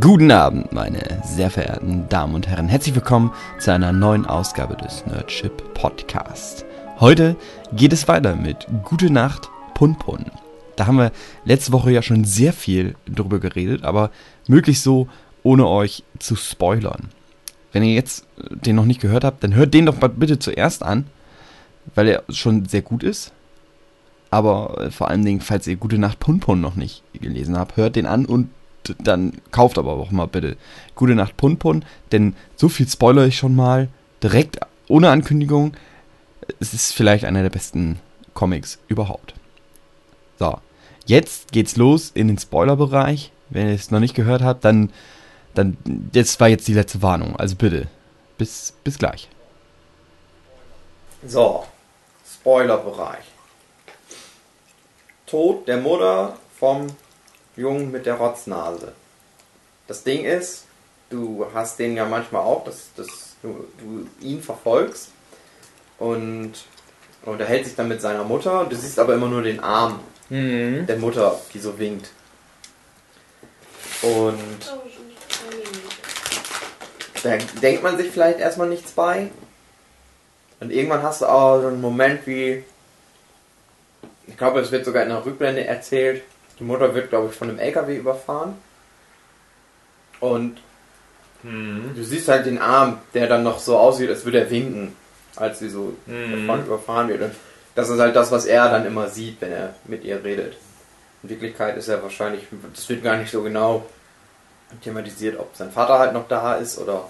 Guten Abend, meine sehr verehrten Damen und Herren. Herzlich willkommen zu einer neuen Ausgabe des Nerdship Podcast. Heute geht es weiter mit Gute Nacht Pun Pun. Da haben wir letzte Woche ja schon sehr viel drüber geredet, aber möglichst so, ohne euch zu spoilern. Wenn ihr jetzt den noch nicht gehört habt, dann hört den doch bitte zuerst an, weil er schon sehr gut ist. Aber vor allen Dingen, falls ihr Gute Nacht Pun Pun noch nicht gelesen habt, hört den an und dann kauft aber auch mal bitte Gute Nacht Pun Pun, denn so viel spoiler ich schon mal direkt ohne Ankündigung. Es ist vielleicht einer der besten Comics überhaupt. So, jetzt geht's los in den Spoilerbereich. Wenn ihr es noch nicht gehört habt, dann, dann, das war jetzt die letzte Warnung. Also bitte, bis, bis gleich. So, Spoilerbereich. Tod der Mutter vom Jungen mit der Rotznase. Das Ding ist, du hast den ja manchmal auch, dass, dass du, du ihn verfolgst und unterhält sich dann mit seiner Mutter. Du siehst aber immer nur den Arm Mhm. der Mutter, die so winkt. Und da denkt man sich vielleicht erstmal nichts bei. Und irgendwann hast du auch so einen Moment wie. Ich glaube, es wird sogar in einer Rückblende erzählt. Die Mutter wird, glaube ich, von einem LKW überfahren. Und du siehst halt den Arm, der dann noch so aussieht, als würde er winken, als sie so Mhm. davon überfahren wird. Und das ist halt das, was er dann immer sieht, wenn er mit ihr redet. In Wirklichkeit ist er wahrscheinlich, das wird gar nicht so genau thematisiert, ob sein Vater halt noch da ist oder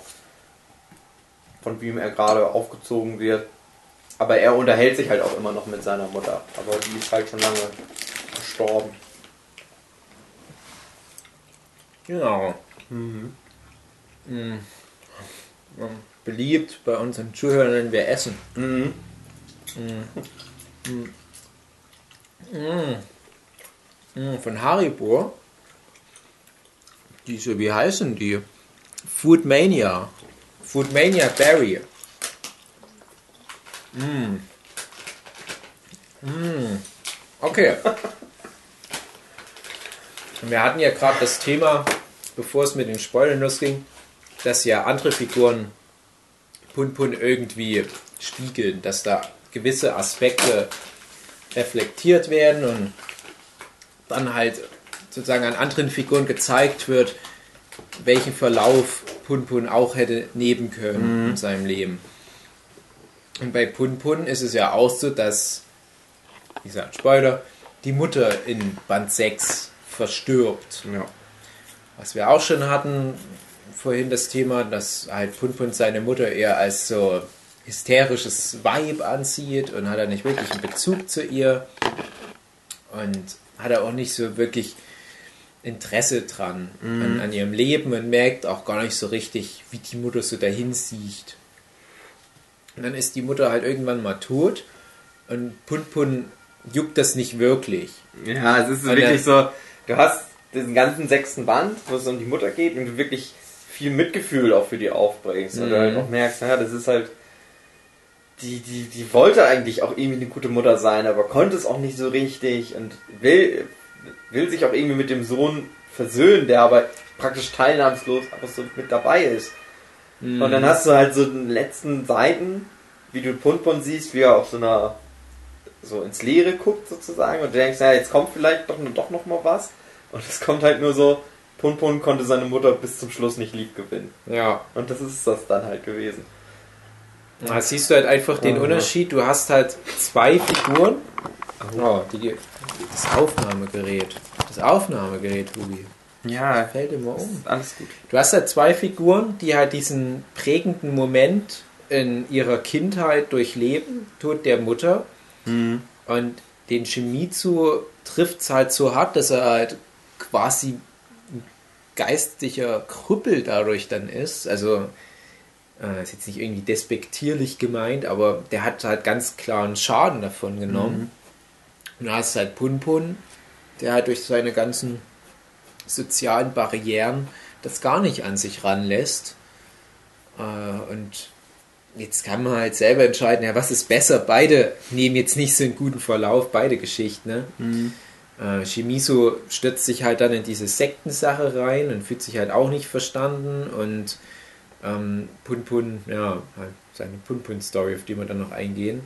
von wem er gerade aufgezogen wird. Aber er unterhält sich halt auch immer noch mit seiner Mutter. Aber die ist halt schon lange gestorben. Genau. Mhm. Mhm. Ja, Beliebt bei unseren Zuhörern, wenn wir essen. Mhm. Mhm, Von Haribo. Diese, wie heißen die? Food Mania. Food Mania Berry. Mm. Mm. Okay. Wir hatten ja gerade das Thema, bevor es mit den Spoilern losging, dass ja andere Figuren Pun Pun irgendwie spiegeln, dass da gewisse Aspekte reflektiert werden und dann halt sozusagen an anderen Figuren gezeigt wird, welchen Verlauf Pun Pun auch hätte nehmen können in seinem Leben. Und bei Pun Pun ist es ja auch so, dass, wie gesagt, Spoiler, die Mutter in Band 6 verstirbt. Ja. Was wir auch schon hatten, vorhin das Thema, dass halt Pun Pun seine Mutter eher als so hysterisches Vibe ansieht und hat er nicht wirklich einen Bezug zu ihr und hat er auch nicht so wirklich Interesse dran an, an ihrem Leben und merkt auch gar nicht so richtig, wie die Mutter so dahin sieht. Und dann ist die Mutter halt irgendwann mal tot und Pun Pun juckt das nicht wirklich. Ja, es ist Weil wirklich so, du hast diesen ganzen sechsten Band, wo es um die Mutter geht und du wirklich viel Mitgefühl auch für die aufbringst. Und du Mhm. halt auch merkst, ja, das ist halt, die, die, die wollte eigentlich auch irgendwie eine gute Mutter sein, aber konnte es auch nicht so richtig und will, will sich auch irgendwie mit dem Sohn versöhnen, der aber praktisch teilnahmslos einfach so mit dabei ist. Und dann hast du halt so den letzten Seiten, wie du Pun Pun siehst, wie er auf so einer so ins Leere guckt sozusagen und du denkst, ja, jetzt kommt vielleicht doch, doch noch mal was. Und es kommt halt nur so, Pun Pun konnte seine Mutter bis zum Schluss nicht lieb gewinnen. Ja. Und das ist das dann halt gewesen. Da siehst du halt einfach den Aha. Unterschied. Du hast halt zwei Figuren. Oh, die, das Aufnahmegerät. Das Aufnahmegerät, Hubi. Ja, Fällt immer um. alles gut. Du hast halt zwei Figuren, die halt diesen prägenden Moment in ihrer Kindheit durchleben, Tod der Mutter. Und den Shimizu trifft es halt so hart, dass er halt quasi geistlicher Krüppel dadurch dann ist. Also, äh, ist jetzt nicht irgendwie despektierlich gemeint, aber der hat halt ganz klaren Schaden davon genommen. Und da hast du halt Pun Pun, der halt durch seine ganzen sozialen Barrieren das gar nicht an sich ranlässt. Äh, und jetzt kann man halt selber entscheiden, ja, was ist besser? Beide nehmen jetzt nicht so einen guten Verlauf, beide Geschichten. Ne? Äh, Shimizu stürzt sich halt dann in diese Sektensache rein und fühlt sich halt auch nicht verstanden und ähm, Punpun, ja, halt seine Punpun-Story, auf die wir dann noch eingehen.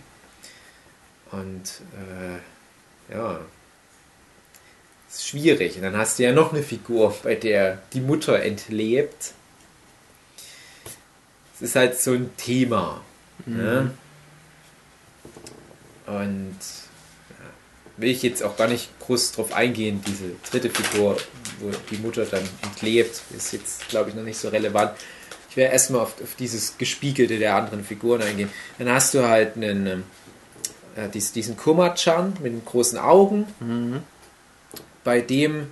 Und äh, ja, ist schwierig. Und dann hast du ja noch eine Figur, bei der die Mutter entlebt. Es ist halt so ein Thema. Mhm. Ne? Und will ich jetzt auch gar nicht groß drauf eingehen, diese dritte Figur, wo die Mutter dann entlebt, ist jetzt, glaube ich, noch nicht so relevant. Ich werde erstmal auf, auf dieses Gespiegelte der anderen Figuren eingehen. Dann hast du halt einen, ähm, äh, diesen Kuma-chan mit den großen Augen, mhm. bei dem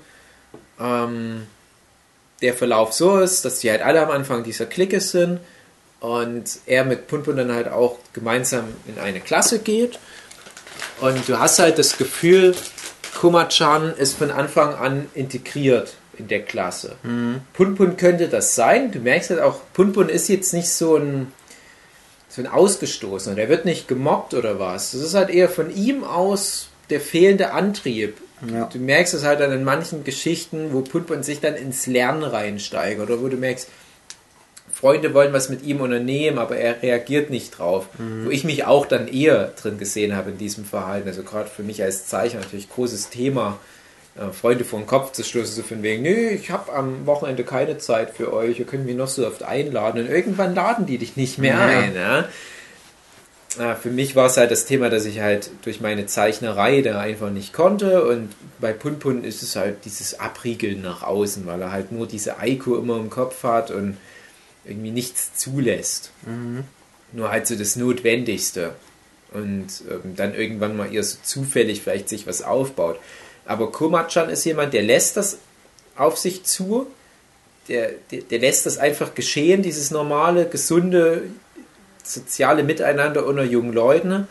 ähm, der Verlauf so ist, dass die halt alle am Anfang dieser Clique sind und er mit Punpun dann halt auch gemeinsam in eine Klasse geht und du hast halt das Gefühl, Kuma-chan ist von Anfang an integriert in der Klasse. Mhm. Punpun könnte das sein. Du merkst halt auch, Punpun ist jetzt nicht so ein, so ein Ausgestoßener. Der wird nicht gemobbt oder was. Das ist halt eher von ihm aus der fehlende Antrieb. Ja. Du merkst es halt dann in manchen Geschichten, wo Punpun sich dann ins Lernen reinsteigert oder wo du merkst, Freunde wollen was mit ihm unternehmen, aber er reagiert nicht drauf. Mhm. Wo ich mich auch dann eher drin gesehen habe in diesem Verhalten. Also gerade für mich als Zeichner natürlich großes Thema, äh, Freunde vor den Kopf zu stoßen, so von wegen, nö, ich habe am Wochenende keine Zeit für euch, ihr könnt mich noch so oft einladen. Und irgendwann laden die dich nicht mehr ja. ein. Ja? Äh, für mich war es halt das Thema, dass ich halt durch meine Zeichnerei da einfach nicht konnte. Und bei Punpun ist es halt dieses Abriegeln nach außen, weil er halt nur diese Aiko immer im Kopf hat und irgendwie nichts zulässt. Mhm. Nur halt so das Notwendigste. Und ähm, dann irgendwann mal eher so zufällig vielleicht sich was aufbaut. Aber Komachan ist jemand, der lässt das auf sich zu. Der, der, der lässt das einfach geschehen, dieses normale, gesunde, soziale Miteinander unter jungen Leuten.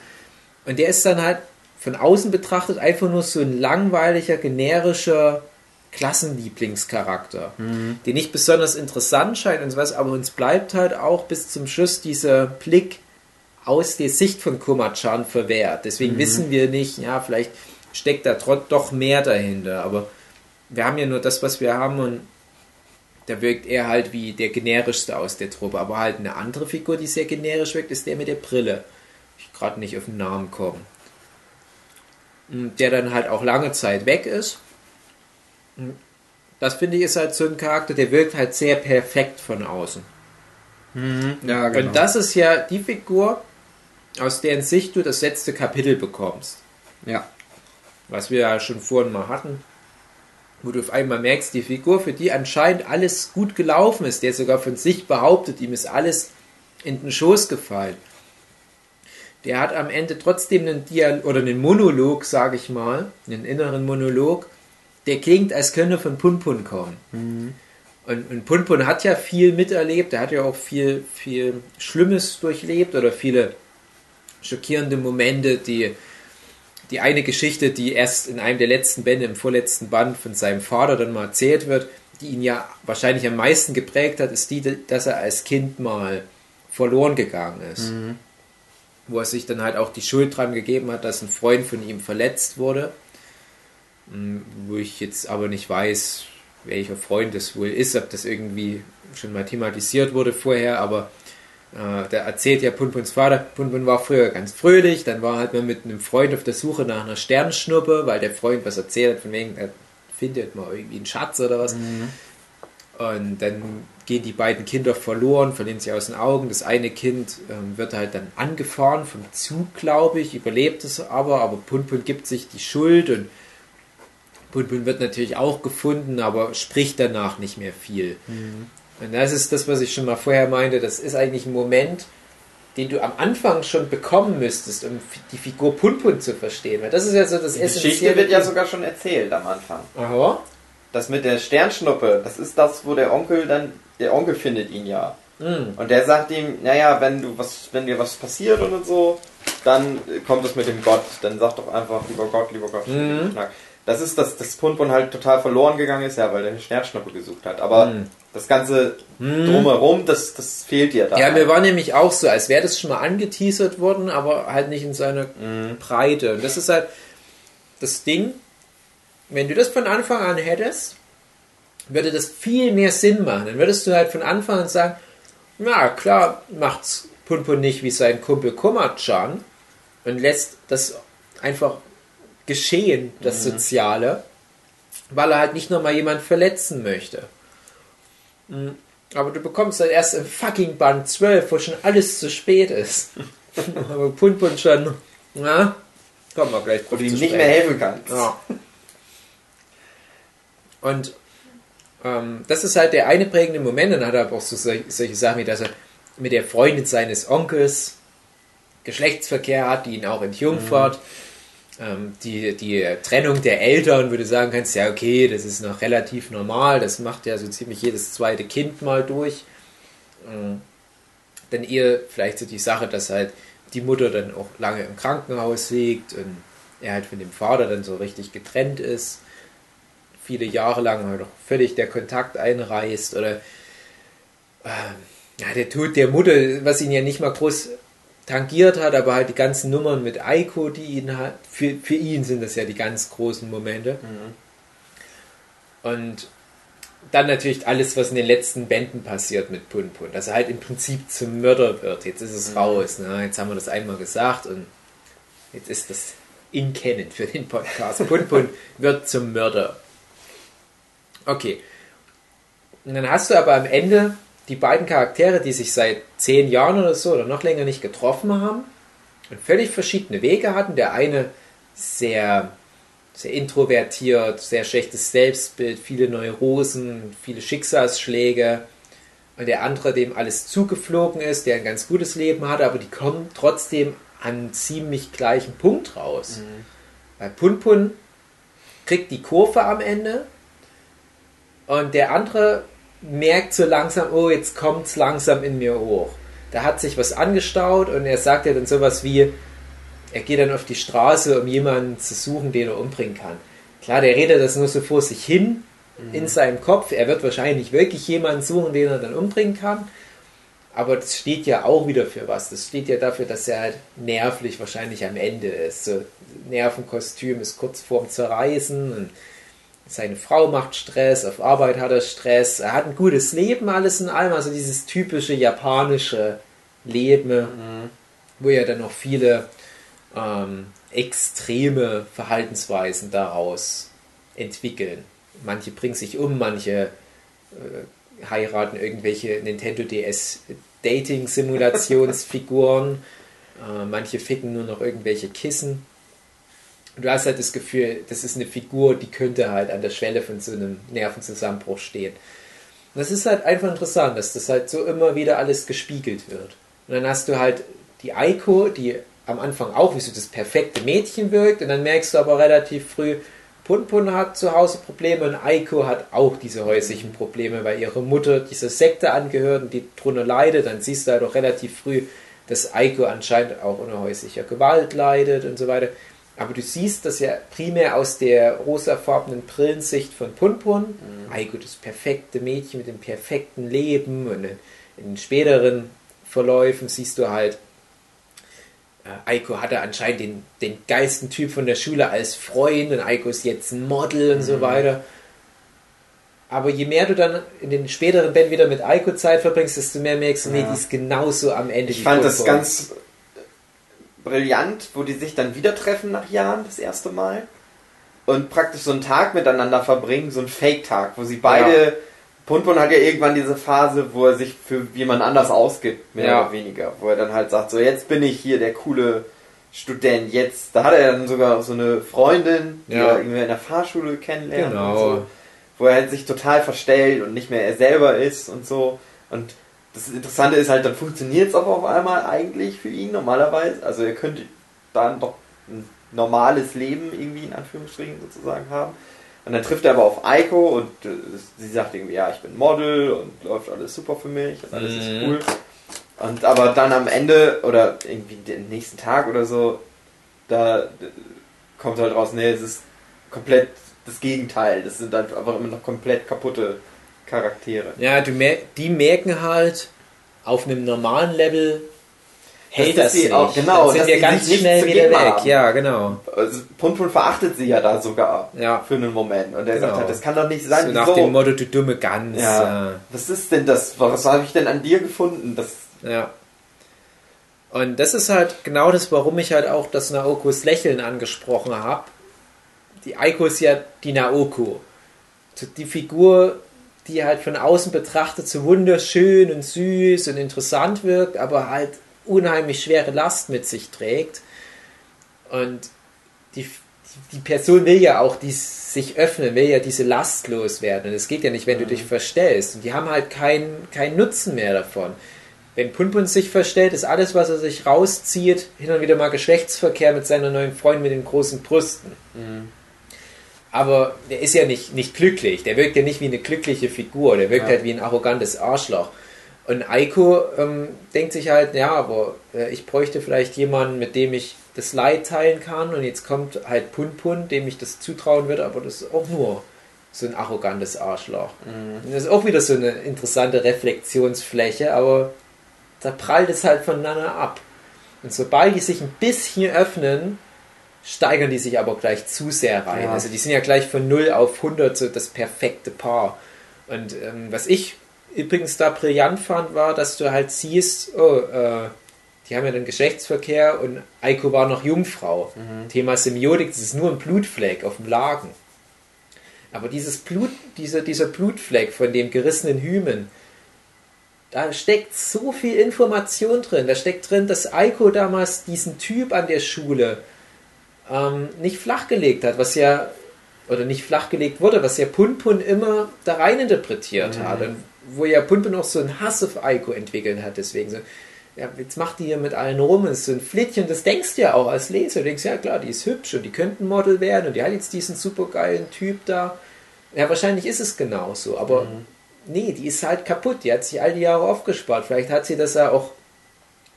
Und der ist dann halt von außen betrachtet einfach nur so ein langweiliger, generischer Klassenlieblingscharakter, mhm. der nicht besonders interessant scheint und sowas, aber uns bleibt halt auch bis zum Schluss dieser Blick aus der Sicht von Komachan verwehrt. Deswegen mhm. wissen wir nicht, ja, vielleicht steckt da doch mehr dahinter, aber wir haben ja nur das, was wir haben und da wirkt er halt wie der generischste aus der Truppe, aber halt eine andere Figur, die sehr generisch wirkt, ist der mit der Brille. Ich gerade nicht auf den Namen komme. Der dann halt auch lange Zeit weg ist das finde ich ist halt so ein Charakter, der wirkt halt sehr perfekt von außen. Mhm, ja, genau. Und das ist ja die Figur, aus deren Sicht du das letzte Kapitel bekommst. Ja. Was wir ja schon vorhin mal hatten. Wo du auf einmal merkst, die Figur, für die anscheinend alles gut gelaufen ist, der sogar von sich behauptet, ihm ist alles in den Schoß gefallen. Der hat am Ende trotzdem einen Dialog oder einen Monolog, sage ich mal, einen inneren Monolog, der klingt, als könne von Punpun kommen. Mhm. Und, und Punpun hat ja viel miterlebt, er hat ja auch viel, viel Schlimmes durchlebt oder viele schockierende Momente, die, die eine Geschichte, die erst in einem der letzten Bände, im vorletzten Band von seinem Vater dann mal erzählt wird, die ihn ja wahrscheinlich am meisten geprägt hat, ist die, dass er als Kind mal verloren gegangen ist. Mhm. Wo er sich dann halt auch die Schuld dran gegeben hat, dass ein Freund von ihm verletzt wurde. Hm, wo ich jetzt aber nicht weiß, welcher Freund das wohl ist, ob das irgendwie schon mal thematisiert wurde vorher, aber äh, der erzählt ja Punpuns Vater, Punpun war früher ganz fröhlich, dann war halt mal mit einem Freund auf der Suche nach einer Sternschnuppe, weil der Freund was erzählt hat, von wegen, er findet mal irgendwie einen Schatz oder was. Mhm. Und dann gehen die beiden Kinder verloren, verlieren sie aus den Augen. Das eine Kind ähm, wird halt dann angefahren vom Zug, glaube ich, überlebt es aber, aber Punpun gibt sich die Schuld und Punpun wird natürlich auch gefunden, aber spricht danach nicht mehr viel. Mhm. Und das ist das, was ich schon mal vorher meinte. Das ist eigentlich ein Moment, den du am Anfang schon bekommen müsstest, um die Figur Punpun zu verstehen. Weil das ist ja so das Die Geschichte wird ja sogar schon erzählt am Anfang. Aha. Das mit der Sternschnuppe, das ist das, wo der Onkel dann, der Onkel findet ihn ja. Mhm. Und der sagt ihm, naja, wenn du was, wenn dir was passiert und so, dann kommt es mit dem Gott. Dann sag doch einfach, lieber Gott, lieber Gott. Mhm. Das ist, dass das Punpun halt total verloren gegangen ist, ja, weil der eine Sternschnuppe gesucht hat. Aber hm. das ganze hm. drumherum, das, das fehlt dir da. Ja, mir war nämlich auch so, als wäre das schon mal angeteasert worden, aber halt nicht in seiner hm. Breite. Und das ist halt das Ding. wenn du das von Anfang an hättest, würde das viel mehr Sinn machen. Dann würdest du halt von Anfang an sagen, na klar macht's Punpun nicht wie sein Kumpel Kummerchan und lässt das einfach geschehen, das Mhm. Soziale, weil er halt nicht nochmal jemand verletzen möchte. Mhm. Aber du bekommst dann erst im fucking Band 12, wo schon alles zu spät ist. Aber Punpun schon, na, kommen wir gleich Wo drauf du ihm nicht mehr helfen kannst. Ja. Und ähm, das ist halt der eine prägende Moment. Dann hat er aber auch so sol- solche Sachen wie, dass er mit der Freundin seines Onkels Geschlechtsverkehr hat, die ihn auch entjungfert. Ähm, die, die Trennung der Eltern, du sagen kannst, ja okay, das ist noch relativ normal, das macht ja so ziemlich jedes zweite Kind mal durch. Ähm, dann eher vielleicht so die Sache, dass halt die Mutter dann auch lange im Krankenhaus liegt und er halt von dem Vater dann so richtig getrennt ist, viele Jahre lang halt auch völlig der Kontakt einreißt oder ähm, ja, der Tod der Mutter, was ihn ja nicht mal groß tangiert hat, aber halt die ganzen Nummern mit Eiko, die ihn hat, für, für ihn sind das ja die ganz großen Momente. Und dann natürlich alles, was in den letzten Bänden passiert mit Punpun, dass er halt im Prinzip zum Mörder wird. Jetzt ist es raus, ne? jetzt haben wir das einmal gesagt und jetzt ist das in Kennen für den Podcast. Punpun wird zum Mörder. Okay. Und dann hast du aber am Ende die beiden Charaktere, die sich seit zehn Jahren oder so oder noch länger nicht getroffen haben und völlig verschiedene Wege hatten. Der eine sehr, sehr introvertiert, sehr schlechtes Selbstbild, viele Neurosen, viele Schicksalsschläge. Und der andere, dem alles zugeflogen ist, der ein ganz gutes Leben hatte, aber die kommen trotzdem an ziemlich gleichen Punkt raus. Weil Punpun kriegt die Kurve am Ende und der andere merkt so langsam, oh, jetzt kommt es langsam in mir hoch. Da hat sich was angestaut und er sagt ja dann sowas wie, er geht dann auf die Straße, um jemanden zu suchen, den er umbringen kann. Klar, der redet das nur so vor sich hin in seinem Kopf. Er wird wahrscheinlich wirklich jemanden suchen, den er dann umbringen kann. Aber das steht ja auch wieder für was. Das steht ja dafür, dass er halt nervlich wahrscheinlich am Ende ist. So, Nervenkostüm ist kurz vorm Zerreißen und seine Frau macht Stress, auf Arbeit hat er Stress, er hat ein gutes Leben, alles in allem, also dieses typische japanische Leben, wo ja dann noch viele ähm, extreme Verhaltensweisen daraus entwickeln. Manche bringen sich um, manche äh, heiraten irgendwelche Nintendo DS Dating Simulationsfiguren, äh, manche ficken nur noch irgendwelche Kissen. Du hast halt das Gefühl, das ist eine Figur, die könnte halt an der Schwelle von so einem Nervenzusammenbruch stehen. Und das ist halt einfach interessant, dass das halt so immer wieder alles gespiegelt wird. Und dann hast du halt die Aiko, die am Anfang auch wie so das perfekte Mädchen wirkt, und dann merkst du aber relativ früh, Punpun hat zu Hause Probleme und Aiko hat auch diese häuslichen Probleme, weil ihre Mutter dieser Sekte angehört und die drunter leidet. Dann siehst du halt auch relativ früh, dass Aiko anscheinend auch unter häuslicher Gewalt leidet und so weiter. Aber du siehst das ja primär aus der rosafarbenen Brillensicht von Punpun. Mhm. Aiko, das perfekte Mädchen mit dem perfekten Leben und in, späteren Verläufen siehst du halt, äh, Aiko hatte anscheinend den, den geilsten Typ von der Schule als Freund und Aiko ist jetzt ein Model und Mhm. so weiter. Aber je mehr du dann in den späteren Bänden wieder mit Aiko Zeit verbringst, desto mehr merkst du, nee, Ja. die ist genauso am Ende Ich fand das ganz brillant, wo die sich dann wieder treffen nach Jahren, das erste Mal. Und praktisch so einen Tag miteinander verbringen, so einen Fake-Tag, wo sie beide. Ja. Punpun hat ja irgendwann diese Phase, wo er sich für jemand anders ausgibt, mehr Ja. oder weniger. Wo er dann halt sagt, so jetzt bin ich hier der coole Student, jetzt. Da hat er dann sogar so eine Freundin, die Ja. er irgendwie in der Fahrschule kennenlernt. Genau. Und so, wo er halt sich total verstellt und nicht mehr er selber ist und so. Und das Interessante ist halt, dann funktioniert es aber auf einmal eigentlich für ihn normalerweise. Also er könnte dann doch ein normales Leben irgendwie in Anführungsstrichen sozusagen haben. Und dann trifft er aber auf Eiko und äh, sie sagt irgendwie, ja, ich bin Model und läuft alles super für mich und alles ist Mhm. cool. Und aber dann am Ende oder irgendwie den nächsten Tag oder so, da kommt halt raus, nee, es ist komplett das Gegenteil. Das sind halt einfach immer noch komplett kaputte Charaktere. Ja, du mer die merken halt auf einem normalen Level, hält das sie nicht. auch- genau, Dann sind wir sie ganz schnell wieder weg. haben. Ja, genau. Also Punpun verachtet sie ja da sogar Ja. für einen Moment. Und er Genau. sagt halt, das kann doch nicht sein. So nach dem Motto, du dumme Gans. ja. Was ist denn das? Was habe ich denn an dir gefunden? Das, Ja. Und das ist halt genau das, warum ich halt auch das Naokos Lächeln angesprochen habe. Die Aiko ist ja die Naoko. Die Figur, die halt von außen betrachtet so wunderschön und süß und interessant wirkt, aber halt unheimlich schwere Last mit sich trägt. Und die, die Person will ja auch dies, sich öffnen, will ja diese Last loswerden. Und es geht ja nicht, wenn du dich verstellst. Und die haben halt keinen keinen Nutzen mehr davon. Wenn Punpun sich verstellt, ist alles, was er sich rauszieht, hin und wieder mal Geschlechtsverkehr mit seiner neuen Freundin mit den großen Brüsten. Aber der ist ja nicht, nicht glücklich. Der wirkt ja nicht wie eine glückliche Figur. Der wirkt Ja. halt wie ein arrogantes Arschloch. Und Aiko ähm, denkt sich halt, ja, aber äh, ich bräuchte vielleicht jemanden, mit dem ich das Leid teilen kann. Und jetzt kommt halt Punpun, dem ich das zutrauen würde, aber das ist auch nur so ein arrogantes Arschloch. Und das ist auch wieder so eine interessante Reflexionsfläche, aber da prallt es halt voneinander ab. Und sobald die sich ein bisschen öffnen, steigern die sich aber gleich zu sehr rein. Ja. Also die sind ja gleich von 0 auf 100 so das perfekte Paar. Und ähm, was ich übrigens da brillant fand, war, dass du halt siehst, oh, äh, die haben ja den Geschlechtsverkehr und Aiko war noch Jungfrau. Thema Semiotik, das ist nur ein Blutfleck auf dem Lagen. Aber dieses Blut, dieser, dieser Blutfleck von dem gerissenen Hymen, da steckt so viel Information drin. Da steckt drin, dass Aiko damals diesen Typ an der Schule ähm, nicht flachgelegt hat, was ja, oder nicht flachgelegt wurde, was ja Punpun immer da rein interpretiert hat. Und wo ja Punpun auch so einen Hass auf Aiko entwickelt hat, deswegen so, ja, jetzt macht die hier mit allen rum, ist so ein Flittchen, das denkst du ja auch als Leser. Du denkst, ja klar, die ist hübsch und die könnte ein Model werden und die hat jetzt diesen supergeilen Typ da. Ja, wahrscheinlich ist es genauso, aber nee, die ist halt kaputt. Die hat sich all die Jahre aufgespart. Vielleicht hat sie das ja auch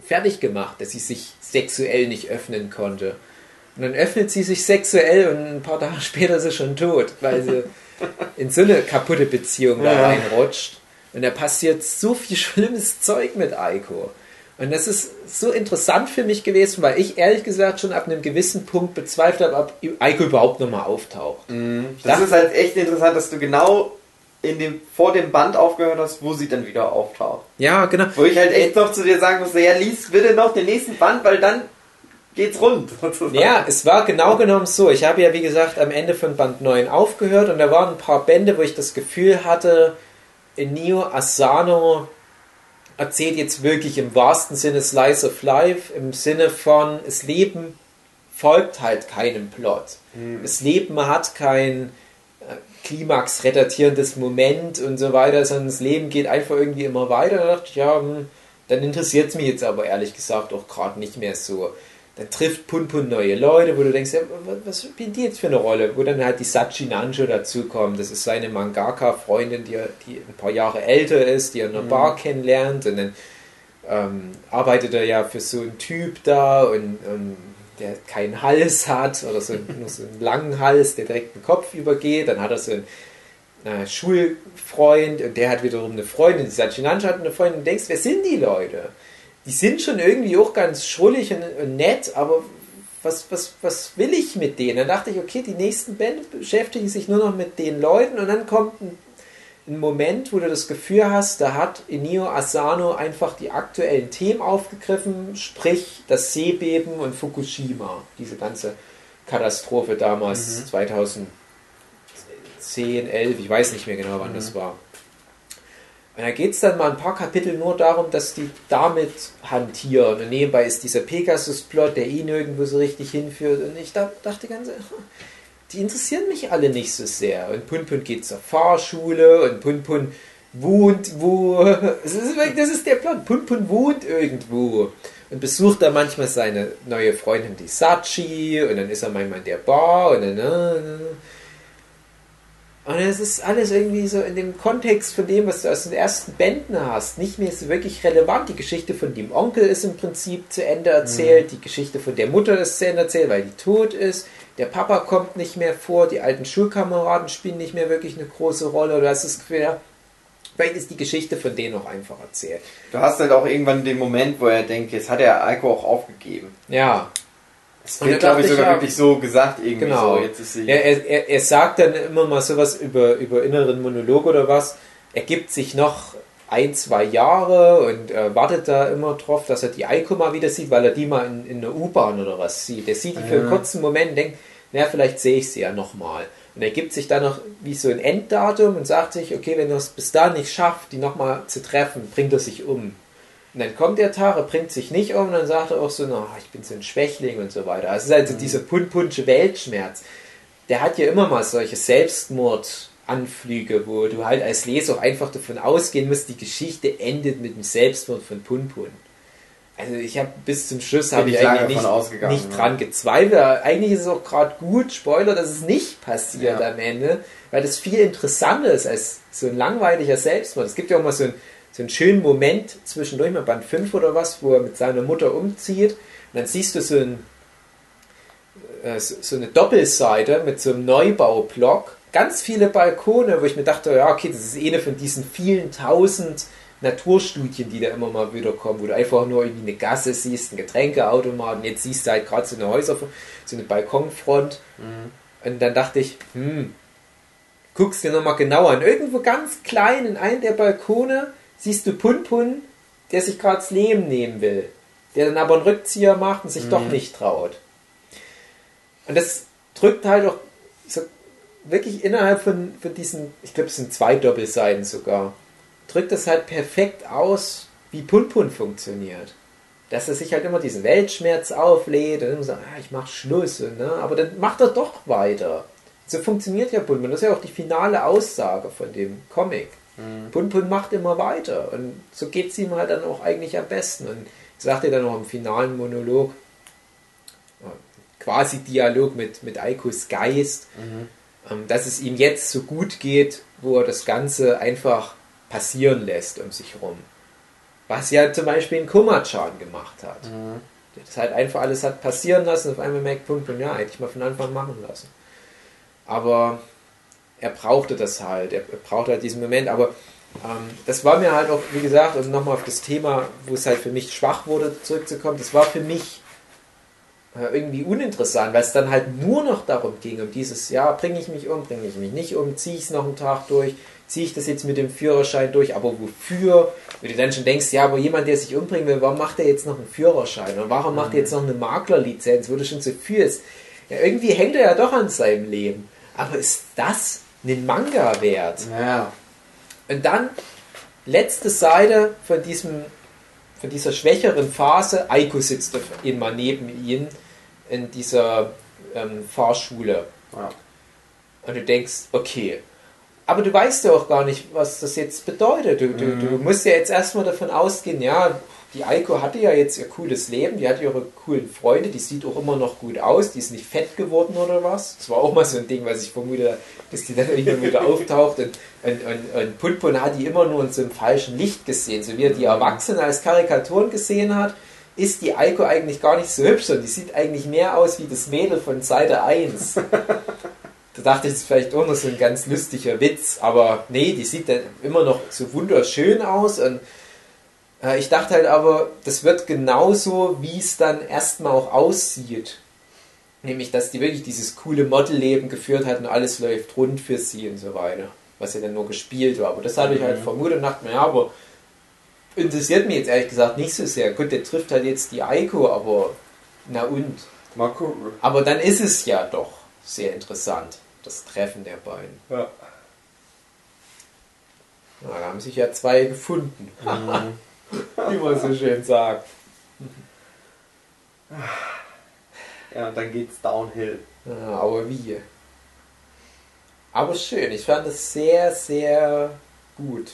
fertig gemacht, dass sie sich sexuell nicht öffnen konnte. Und dann öffnet sie sich sexuell und ein paar Tage später ist sie schon tot, weil sie in so eine kaputte Beziehung da Ja. reinrutscht. Und da passiert so viel schlimmes Zeug mit Aiko. Und das ist so interessant für mich gewesen, weil ich ehrlich gesagt schon ab einem gewissen Punkt bezweifelt habe, ob Aiko überhaupt nochmal auftaucht. das ist halt echt interessant, dass du genau in dem, vor dem Band aufgehört hast, wo sie dann wieder auftaucht. Ja, genau. Wo ich halt echt noch zu dir sagen musste, ja, lies bitte noch den nächsten Band, weil dann geht's rund. sozusagen. Ja, es war genau genommen so. Ich habe ja, wie gesagt, am Ende von Band 9 aufgehört und da waren ein paar Bände, wo ich das Gefühl hatte, Neo Asano erzählt jetzt wirklich im wahrsten Sinne Slice of Life, im Sinne von, das Leben folgt halt keinem Plot. Das Leben hat kein äh, Klimax-redatierendes Moment und so weiter, sondern das Leben geht einfach irgendwie immer weiter. Da dachte ich, ja, hm, dann interessiert es mich jetzt aber ehrlich gesagt auch gerade nicht mehr so. Dann trifft Punpun neue Leute, wo du denkst, ja, wa- was spielt die jetzt für eine Rolle? Wo dann halt die Sachi Nanjo dazukommt. Das ist seine Mangaka-Freundin, die, die ein paar Jahre älter ist, die er in einer Bar kennenlernt. Und dann ähm, arbeitet er ja für so einen Typ da und, und der keinen Hals hat oder so, nur so einen langen Hals, der direkt den Kopf übergeht. Dann hat er so einen äh, Schulfreund und der hat wiederum eine Freundin. Die Sachinancha hat eine Freundin und du denkst, wer sind die Leute? Die sind schon irgendwie auch ganz schrullig und, und nett, aber was, was, was will ich mit denen? Dann dachte ich, okay, die nächsten Bände beschäftigen sich nur noch mit den Leuten und dann kommt ein, ein Moment, wo du das Gefühl hast, da hat Inio Asano einfach die aktuellen Themen aufgegriffen, sprich das Seebeben und Fukushima, diese ganze Katastrophe damals, 2010, 11, ich weiß nicht mehr genau, wann das war. Und da geht es dann mal ein paar Kapitel nur darum, dass die damit hantieren. Und nebenbei ist dieser Pegasus-Plot, der ihn irgendwo so richtig hinführt. Und ich da, dachte ganz, die interessieren mich alle nicht so sehr. Und Punpun geht zur Fahrschule und Punpun wohnt wo. Das ist, das ist der Plot. Punpun wohnt irgendwo. Und besucht da manchmal seine neue Freundin, die Sachi. Und dann ist er manchmal in der Bar. Und dann. Und es ist alles irgendwie so in dem Kontext von dem, was du aus den ersten Bänden hast, nicht mehr so wirklich relevant. Die Geschichte von dem Onkel ist im Prinzip zu Ende erzählt, die Geschichte von der Mutter ist zu Ende erzählt, weil die tot ist. Der Papa kommt nicht mehr vor, die alten Schulkameraden spielen nicht mehr wirklich eine große Rolle. Du hast das Gefühl, ja, Vielleicht ist die Geschichte von denen auch einfach erzählt. Du hast halt auch irgendwann den Moment, wo er denkt, jetzt hat er Aiko auch aufgegeben. Ja. Es da wird, glaube ich, sogar ja- wirklich so gesagt, irgendwie Genau. so. Jetzt ist sie. Er, er, er, er sagt dann immer mal sowas über, über inneren Monolog oder was. Er gibt sich noch ein, zwei Jahre und äh, wartet da immer drauf, dass er die Eiko mal wieder sieht, weil er die mal in, in der U-Bahn oder was sieht. Er sieht die für einen Ja. kurzen Moment und denkt, na, vielleicht sehe ich sie ja nochmal. Und er gibt sich dann noch wie so ein Enddatum und sagt sich, okay, wenn er es bis dahin nicht schafft, die nochmal zu treffen, bringt er sich um. Und dann kommt der Tag, er bringt sich nicht um und dann sagt er auch so, na, ich bin so ein Schwächling und so weiter. Also es ist also dieser punpunsche Weltschmerz. Der hat ja immer mal solche Selbstmordanflüge, wo du halt als Leser auch einfach davon ausgehen musst, die Geschichte endet mit dem Selbstmord von Punpun. Also ich habe bis zum Schluss habe ich eigentlich nicht, nicht ja. dran gezweifelt. Eigentlich ist es auch gerade gut, Spoiler, dass es nicht passiert Ja. am Ende, weil das viel interessanter ist als so ein langweiliger Selbstmord. Es gibt ja auch mal so, ein, so einen schönen Moment zwischendurch, mal Band 5 oder was, wo er mit seiner Mutter umzieht. Und dann siehst du so, ein, äh, so eine Doppelseite mit so einem Neubaublock, ganz viele Balkone, wo ich mir dachte, ja okay, das ist eine von diesen vielen tausend Naturstudien, die da immer mal wieder kommen, wo du einfach nur irgendwie eine Gasse siehst, ein Getränkeautomat und jetzt siehst du halt gerade so eine Häuser, so eine Balkonfront. Und dann dachte ich, hm, guckst dir nochmal genauer an. Irgendwo ganz klein in einem der Balkone siehst du Punpun, der sich gerade das Leben nehmen will. Der dann aber einen Rückzieher macht und sich doch nicht traut. Und das drückt halt auch so wirklich innerhalb von, von diesen, ich glaube es sind zwei Doppelseiten sogar, drückt das halt perfekt aus, wie Punpun funktioniert. Dass er sich halt immer diesen Weltschmerz auflädt und immer sagt, ah, ich mach Schluss. Ne? Aber dann macht er doch weiter. So funktioniert ja Punpun. Das ist ja auch die finale Aussage von dem Comic. Punpun macht immer weiter. Und so geht es ihm halt dann auch eigentlich am besten. Und ich sagte dann noch im finalen Monolog, äh, quasi Dialog mit, mit Aikos Geist, ähm, dass es ihm jetzt so gut geht, wo er das Ganze einfach passieren lässt um sich rum. Was ja zum Beispiel ein Kumachan gemacht hat. Der das halt einfach alles hat passieren lassen auf einmal merkt, Punkt ja, hätte ich mal von Anfang an machen lassen. Aber er brauchte das halt, er, brauchte halt diesen Moment, aber ähm, das war mir halt auch, wie gesagt, um nochmal auf das Thema, wo es halt für mich schwach wurde, zurückzukommen, das war für mich äh, irgendwie uninteressant, weil es dann halt nur noch darum ging, um dieses, ja, bringe ich mich um, bringe ich mich nicht um, ziehe ich es noch einen Tag durch, ziehe ich das jetzt mit dem Führerschein durch, aber wofür? Wenn du dann schon denkst, ja, aber jemand, der sich umbringen will, warum macht er jetzt noch einen Führerschein? Und warum macht er jetzt noch eine Maklerlizenz, wo du schon so fühlst? Ja, irgendwie hängt er ja doch an seinem Leben. Aber ist das ein Manga wert? Ja. Und dann letzte Seite von diesem von dieser schwächeren Phase. Aiko sitzt immer neben ihm in dieser ähm, Fahrschule. ja. Und du denkst, okay. Aber du weißt ja auch gar nicht, was das jetzt bedeutet. Du, du, du musst ja jetzt erstmal davon ausgehen, ja, die Eiko hatte ja jetzt ihr cooles Leben, die hat ihre coolen Freunde, die sieht auch immer noch gut aus, die ist nicht fett geworden oder was. Das war auch mal so ein Ding, was ich vermute, dass die dann immer wieder auftaucht und, und, und, und Punpun hat die immer nur in so einem falschen Licht gesehen. So wie er die Erwachsenen als Karikaturen gesehen hat, ist die Eiko eigentlich gar nicht so hübsch und die sieht eigentlich mehr aus wie das Mädel von Seite 1. Da dachte ich, das ist vielleicht auch noch so ein ganz lustiger Witz, aber nee, die sieht dann immer noch so wunderschön aus und äh, ich dachte halt aber, das wird genauso, wie es dann erstmal auch aussieht. Nämlich, dass die wirklich dieses coole Modelleben geführt hat und alles läuft rund für sie und so weiter. Was ja dann nur gespielt war. Aber das hatte ich halt vermutet und dachte mir, ja, aber interessiert mich jetzt ehrlich gesagt nicht so sehr. Gut, der trifft halt jetzt die Eiko, aber na und? Mal gucken. Aber dann ist es ja doch sehr interessant, das Treffen der beiden. Ja. Na, da haben sich ja zwei gefunden. Wie man so schön sagt. Ja, und dann geht's downhill. Ja, aber wie? Aber schön, ich fand es sehr, sehr gut.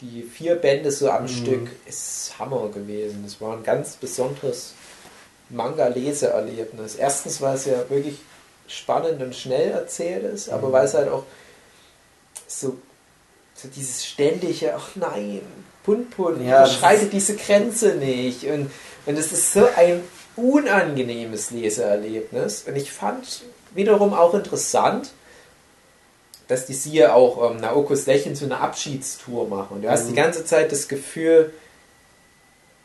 Die vier Bände so am Stück ist Hammer gewesen. Das war ein ganz besonderes Manga-Leseerlebnis. Erstens, weil es ja wirklich spannend und schnell erzählt ist, aber weil es halt auch so, so dieses ständige, ach nein, Punpun, Ja, das überschreite diese Grenze nicht. Und, und es ist so ein unangenehmes Leseerlebnis. Und ich fand wiederum auch interessant, dass die Siehe auch ähm, Naokos Lächeln zu einer Abschiedstour machen. Und du hast Mhm. die ganze Zeit das Gefühl,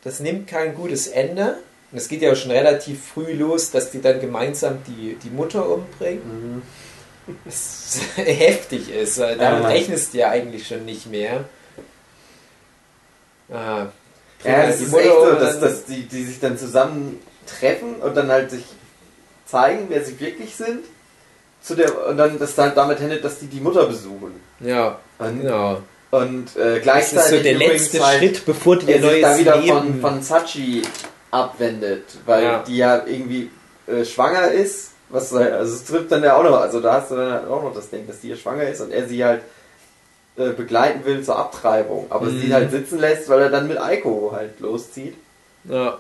das nimmt kein gutes Ende. Und es geht ja auch schon relativ früh los, dass die dann gemeinsam die, die Mutter umbringen. Was heftig ist. Damit Ja. rechnest du ja eigentlich schon nicht mehr. Ah, Ja, das ist echt so, dass, dass die, die sich dann zusammentreffen und dann halt sich zeigen, wer sie wirklich sind. Zu der, und dann das dann damit endet, dass die die Mutter besuchen. Ja, Und, genau. und äh, Das gleichzeitig ist so der letzte halt Schritt, bevor die ihr sich neues da wieder Leben... von, von Sachi abwendet, weil Ja. die ja irgendwie äh, schwanger ist. Was, also es trifft dann ja auch noch, also da hast du dann halt auch noch das Ding, dass die ja schwanger ist und er sie halt äh, begleiten will zur Abtreibung, aber Mhm. sie halt sitzen lässt, weil er dann mit Aiko halt loszieht. ja.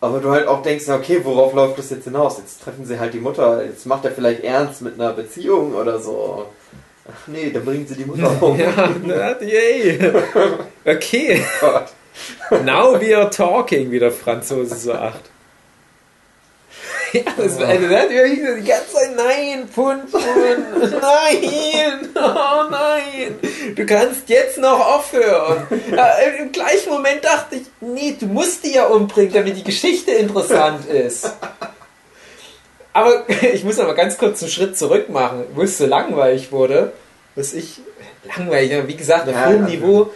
Aber du halt auch denkst, okay, worauf läuft das jetzt hinaus? Jetzt treffen sie halt die Mutter, jetzt macht er vielleicht ernst mit einer Beziehung oder so. Ach nee, dann bringen sie die Mutter um. Ja, na, yay. Okay, Gott. now we are talking, wie der Franzose sagt. Ja, das, also, das hat wirklich so die ganze Zeit, nein, Pun, Pun, nein, oh nein, du kannst jetzt noch aufhören. Äh, Im gleichen Moment dachte ich, nee, du musst die ja umbringen, damit die Geschichte interessant ist. Aber ich muss aber ganz kurz einen Schritt zurück machen, wo es so langweilig wurde, was ich, langweilig, wie gesagt, auf Ja, hohem ja. Niveau,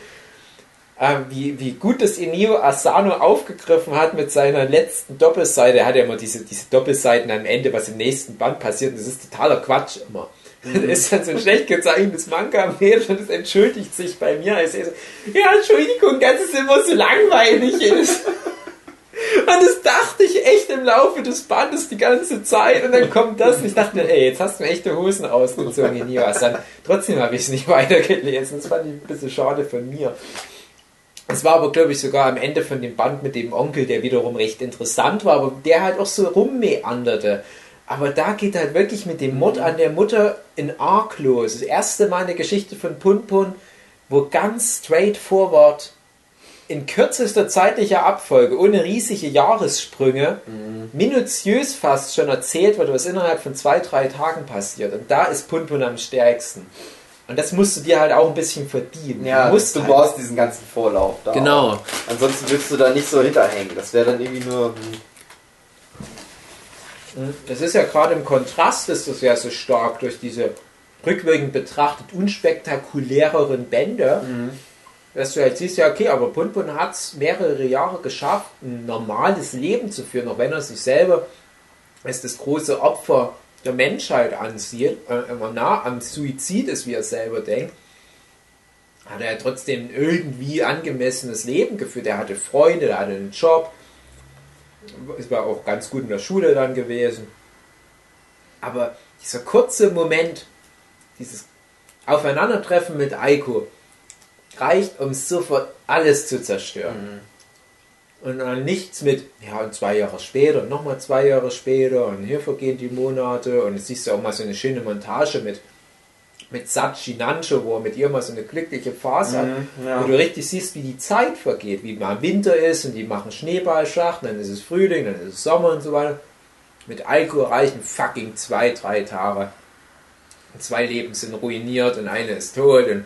äh, wie, wie gut das Inio Asano aufgegriffen hat mit seiner letzten Doppelseite. Er hat ja immer diese, diese Doppelseiten am Ende, was im nächsten Band passiert. Und das ist totaler Quatsch immer. Mhm. Das ist dann so ein schlecht gezeichnetes Manga-Mädel und es entschuldigt sich bei mir als er so, ja, Entschuldigung, dass es immer so langweilig ist. Und das dachte ich echt im Laufe des Bandes die ganze Zeit und dann kommt das und ich dachte ey, jetzt hast du mir echte Hosen ausgezogen, Inio Asano. Trotzdem habe ich es nicht weitergelesen. Das fand ich ein bisschen schade von mir. Es war aber, glaube ich, sogar am Ende von dem Band mit dem Onkel, der wiederum recht interessant war, aber der halt auch so rummeanderte. Aber da geht halt wirklich mit dem Mord an der Mutter in Arc los. Das erste Mal in der Geschichte von Pun Pun, wo ganz straightforward in kürzester zeitlicher Abfolge, ohne riesige Jahressprünge, minutiös fast schon erzählt wird, was innerhalb von zwei, drei Tagen passiert. Und da ist Pun Pun am stärksten. Und das musst du dir halt auch ein bisschen verdienen. Ja, du musst du halt brauchst diesen ganzen Vorlauf da. Genau. auch. Ansonsten willst du da nicht so hinterhängen. Das wäre dann irgendwie nur. hm, Das ist ja gerade im Kontrast, ist das ja so stark durch diese rückwirkend betrachtet unspektakuläreren Bände, dass du halt siehst, ja okay, aber Pun hat es mehrere Jahre geschafft, ein normales Leben zu führen, auch wenn er sich selber als das große Opfer der Menschheit ansieht, äh, immer nah am Suizid ist, wie er selber denkt, hat er trotzdem irgendwie angemessenes Leben geführt. Er hatte Freunde, er hatte einen Job, es war auch ganz gut in der Schule dann gewesen. Aber dieser kurze Moment, dieses Aufeinandertreffen mit Aiko, reicht, um sofort alles zu zerstören. Und dann nichts mit, ja, und zwei Jahre später, und nochmal zwei Jahre später, und hier vergehen die Monate, und jetzt siehst du auch mal so eine schöne Montage mit, mit Sachi Nancho, wo er mit ihr mal so eine glückliche Phase hat, Mhm, ja. wo du richtig siehst, wie die Zeit vergeht, wie mal Winter ist, und die machen Schneeballschlacht, dann ist es Frühling, dann ist es Sommer und so weiter. Mit Alko reichen fucking zwei, drei Tage. Und zwei Leben sind ruiniert und eine ist tot und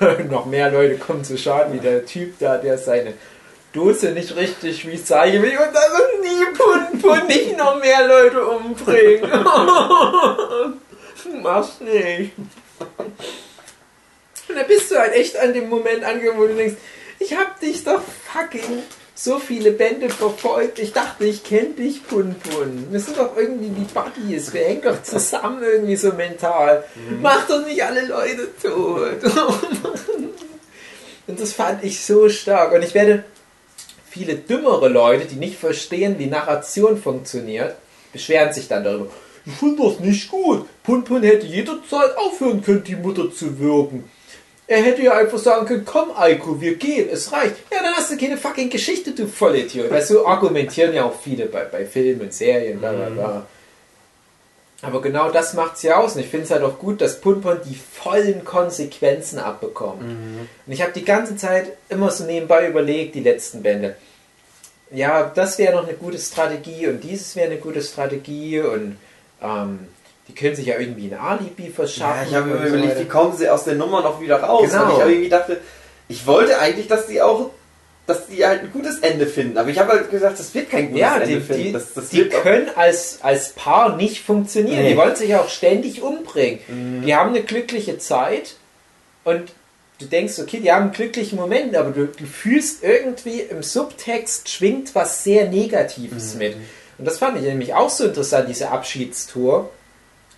noch mehr Leute kommen zu Schaden, wie der Typ da, der seine Dose nicht richtig recyceln will und dann nie Pun Pun nicht noch mehr Leute umbringen. Mach's nicht. Und dann bist du halt echt an dem Moment angekommen, wo du denkst, ich hab dich doch fucking so viele Bände verfolgt. Ich dachte, ich kenne dich, Pun Pun. Wir sind doch irgendwie die Buddies. Wir hängen doch zusammen irgendwie so mental. Mach doch nicht alle Leute tot. Und das fand ich so stark. Und ich werde viele dümmere Leute, die nicht verstehen, wie Narration funktioniert, beschweren sich dann darüber. Ich finde das nicht gut. Pun Pun hätte jederzeit aufhören können, die Mutter zu wirken. Er hätte ja einfach sagen können, komm Eiko, wir gehen, es reicht. Ja, dann hast du keine fucking Geschichte, du Vollidiot. Weil so argumentieren ja auch viele bei, bei Filmen, Serien, bla bla bla. Aber genau das macht's ja aus. Und ich finde es halt auch gut, dass Pun Pun die vollen Konsequenzen abbekommt. Und ich habe die ganze Zeit immer so nebenbei überlegt, die letzten Bände. Ja, das wäre noch eine gute Strategie und dieses wäre eine gute Strategie und ähm, die können sich ja irgendwie ein Alibi verschaffen. Ja, ich habe mir so überlegt, weiter. wie kommen sie aus der Nummer noch wieder raus? Genau. Und ich aber irgendwie dachte, ich wollte eigentlich, dass die auch, dass die halt ein gutes Ende finden. Aber ich habe halt gesagt, das wird kein gutes ja, Ende die, finden. die, das, das die können als, als Paar nicht funktionieren. Nee. Die wollen sich auch ständig umbringen. Mhm. Die haben eine glückliche Zeit und du denkst, okay, die haben einen glücklichen Moment, aber du, du fühlst irgendwie im Subtext schwingt was sehr Negatives Mhm. mit. Und das fand ich nämlich auch so interessant, diese Abschiedstour.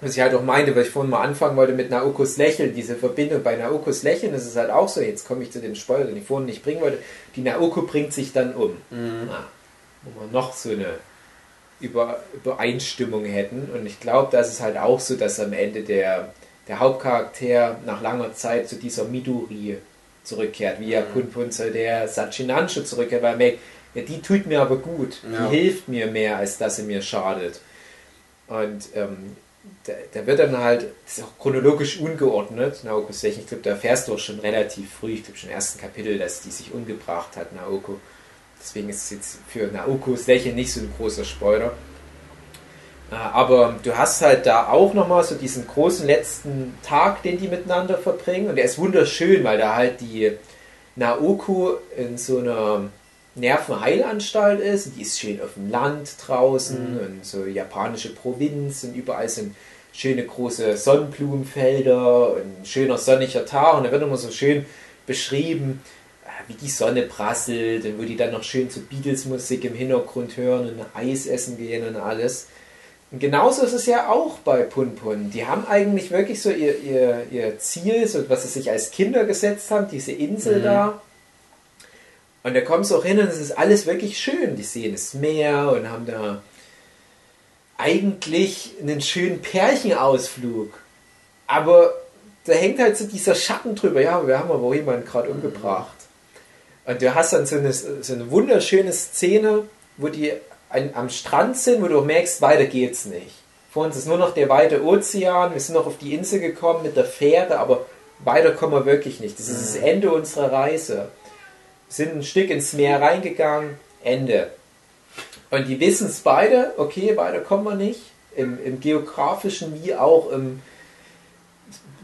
Was ich halt auch meinte, weil ich vorhin mal anfangen wollte mit Naokos Lächeln, diese Verbindung bei Naokos Lächeln, das ist halt auch so, jetzt komme ich zu dem Spoiler, den ich vorhin nicht bringen wollte, die Naoko bringt sich dann um. Mhm. Ah, wo wir noch so eine Über Übereinstimmung hätten. Und ich glaube, das ist halt auch so, dass am Ende der, der Hauptcharakter nach langer Zeit zu dieser Midori zurückkehrt, wie ja Mhm. Punpun zu der Sachinanshu zurückkehrt, weil er merkt, ja, die tut mir aber gut, Ja. die hilft mir mehr, als dass sie mir schadet. Und ähm, da, da wird dann halt, ist auch chronologisch ungeordnet, Naokos Lächeln, ich glaube, da erfährst du auch schon relativ früh, ich glaube schon im ersten Kapitel, dass die sich umgebracht hat, Naoko. Deswegen ist es jetzt für Naokos Lächeln nicht so ein großer Spoiler. Äh, Aber du hast halt da auch nochmal so diesen großen letzten Tag, den die miteinander verbringen. Und der ist wunderschön, weil da halt die Naoko in so einer Nervenheilanstalt ist. Die ist schön auf dem Land draußen Mhm. und so japanische Provinz und überall sind schöne große Sonnenblumenfelder und ein schöner sonniger Tag. Und da wird immer so schön beschrieben, äh, wie die Sonne prasselt und wo die dann noch schön so Beatles-Musik im Hintergrund hören und Eis essen gehen und alles. Und genauso ist es ja auch bei Punpun. Die haben eigentlich wirklich so ihr, ihr, ihr Ziel, so was sie sich als Kinder gesetzt haben, diese Insel Mhm. da. Und da kommen sie auch hin und es ist alles wirklich schön. Die sehen das Meer und haben da eigentlich einen schönen Pärchenausflug. Aber da hängt halt so dieser Schatten drüber. Ja, wir haben aber jemanden gerade umgebracht. Und du hast dann so eine, so eine wunderschöne Szene, wo die an, am Strand sind, wo du merkst, weiter geht's nicht. Vor uns ist nur noch der weite Ozean, wir sind noch auf die Insel gekommen mit der Fähre, aber weiter kommen wir wirklich nicht. Das ist das Ende unserer Reise. Sind ein Stück ins Meer reingegangen, Ende. Und die wissen es beide, okay, weiter kommen wir nicht. Im, Im geografischen wie auch im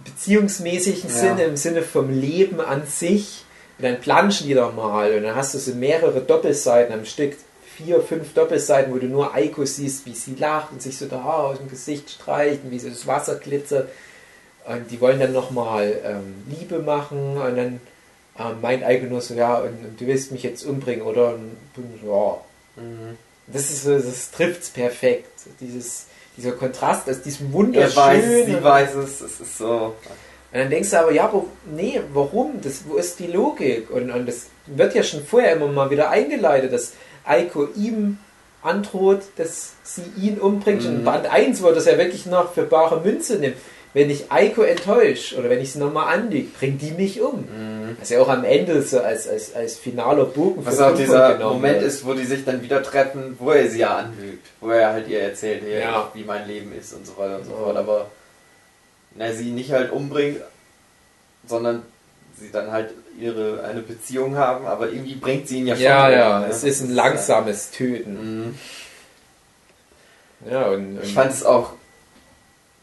beziehungsmäßigen Ja. Sinne, im Sinne vom Leben an sich. Und dann planschen die doch mal und dann hast du so mehrere Doppelseiten am Stück, vier, fünf Doppelseiten, wo du nur Eiko siehst, wie sie lacht und sich so da aus dem Gesicht streicht und wie so das Wasser glitzert. Und die wollen dann nochmal ähm, Liebe machen und dann meint Eiko nur so, ja, und, und du willst mich jetzt umbringen, oder? Und, ja, Mhm. das ist so, das trifft's perfekt. Dieses, dieser Kontrast aus diesem Er wunderschönen. weiß es, sie weiß es, es ist so. Und dann denkst du aber, ja, wo, nee, warum? Das, wo ist die Logik? Und, und das wird ja schon vorher immer mal wieder eingeleitet, dass Eiko ihm androht, dass sie ihn umbringt. Und in Mhm. Band 1 wurde das ja wirklich noch für bare Münze nimmt. Wenn ich Eiko enttäuscht oder wenn ich sie nochmal anlege, bringt die mich um. Mhm. Was ja auch am Ende so als, als, als finaler Bogen Was auch dieser Moment wird. ist, wo die sich dann wieder treffen, wo er sie ja anlügt. Wo er halt ihr erzählt, Ja. wie mein Leben ist und so weiter und so fort. Aber na, sie nicht halt umbringt, sondern sie dann halt ihre eine Beziehung haben, aber irgendwie bringt sie ihn ja schon Ja, um, ja, ne? es ist ein langsames Töten. Mhm. Ja, und, und Ich fand es auch.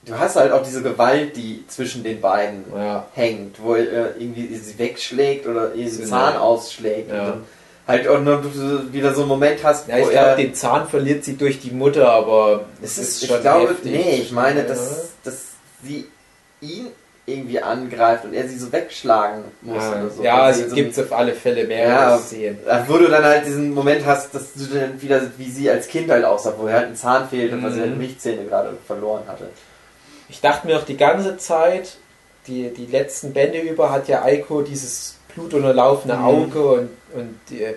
Du hast halt auch diese Gewalt, die zwischen den beiden ja, hängt, wo er irgendwie sie wegschlägt oder ihr So den Zahn ausschlägt. Ja. Und dann halt auch nur wieder so einen Moment hast, ja, wo ich glaube, den Zahn verliert sie durch die Mutter, aber es ist, ist ich schon glaube, heftig. nee, ich meine, dass, dass sie ihn irgendwie angreift und er sie so wegschlagen muss Ja, oder so. ja Weil es sie so gibt auf alle Fälle mehrere Ja. Szenen. Wo du dann halt diesen Moment hast, dass du dann wieder, wie sie als Kind halt aussah, wo er halt ein Zahn fehlt und weil sie halt Mhm. Milchzähne gerade verloren hatte. Ich dachte mir auch die ganze Zeit, die, die letzten Bände über hat ja Eiko dieses blutunterlaufene Mhm. Auge und, und die, äh,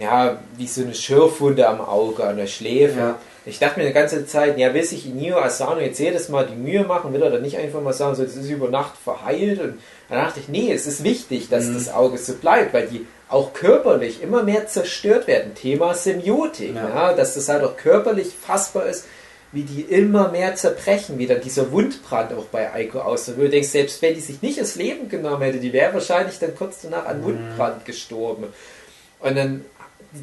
ja, wie so eine Schürfwunde am Auge, an der Schläfe. Ja. Ich dachte mir die ganze Zeit, ja, will sich Inio Asano jetzt jedes Mal die Mühe machen, will er dann nicht einfach mal sagen, so, das ist über Nacht verheilt? Und dann dachte ich, nee, es ist wichtig, dass Mhm. das Auge so bleibt, weil die auch körperlich immer mehr zerstört werden. Thema Semiotik, Ja. ja. dass das halt auch körperlich fassbar ist, wie die immer mehr zerbrechen, wie dann dieser Wundbrand auch bei Eiko aussieht. Wo du denkst, selbst wenn die sich nicht das Leben genommen hätte, die wäre wahrscheinlich dann kurz danach an Mhm. Wundbrand gestorben. Und dann,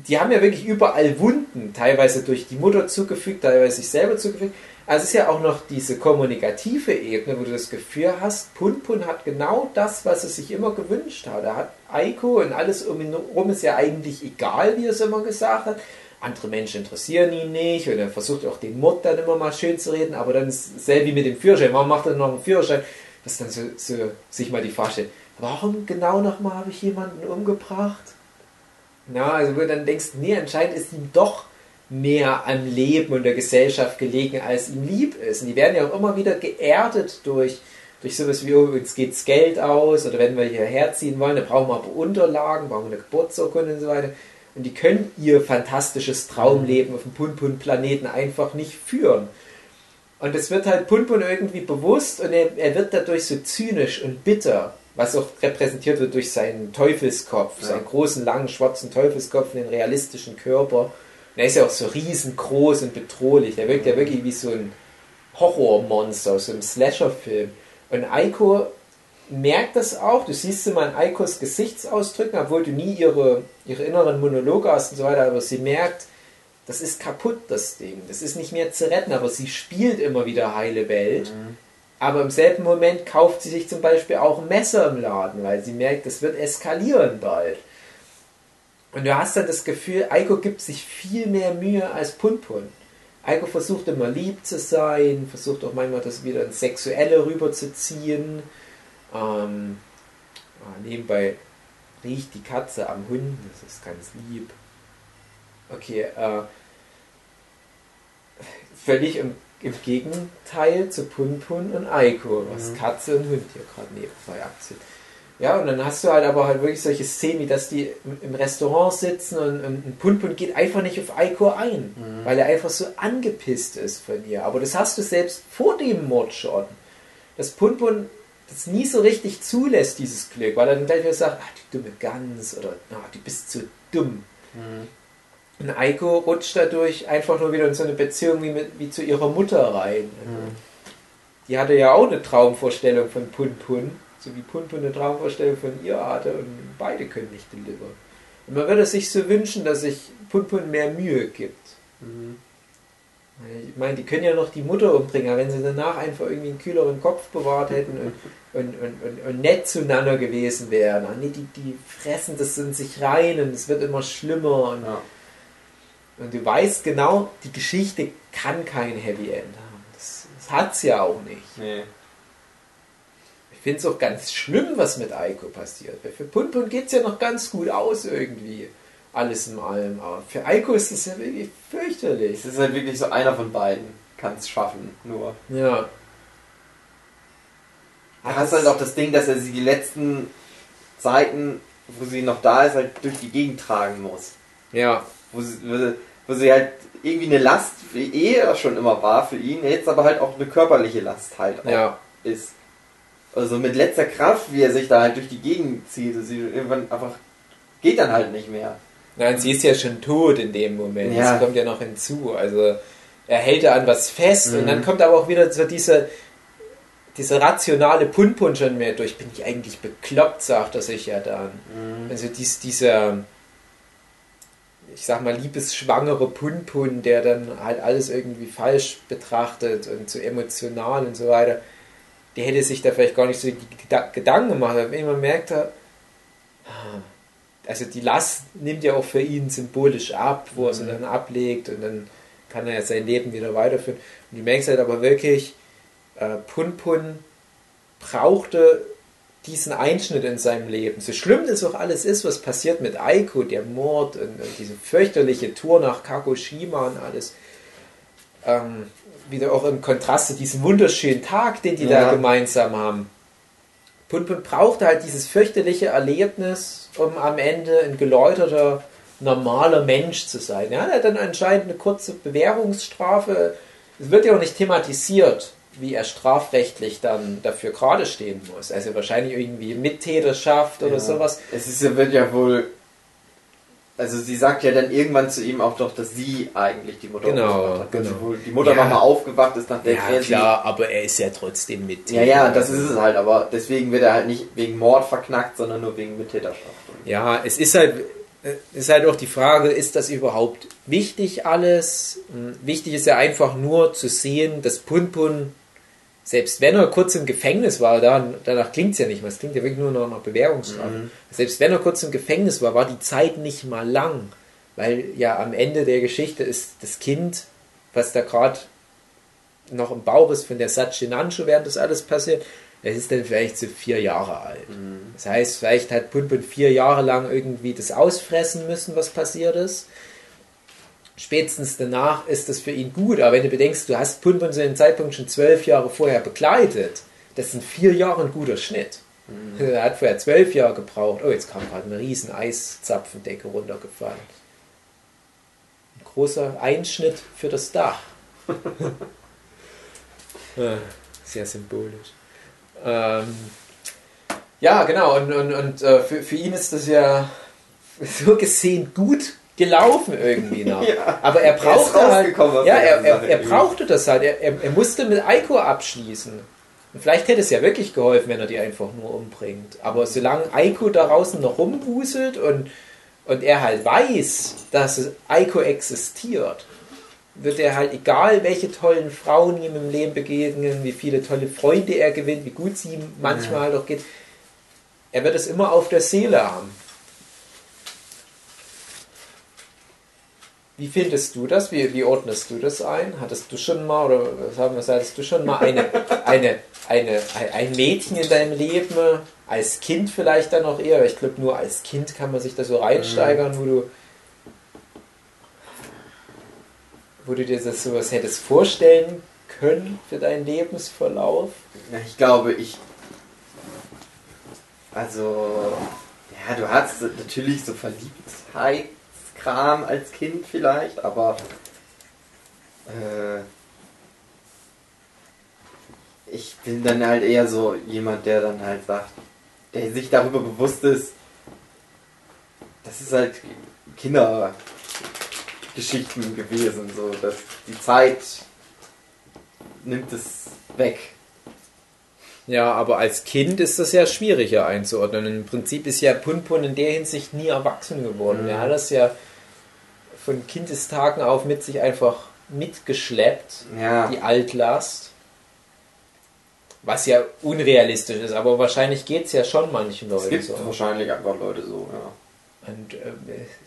die haben ja wirklich überall Wunden, teilweise durch die Mutter zugefügt, teilweise sich selber zugefügt. Also es ist ja auch noch diese kommunikative Ebene, wo du das Gefühl hast, Punpun hat genau das, was er sich immer gewünscht hat. Er hat Eiko und alles um ihn herum ist ja eigentlich egal, wie er es immer gesagt hat. Andere Menschen interessieren ihn nicht und er versucht auch den Mord dann immer mal schön zu reden, aber dann ist es selber wie mit dem Führerschein. Warum macht er noch einen Führerschein? Dass dann so, so sich mal die Frage warum genau nochmal habe ich jemanden umgebracht? Na, also wo du dann denkst, nee, anscheinend ist ihm doch mehr am Leben und der Gesellschaft gelegen, als ihm lieb ist. Und die werden ja auch immer wieder geerdet durch, durch sowas wie, oh, uns geht's Geld aus oder wenn wir hierher ziehen wollen, dann brauchen wir aber Unterlagen, brauchen wir eine Geburtsurkunde und so weiter. Und die können ihr fantastisches Traumleben auf dem Punpun-Planeten einfach nicht führen. Und es wird halt Punpun irgendwie bewusst und er, er wird dadurch so zynisch und bitter, was auch repräsentiert wird durch seinen Teufelskopf, ja. seinen großen, langen, schwarzen Teufelskopf, den realistischen Körper er ist ja auch so riesengroß und bedrohlich. Der wirkt ja wirklich wie so ein Horrormonster aus so einem Slasher-Film. Und Aiko merkt das auch. Du siehst immer an Eikos Gesichtsausdrücken, obwohl du nie ihre, ihre inneren Monologe hast und so weiter, aber sie merkt, das ist kaputt, das Ding. Das ist nicht mehr zu retten, aber sie spielt immer wieder heile Welt. Mhm. Aber im selben Moment kauft sie sich zum Beispiel auch ein Messer im Laden, weil sie merkt, das wird eskalieren bald. Und du hast dann das Gefühl, Eiko gibt sich viel mehr Mühe als Punpun. Eiko versucht immer lieb zu sein, versucht auch manchmal das wieder ins Sexuelle rüberzuziehen. Ähm, ah, nebenbei riecht die Katze am Hund, das ist ganz lieb. Okay, äh, völlig im, im, Gegenteil zu Punpun und Eiko, was mhm. Katze und Hund hier gerade nebenbei abzieht. Ja, und dann hast du halt aber halt wirklich solche Szenen, wie dass die im Restaurant sitzen und, ein Punpun geht einfach nicht auf Aiko ein, mhm. weil er einfach so angepisst ist von ihr. Aber das hast du selbst vor dem Mord schon. Dass Punpun das nie so richtig zulässt, dieses Glück, weil er dann gleich wieder sagt, ach, die dumme Gans oder ah, du bist zu dumm. Mhm. Und Aiko rutscht dadurch einfach nur wieder in so eine Beziehung wie, mit, wie zu ihrer Mutter rein. Mhm. Die hatte ja auch eine Traumvorstellung von Punpun so wie Punto eine Traumvorstellung von ihr hatte und beide können nicht deliveren. Und man würde sich so wünschen, dass sich Punpun mehr Mühe gibt. Mhm. Ich meine, die können ja noch die Mutter umbringen, wenn sie danach einfach irgendwie einen kühleren Kopf bewahrt hätten und, und, und, und, und nett zueinander gewesen wären. Nee, die, die fressen das in sich rein und es wird immer schlimmer. Und, ja. und du weißt genau, die Geschichte kann kein Happy End haben. Das, das hat es ja auch nicht. Nee finde es auch ganz schlimm, was mit Eiko passiert. Für Punpun geht es ja noch ganz gut aus irgendwie. Alles in allem. Aber für Eiko ist es ja wirklich fürchterlich. Es ist halt wirklich so einer von beiden kann es schaffen, nur. Ja. Da hast du halt auch das Ding, dass er sie die letzten Seiten, wo sie noch da ist, halt durch die Gegend tragen muss. Ja. Wo sie, wo sie halt irgendwie eine Last, wie eh schon immer war für ihn, jetzt aber halt auch eine körperliche Last halt ja. ist also mit letzter Kraft, wie er sich da halt durch die Gegend zieht, sie irgendwann einfach geht dann halt nicht mehr. Nein, sie ist ja schon tot in dem Moment. Ja. Das kommt ja noch hinzu. Also er hält da an was fest mhm. und dann kommt aber auch wieder so diese, diese rationale Punpun schon mehr durch. Bin ich eigentlich bekloppt, sagt er sich ja dann. Mhm. Also dies, dieser, ich sag mal, liebesschwangere Punpun, der dann halt alles irgendwie falsch betrachtet und zu so emotional und so weiter der hätte sich da vielleicht gar nicht so Gedanken gemacht. Aber wenn man merkt, ah, also die Last nimmt ja auch für ihn symbolisch ab, wo er sie mhm. dann ablegt und dann kann er ja sein Leben wieder weiterführen. Und du merkst halt aber wirklich, äh, Pun Pun brauchte diesen Einschnitt in seinem Leben. So schlimm das auch alles ist, was passiert mit Aiko, der Mord und, und diese fürchterliche Tour nach Kagoshima und alles. Ähm, wieder auch im Kontrast zu diesem wunderschönen Tag, den die ja. da gemeinsam haben. Punpun brauchte halt dieses fürchterliche Erlebnis, um am Ende ein geläuterter, normaler Mensch zu sein. Er hat dann anscheinend eine kurze Bewährungsstrafe. Es wird ja auch nicht thematisiert, wie er strafrechtlich dann dafür gerade stehen muss. Also wahrscheinlich irgendwie Mittäterschaft oder ja. sowas. Es ist, wird ja wohl also sie sagt ja dann irgendwann zu ihm auch doch, dass sie eigentlich die Mutter genau, hat. Genau. die Mutter ja. nochmal aufgewacht ist, nachdem ja, er klar, aber er ist ja trotzdem mit. Ja, ja, das ist es halt, aber deswegen wird er halt nicht wegen Mord verknackt, sondern nur wegen Mittäterschaft. Ja, es ist halt, äh, ist halt auch die Frage, ist das überhaupt wichtig alles? Hm, wichtig ist ja einfach nur zu sehen, dass Punpun, selbst wenn er kurz im Gefängnis war, dann, danach klingt es ja nicht mehr, es klingt ja wirklich nur noch nach Bewährungsstrafe. Mhm. Selbst wenn er kurz im Gefängnis war, war die Zeit nicht mal lang, weil ja am Ende der Geschichte ist das Kind, was da gerade noch im Bauch ist von der Satchinanshu, während das alles passiert, es ist dann vielleicht so vier Jahre alt. Mhm. Das heißt, vielleicht hat Punpun vier Jahre lang irgendwie das ausfressen müssen, was passiert ist. Spätestens danach ist das für ihn gut, aber wenn du bedenkst, du hast Punpun zu dem Zeitpunkt schon zwölf Jahre vorher begleitet, das sind vier Jahre ein guter Schnitt. Mhm. Er hat vorher zwölf Jahre gebraucht. Oh, jetzt kam gerade eine riesen Eiszapfendecke runtergefallen. Ein großer Einschnitt für das Dach. Sehr symbolisch. Ähm, ja, genau. Und, und, und äh, für, für ihn ist das ja so gesehen gut gelaufen irgendwie noch. ja, Aber er brauchte er halt, ja, er, er, er brauchte das halt. Er, er, er musste mit Aiko abschließen. Und vielleicht hätte es ja wirklich geholfen, wenn er die einfach nur umbringt. Aber solange Aiko da draußen noch rumwuselt und, und er halt weiß, dass Aiko existiert, wird er halt, egal welche tollen Frauen ihm im Leben begegnen, wie viele tolle Freunde er gewinnt, wie gut sie ihm manchmal ja. doch geht, er wird es immer auf der Seele haben. Wie findest du das? Wie, wie ordnest du das ein? Hattest du schon mal, oder sagen wir, hattest du schon mal eine, eine, eine, ein Mädchen in deinem Leben, als Kind vielleicht dann noch eher, ich glaube nur als Kind kann man sich da so reinsteigern, wo du wo du dir das sowas hättest vorstellen können für deinen Lebensverlauf? Ja, ich glaube, ich. Also, ja, du hattest natürlich so Verliebtheitskram als Kind vielleicht, aber. Äh, ich bin dann halt eher so jemand, der dann halt sagt, der sich darüber bewusst ist, das ist halt Kinder, Geschichten gewesen. So, dass die Zeit nimmt es weg. Ja, aber als Kind ist das ja schwieriger einzuordnen. Im Prinzip ist ja Punpun in der Hinsicht nie erwachsen geworden. Mhm. Er hat das ja von Kindestagen auf mit sich einfach mitgeschleppt, ja. die Altlast. Was ja unrealistisch ist, aber wahrscheinlich geht es ja schon manchen Leuten so. Es gibt so. wahrscheinlich einfach Leute so, ja. Und äh,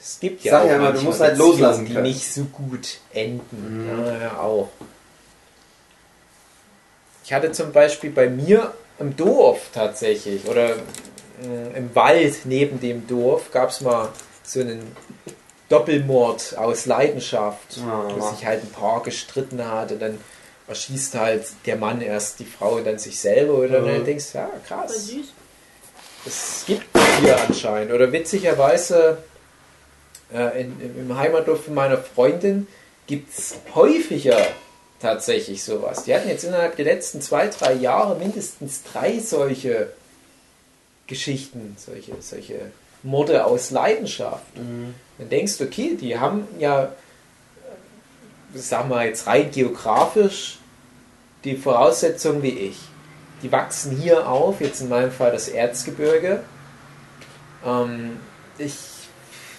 es gibt ja Sag auch ja immer, du musst halt loslassen die nicht so gut enden. Mhm. Ja, ja, auch. Ich hatte zum Beispiel bei mir im Dorf tatsächlich oder äh, im Wald neben dem Dorf gab es mal so einen Doppelmord aus Leidenschaft, ja, wo sich halt ein Paar gestritten hat und dann erschießt halt der Mann erst die Frau und dann sich selber oder mhm. dann denkst du, ja krass. Es gibt hier anscheinend. Oder witzigerweise äh, in, im Heimatdorf von meiner Freundin gibt es häufiger tatsächlich sowas. Die hatten jetzt innerhalb der letzten zwei, drei Jahre mindestens drei solche Geschichten, solche, solche Morde aus Leidenschaft. Mhm. Dann denkst du, okay, die haben ja, sagen wir jetzt rein geografisch, die Voraussetzungen wie ich. Die wachsen hier auf, jetzt in meinem Fall das Erzgebirge. Ähm, ich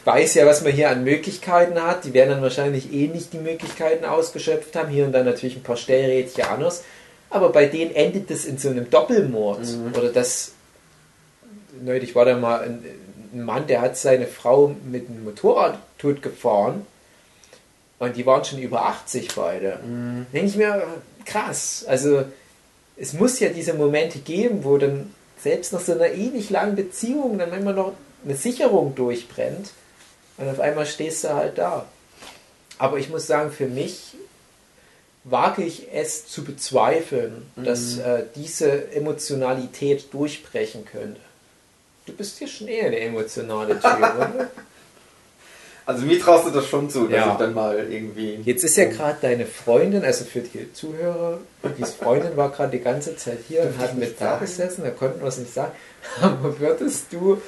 weiß ja, was man hier an Möglichkeiten hat. Die werden dann wahrscheinlich eh nicht die Möglichkeiten ausgeschöpft haben. Hier und da natürlich ein paar Stellrädchen anders. Aber bei denen endet das in so einem Doppelmord. Mhm. Oder das. Neulich war da mal ein, ein, Mann, der hat seine Frau mit einem Motorrad tot gefahren. Und die waren schon über 80 beide. Mhm. Denke ich mir, krass. Also es muss ja diese Momente geben, wo dann selbst nach so einer ewig langen Beziehung dann immer noch eine Sicherung durchbrennt und auf einmal stehst du halt da. Aber ich muss sagen, für mich wage ich es zu bezweifeln, mhm. dass äh, diese Emotionalität durchbrechen könnte. Du bist ja schon eher eine emotionale Typ, oder? Also mir traust du das schon zu, dass ja. ich dann mal irgendwie. Jetzt ist ja gerade deine Freundin, also für die Zuhörer, die Freundin war gerade die ganze Zeit hier und hat mit da gesessen, da konnten wir es nicht sagen. Aber würdest du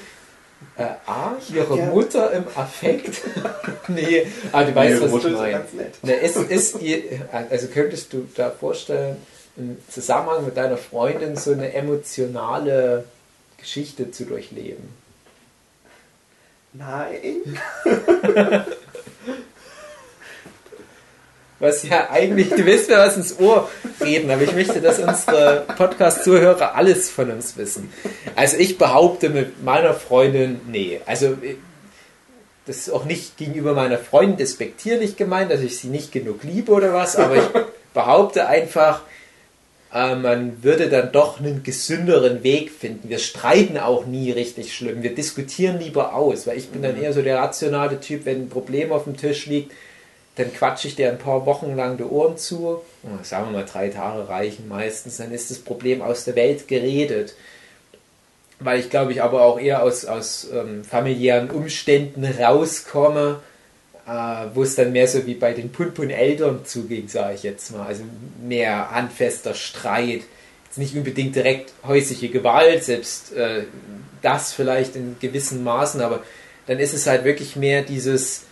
äh, A, ihre Mutter im Affekt? nee, aber ah, du weißt, nee, was ich meine. Ne, ist, ist ihr, also könntest du da vorstellen, im Zusammenhang mit deiner Freundin so eine emotionale Geschichte zu durchleben? Nein. Was ja eigentlich, du willst mir was ins Ohr reden, aber ich möchte, dass unsere Podcast-Zuhörer alles von uns wissen. Also ich behaupte mit meiner Freundin, nee. Also das ist auch nicht gegenüber meiner Freundin despektierlich gemeint, dass ich sie nicht genug liebe oder was, aber ich behaupte einfach, äh, man würde dann doch einen gesünderen Weg finden. Wir streiten auch nie richtig schlimm. Wir diskutieren lieber aus, weil ich bin dann eher so der rationale Typ, wenn ein Problem auf dem Tisch liegt, dann quatsche ich dir ein paar Wochen lang die Ohren zu. Sagen wir mal, drei Tage reichen meistens. Dann ist das Problem aus der Welt geredet. Weil ich glaube ich aber auch eher aus, aus ähm, familiären Umständen rauskomme, äh, wo es dann mehr so wie bei den Punpun-Eltern zuging, sage ich jetzt mal. Also mehr handfester Streit. Jetzt nicht unbedingt direkt häusliche Gewalt, selbst äh, das vielleicht in gewissen Maßen, aber dann ist es halt wirklich mehr dieses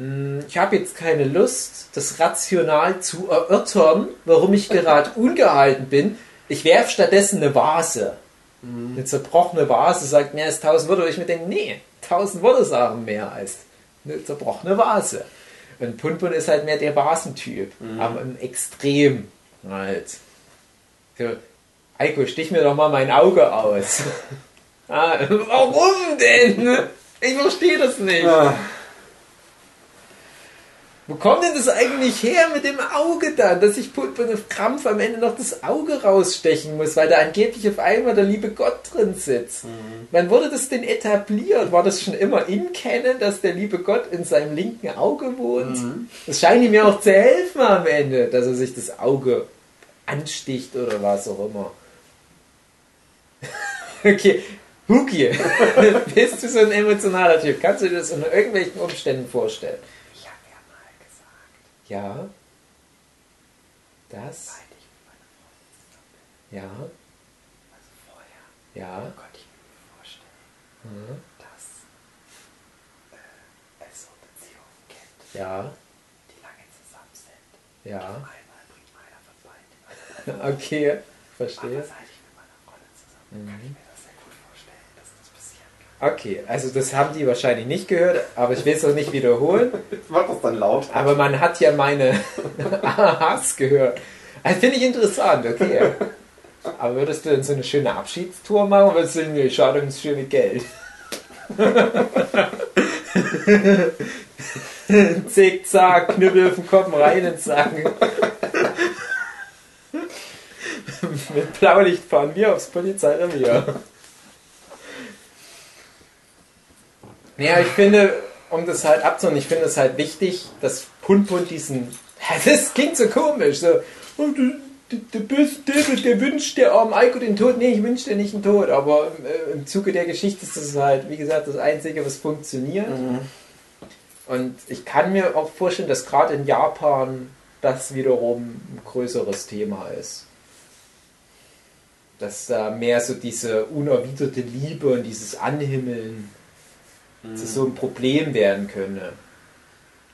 hm, ich habe jetzt keine Lust, das rational zu erörtern, warum ich gerade ungehalten bin. Ich werfe stattdessen eine Vase. Mhm. Eine zerbrochene Vase sagt mehr als 1000 Worte. Und ich mir denke, nee, 1000 Worte sagen mehr als eine zerbrochene Vase. Und Punpun ist halt mehr der Vasentyp, mhm. aber im Extrem halt. So, Eiko, stich mir doch mal mein Auge aus. ah, warum denn? Ich verstehe das nicht. Ah. Wo kommt denn das eigentlich her mit dem Auge dann, dass ich Pulpen auf Krampf am Ende noch das Auge rausstechen muss, weil da angeblich auf einmal der liebe Gott drin sitzt? Mhm. Wann wurde das denn etabliert? War das schon immer in Kennen, dass der liebe Gott in seinem linken Auge wohnt? Mhm. Das scheint ihm ja auch zu helfen am Ende, dass er sich das Auge ansticht oder was auch immer. okay, Huki, bist du so ein emotionaler Typ? Kannst du dir das unter irgendwelchen Umständen vorstellen? Ja. Das. Seit ich mit meiner Frau zusammen bin. Ja. Also vorher. Ja. Konnte ich mir vorstellen, mhm. dass äh, es so Beziehungen gibt. Ja. Die lange zusammen sind. Ja. Und einmal bringt meiner von beiden. okay, verstehe. Aber seit ich mit meiner Rolle zusammen bin, mhm. kann ich mir Okay, also das haben die wahrscheinlich nicht gehört, aber ich will es auch nicht wiederholen. Mach das dann laut. Aber man hat ja meine Ahas gehört. Also finde ich interessant, okay. Aber würdest du denn so eine schöne Abschiedstour machen oder sind wir schade ums schöne Geld? Zick, zack, Knüppel auf den Kopf rein und sagen. Mit Blaulicht fahren wir aufs Polizeirevier. Ja, ich finde, um das halt abzuholen, ich finde es halt wichtig, dass Punpun diesen. Das klingt so komisch, so. Oh, der böse David, der wünscht der armen Eiko den Tod. Nee, ich wünsche dir nicht den Tod, aber äh, im Zuge der Geschichte ist das halt, wie gesagt, das Einzige, was funktioniert. Mhm. Und ich kann mir auch vorstellen, dass gerade in Japan das wiederum ein größeres Thema ist. Dass da mehr so diese unerwiderte Liebe und dieses Anhimmeln dass es so ein Problem werden könne.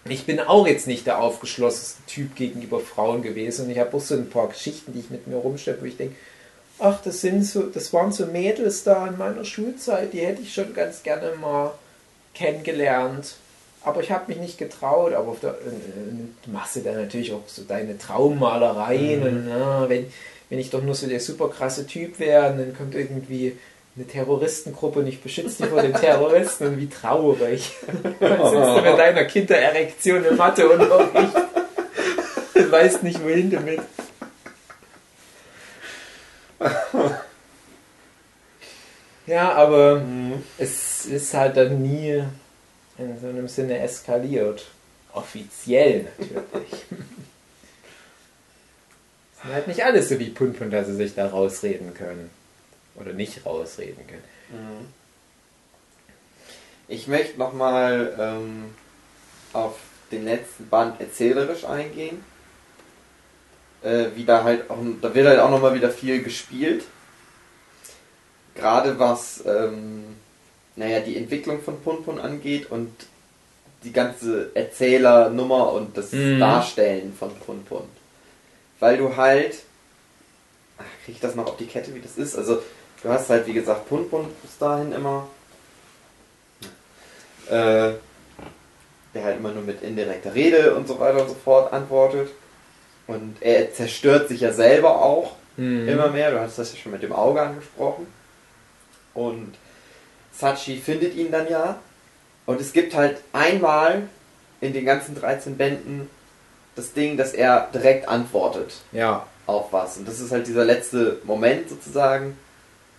Ich bin auch jetzt nicht der aufgeschlossenste Typ gegenüber Frauen gewesen und ich habe auch so ein paar Geschichten, die ich mit mir rumstelle, wo ich denke, ach, das sind so, das waren so Mädels da in meiner Schulzeit, die hätte ich schon ganz gerne mal kennengelernt. Aber ich habe mich nicht getraut, aber auf der, du machst du dann natürlich auch so deine Traummalereien mhm. und na, wenn, wenn ich doch nur so der super krasse Typ wäre, dann kommt irgendwie eine Terroristengruppe und ich beschütze dich vor den Terroristen und wie traurig. Sitzt du mit deiner Kindererektion im Mathe und ich weißt nicht wohin damit. Ja, aber mhm. es ist halt dann nie in so einem Sinne eskaliert. Offiziell natürlich. Es sind halt nicht alles so wie Punpun, dass sie sich da rausreden können oder nicht rausreden können. Mhm. Ich möchte nochmal ähm, auf den letzten Band erzählerisch eingehen. Äh, wie da halt auch, da wird halt auch nochmal wieder viel gespielt. Gerade was, ähm, naja, die Entwicklung von Punpun angeht und die ganze Erzählernummer und das mhm. Darstellen von Punpun. Weil du halt, kriege ich das noch auf die Kette, wie das ist? Also Du hast halt, wie gesagt, Punpun bis dahin immer. äh, der halt immer nur mit indirekter Rede und so weiter und so fort antwortet. Und er zerstört sich ja selber auch Mhm. immer mehr. Du hast das ja schon mit dem Auge angesprochen. Und Sachi findet ihn dann ja. Und es gibt halt einmal in den ganzen 13 Bänden das Ding, dass er direkt antwortet Ja. auf was. Und das ist halt dieser letzte Moment sozusagen,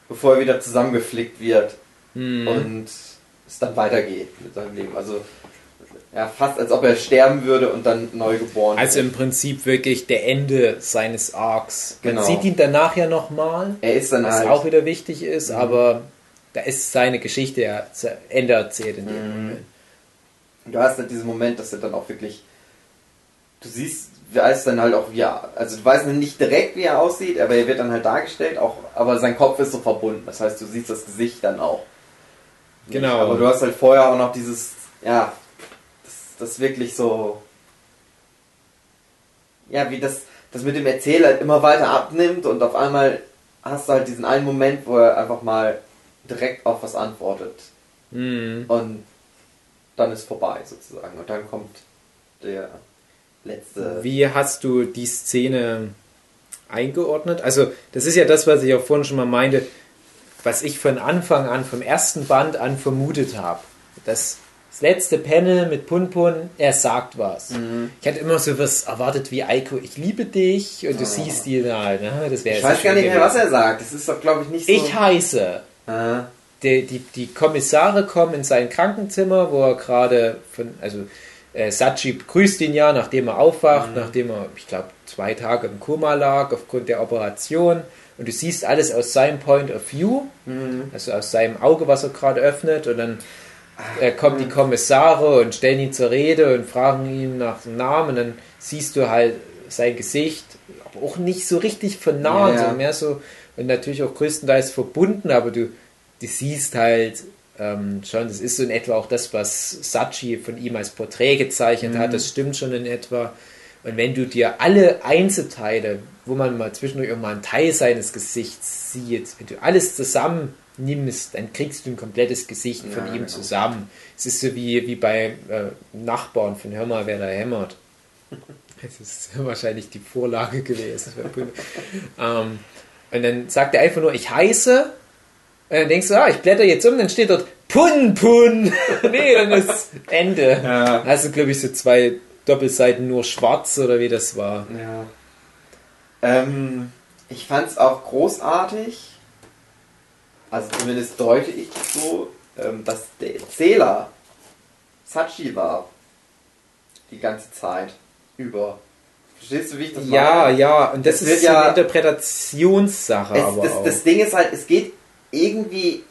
bevor er wieder zusammengeflickt wird Mhm. und es dann weitergeht mit seinem Leben. Also ja, fast als ob er sterben würde und dann neu geboren Also wird. im Prinzip wirklich der Ende seines Arcs. Man Genau. sieht ihn danach ja nochmal, Er ist dann was halt auch wieder wichtig ist, Mhm. aber da ist seine Geschichte ja zu Ende erzählt in dem Mhm. Moment. du hast halt diesen Moment, dass er dann auch wirklich du siehst, weißt dann halt auch er, also du weißt nicht direkt wie er aussieht, aber er wird dann halt dargestellt, auch, aber sein Kopf ist so verbunden. Das heißt, du siehst das Gesicht dann auch. Genau. Aber du hast halt vorher auch noch dieses, ja, das, das wirklich so, ja, wie das, das mit dem Erzähler halt immer weiter abnimmt und auf einmal hast du halt diesen einen Moment, wo er einfach mal direkt auf was antwortet. Mhm. Und dann ist vorbei sozusagen. Und dann kommt der letzte. Wie hast du die Szene eingeordnet? Also, das ist ja das, was ich auch vorhin schon mal meinte, was ich von Anfang an, vom ersten Band an vermutet habe. Das, das letzte Panel mit Punpun, er sagt was. Mhm. Ich hatte immer so was erwartet wie Eiko, ich liebe dich und du siehst ihn halt. Ne? Das Ich weiß gar nicht mehr, was er sagt. Das ist doch, glaube ich, nicht so. Ich heiße. Ah, Die, die, die Kommissare kommen in sein Krankenzimmer, wo er gerade von, also äh, Sachi begrüßt ihn ja, nachdem er aufwacht, nachdem er, ich glaube, zwei Tage im Koma lag aufgrund der Operation. Und du siehst alles aus seinem Point of View, also aus seinem Auge, was er gerade öffnet. Und dann äh, kommen die Kommissare und stellen ihn zur Rede und fragen ihn nach dem Namen. Und dann siehst du halt sein Gesicht, aber auch nicht so richtig von nah, Ja, ja. sondern mehr so und natürlich auch größtenteils verbunden, aber du, du siehst halt ähm, schon, das ist so in etwa auch das, was Sachi von ihm als Porträt gezeichnet hat, das stimmt schon in etwa. Und wenn du dir alle Einzelteile, wo man mal zwischendurch auch mal einen Teil seines Gesichts sieht, wenn du alles zusammen nimmst, dann kriegst du ein komplettes Gesicht von Ja, ihm genau. zusammen. Es ist so wie, wie bei äh, Nachbarn von Hör mal, wer da hämmert. Das ist wahrscheinlich die Vorlage gewesen. ähm, und dann sagt er einfach nur, ich heiße. Und dann denkst du, ah, ich blätter jetzt um, dann steht dort Pun Pun. nee, dann ist Ende. Ja. Dann hast du, glaube ich, so zwei Doppelseiten nur schwarz oder wie das war. Ja. Ähm, ich fand es auch großartig, also zumindest deute ich so, ähm, dass der Erzähler Sachi war. Die ganze Zeit über. Verstehst du, wie ich das Ja, meine? ja, und das Es ist ja- eine Interpretationssache Es, aber das, auch. das Ding ist halt, es geht irgendwie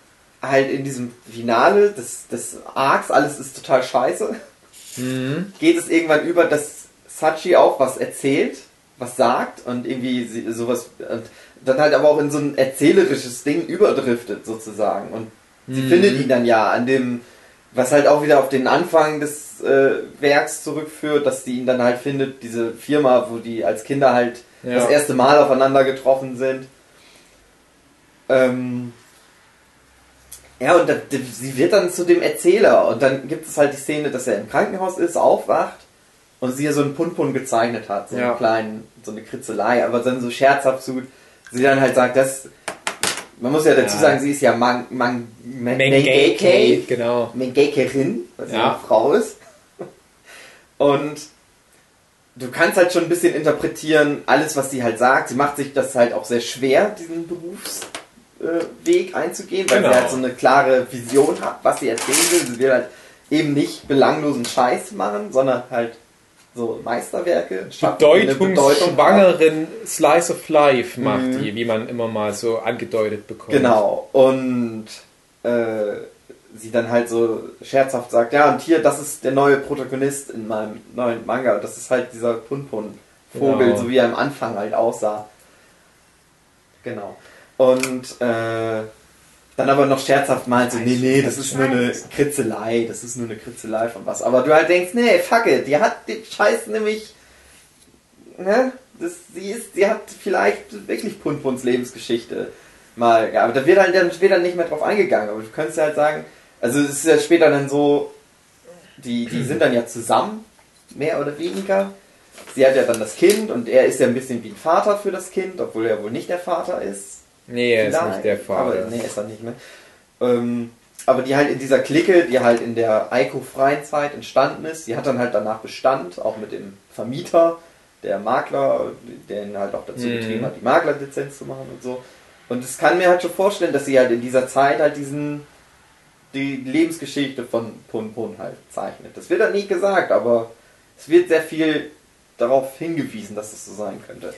halt in diesem Finale des, des Arcs, alles ist total scheiße. Mhm. geht es irgendwann über, dass Sachi auch was erzählt, was sagt und irgendwie sie- sowas und dann halt aber auch in so ein erzählerisches Ding überdriftet sozusagen und sie Mhm. findet ihn dann ja an dem, was halt auch wieder auf den Anfang des äh, Werks zurückführt, dass sie ihn dann halt findet, diese Firma, wo die als Kinder halt Ja. das erste Mal aufeinander getroffen sind. Ähm, ja, und da, da- sie wird dann zu dem Erzähler und dann gibt es halt die Szene, dass er im Krankenhaus ist, aufwacht und sie ja so einen Punpun gezeichnet hat, so Ja. einen kleinen, so eine Kritzelei, aber dann so scherzhaft so, sie dann halt sagt, dass man muss ja dazu Ja. sagen, sie ist ja Mang, Mang, Mang, Mengeke, genau. Mengekerin, was ja eine Frau ist. Und du kannst halt schon ein bisschen interpretieren, alles, was sie halt sagt. Sie macht sich das halt auch sehr schwer, diesen Berufsweg einzugehen, weil Genau. sie halt so eine klare Vision hat, was sie erzählen will. Sie will halt eben nicht belanglosen Scheiß machen, sondern halt so Meisterwerke. Bedeutungsschwangeren Slice of Life macht Mhm. die, wie man immer mal so angedeutet bekommt. Genau. Und äh, sie dann halt so scherzhaft sagt, ja, und hier, das ist der neue Protagonist in meinem neuen Manga. Das ist halt dieser Punpun-Vogel, Genau. so wie er am Anfang halt aussah. Genau. Und äh, dann aber noch scherzhaft meint so, nee, nee, das ist nur eine Kritzelei, das ist nur eine Kritzelei von was. Aber du halt denkst, nee, fuck it, die hat den Scheiß nämlich, ne, das, sie ist, sie hat vielleicht wirklich Punpuns Lebensgeschichte mal, ja, aber da wird halt dann später nicht mehr drauf eingegangen, aber du könntest ja halt sagen, also es ist ja später dann so, die, die sind dann ja zusammen, mehr oder weniger. Sie hat ja dann das Kind und er ist ja ein bisschen wie ein Vater für das Kind, obwohl er wohl nicht der Vater ist. Nee, er ist nicht der Vater. Aber, nee, ist er nicht mehr. Ähm, aber die halt in dieser Clique, die halt in der Eiko-freien Zeit entstanden ist, die hat dann halt danach Bestand, auch mit dem Vermieter, der Makler, der ihn halt auch dazu Mhm. getrieben hat, die Maklerlizenz zu machen und so. Und es kann mir halt schon vorstellen, dass sie halt in dieser Zeit halt diesen, die Lebensgeschichte von Pun Pun halt zeichnet. Das wird halt nicht gesagt, aber es wird sehr viel darauf hingewiesen, dass das so sein könnte.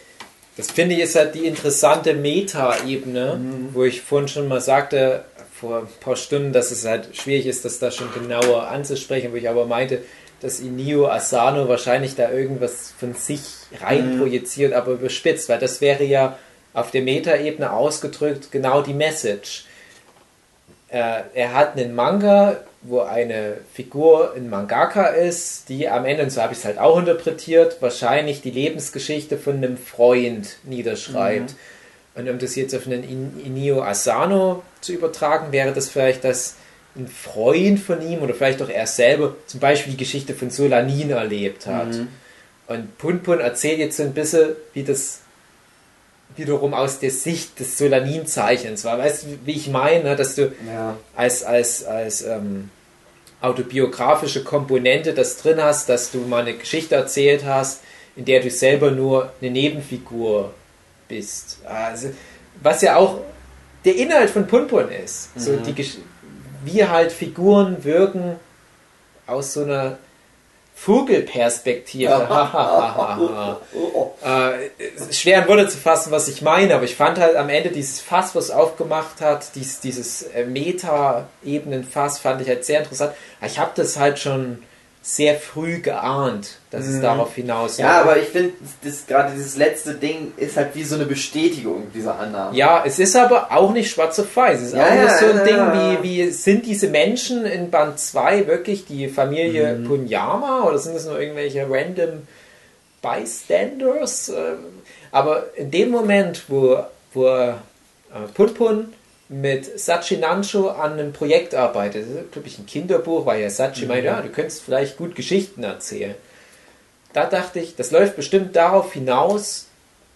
Das finde ich ist halt die interessante Meta-Ebene, wo ich vorhin schon mal sagte, vor ein paar Stunden, dass es halt schwierig ist, das da schon genauer anzusprechen, wo ich aber meinte, dass Inio Asano wahrscheinlich da irgendwas von sich rein projiziert, aber überspitzt, weil das wäre ja auf der Meta-Ebene ausgedrückt genau die Message. Äh, er hat einen Manga, wo eine Figur ein Mangaka ist, die am Ende, und so habe ich es halt auch interpretiert, wahrscheinlich die Lebensgeschichte von einem Freund niederschreibt. Und um das jetzt auf einen In- Inio Asano zu übertragen, wäre das vielleicht, dass ein Freund von ihm oder vielleicht auch er selber zum Beispiel die Geschichte von Solanin erlebt hat. Und Punpun erzählt jetzt so ein bisschen, wie das wiederum aus der Sicht des Solanin-Zeichens war. Weißt du, wie ich meine, dass du Ja. als, als, als ähm, autobiografische Komponente das drin hast, dass du mal eine Geschichte erzählt hast, in der du selber nur eine Nebenfigur bist. Also, was ja auch der Inhalt von Punpun ist. So die, wie halt Figuren wirken aus so einer Vogelperspektive. Äh, schwer in Worte zu fassen, was ich meine, aber ich fand halt am Ende dieses Fass, was aufgemacht hat, dies, dieses äh, Meta-Ebenen-Fass, fand ich halt sehr interessant. Ich habe das halt schon sehr früh geahnt, dass es darauf hinaus Ja, aber ich finde, das, gerade dieses letzte Ding ist halt wie so eine Bestätigung dieser Annahme. Ja, es ist aber auch nicht schwarz auf weiß. Es ist Ja, auch nicht ja, so ein ja, Ding ja. wie, wie, sind diese Menschen in Band 2 wirklich die Familie Mhm. Punyama oder sind es nur irgendwelche random Bystanders? Ähm, Aber in dem Moment, wo, wo äh, Punpun mit Sachi Nancho an einem Projekt arbeitet, das ist, glaube ich, ein Kinderbuch, weil ja Sachi Mhm. meint, ja, du könntest vielleicht gut Geschichten erzählen. Da dachte ich, das läuft bestimmt darauf hinaus,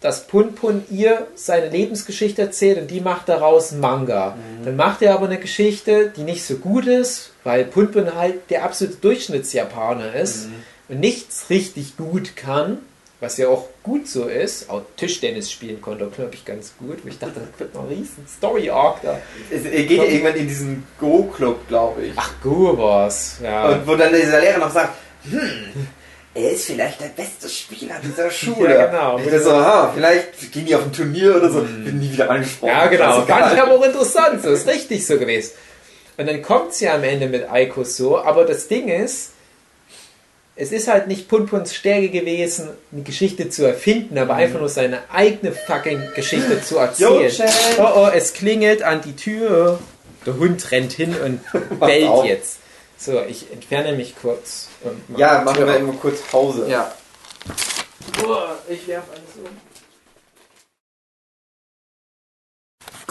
dass Punpun ihr seine Lebensgeschichte erzählt und die macht daraus einen Manga. Dann macht er aber eine Geschichte, die nicht so gut ist, weil Punpun halt der absolute Durchschnittsjapaner ist und nichts richtig gut kann, was ja auch gut so ist. Auch Tischtennis spielen konnte, glaube ich, ganz gut. Ich dachte, da wird noch ein riesen Story-Arc da. Es, er geht ja irgendwann in diesen Go-Club, glaube ich. Ach, gut was. Ja. Und wo dann dieser Lehrer noch sagt, hm, er ist vielleicht der beste Spieler dieser Schule. Ja, genau. Und so, aha, vielleicht gehen die auf ein Turnier oder so, bin nie wieder angesprochen. Ja, genau. Also, Fand ich aber auch interessant. So ist richtig so gewesen. Und dann kommt sie am Ende mit Aiko so, aber das Ding ist, es ist halt nicht Punpuns Stärke gewesen, eine Geschichte zu erfinden, aber einfach nur seine eigene fucking Geschichte zu erzählen. Oh oh, es klingelt an die Tür. Der Hund rennt hin und bellt jetzt. So, ich entferne mich kurz. und mach ja, machen wir immer kurz Pause. Ja. Oh, ich werf eins um.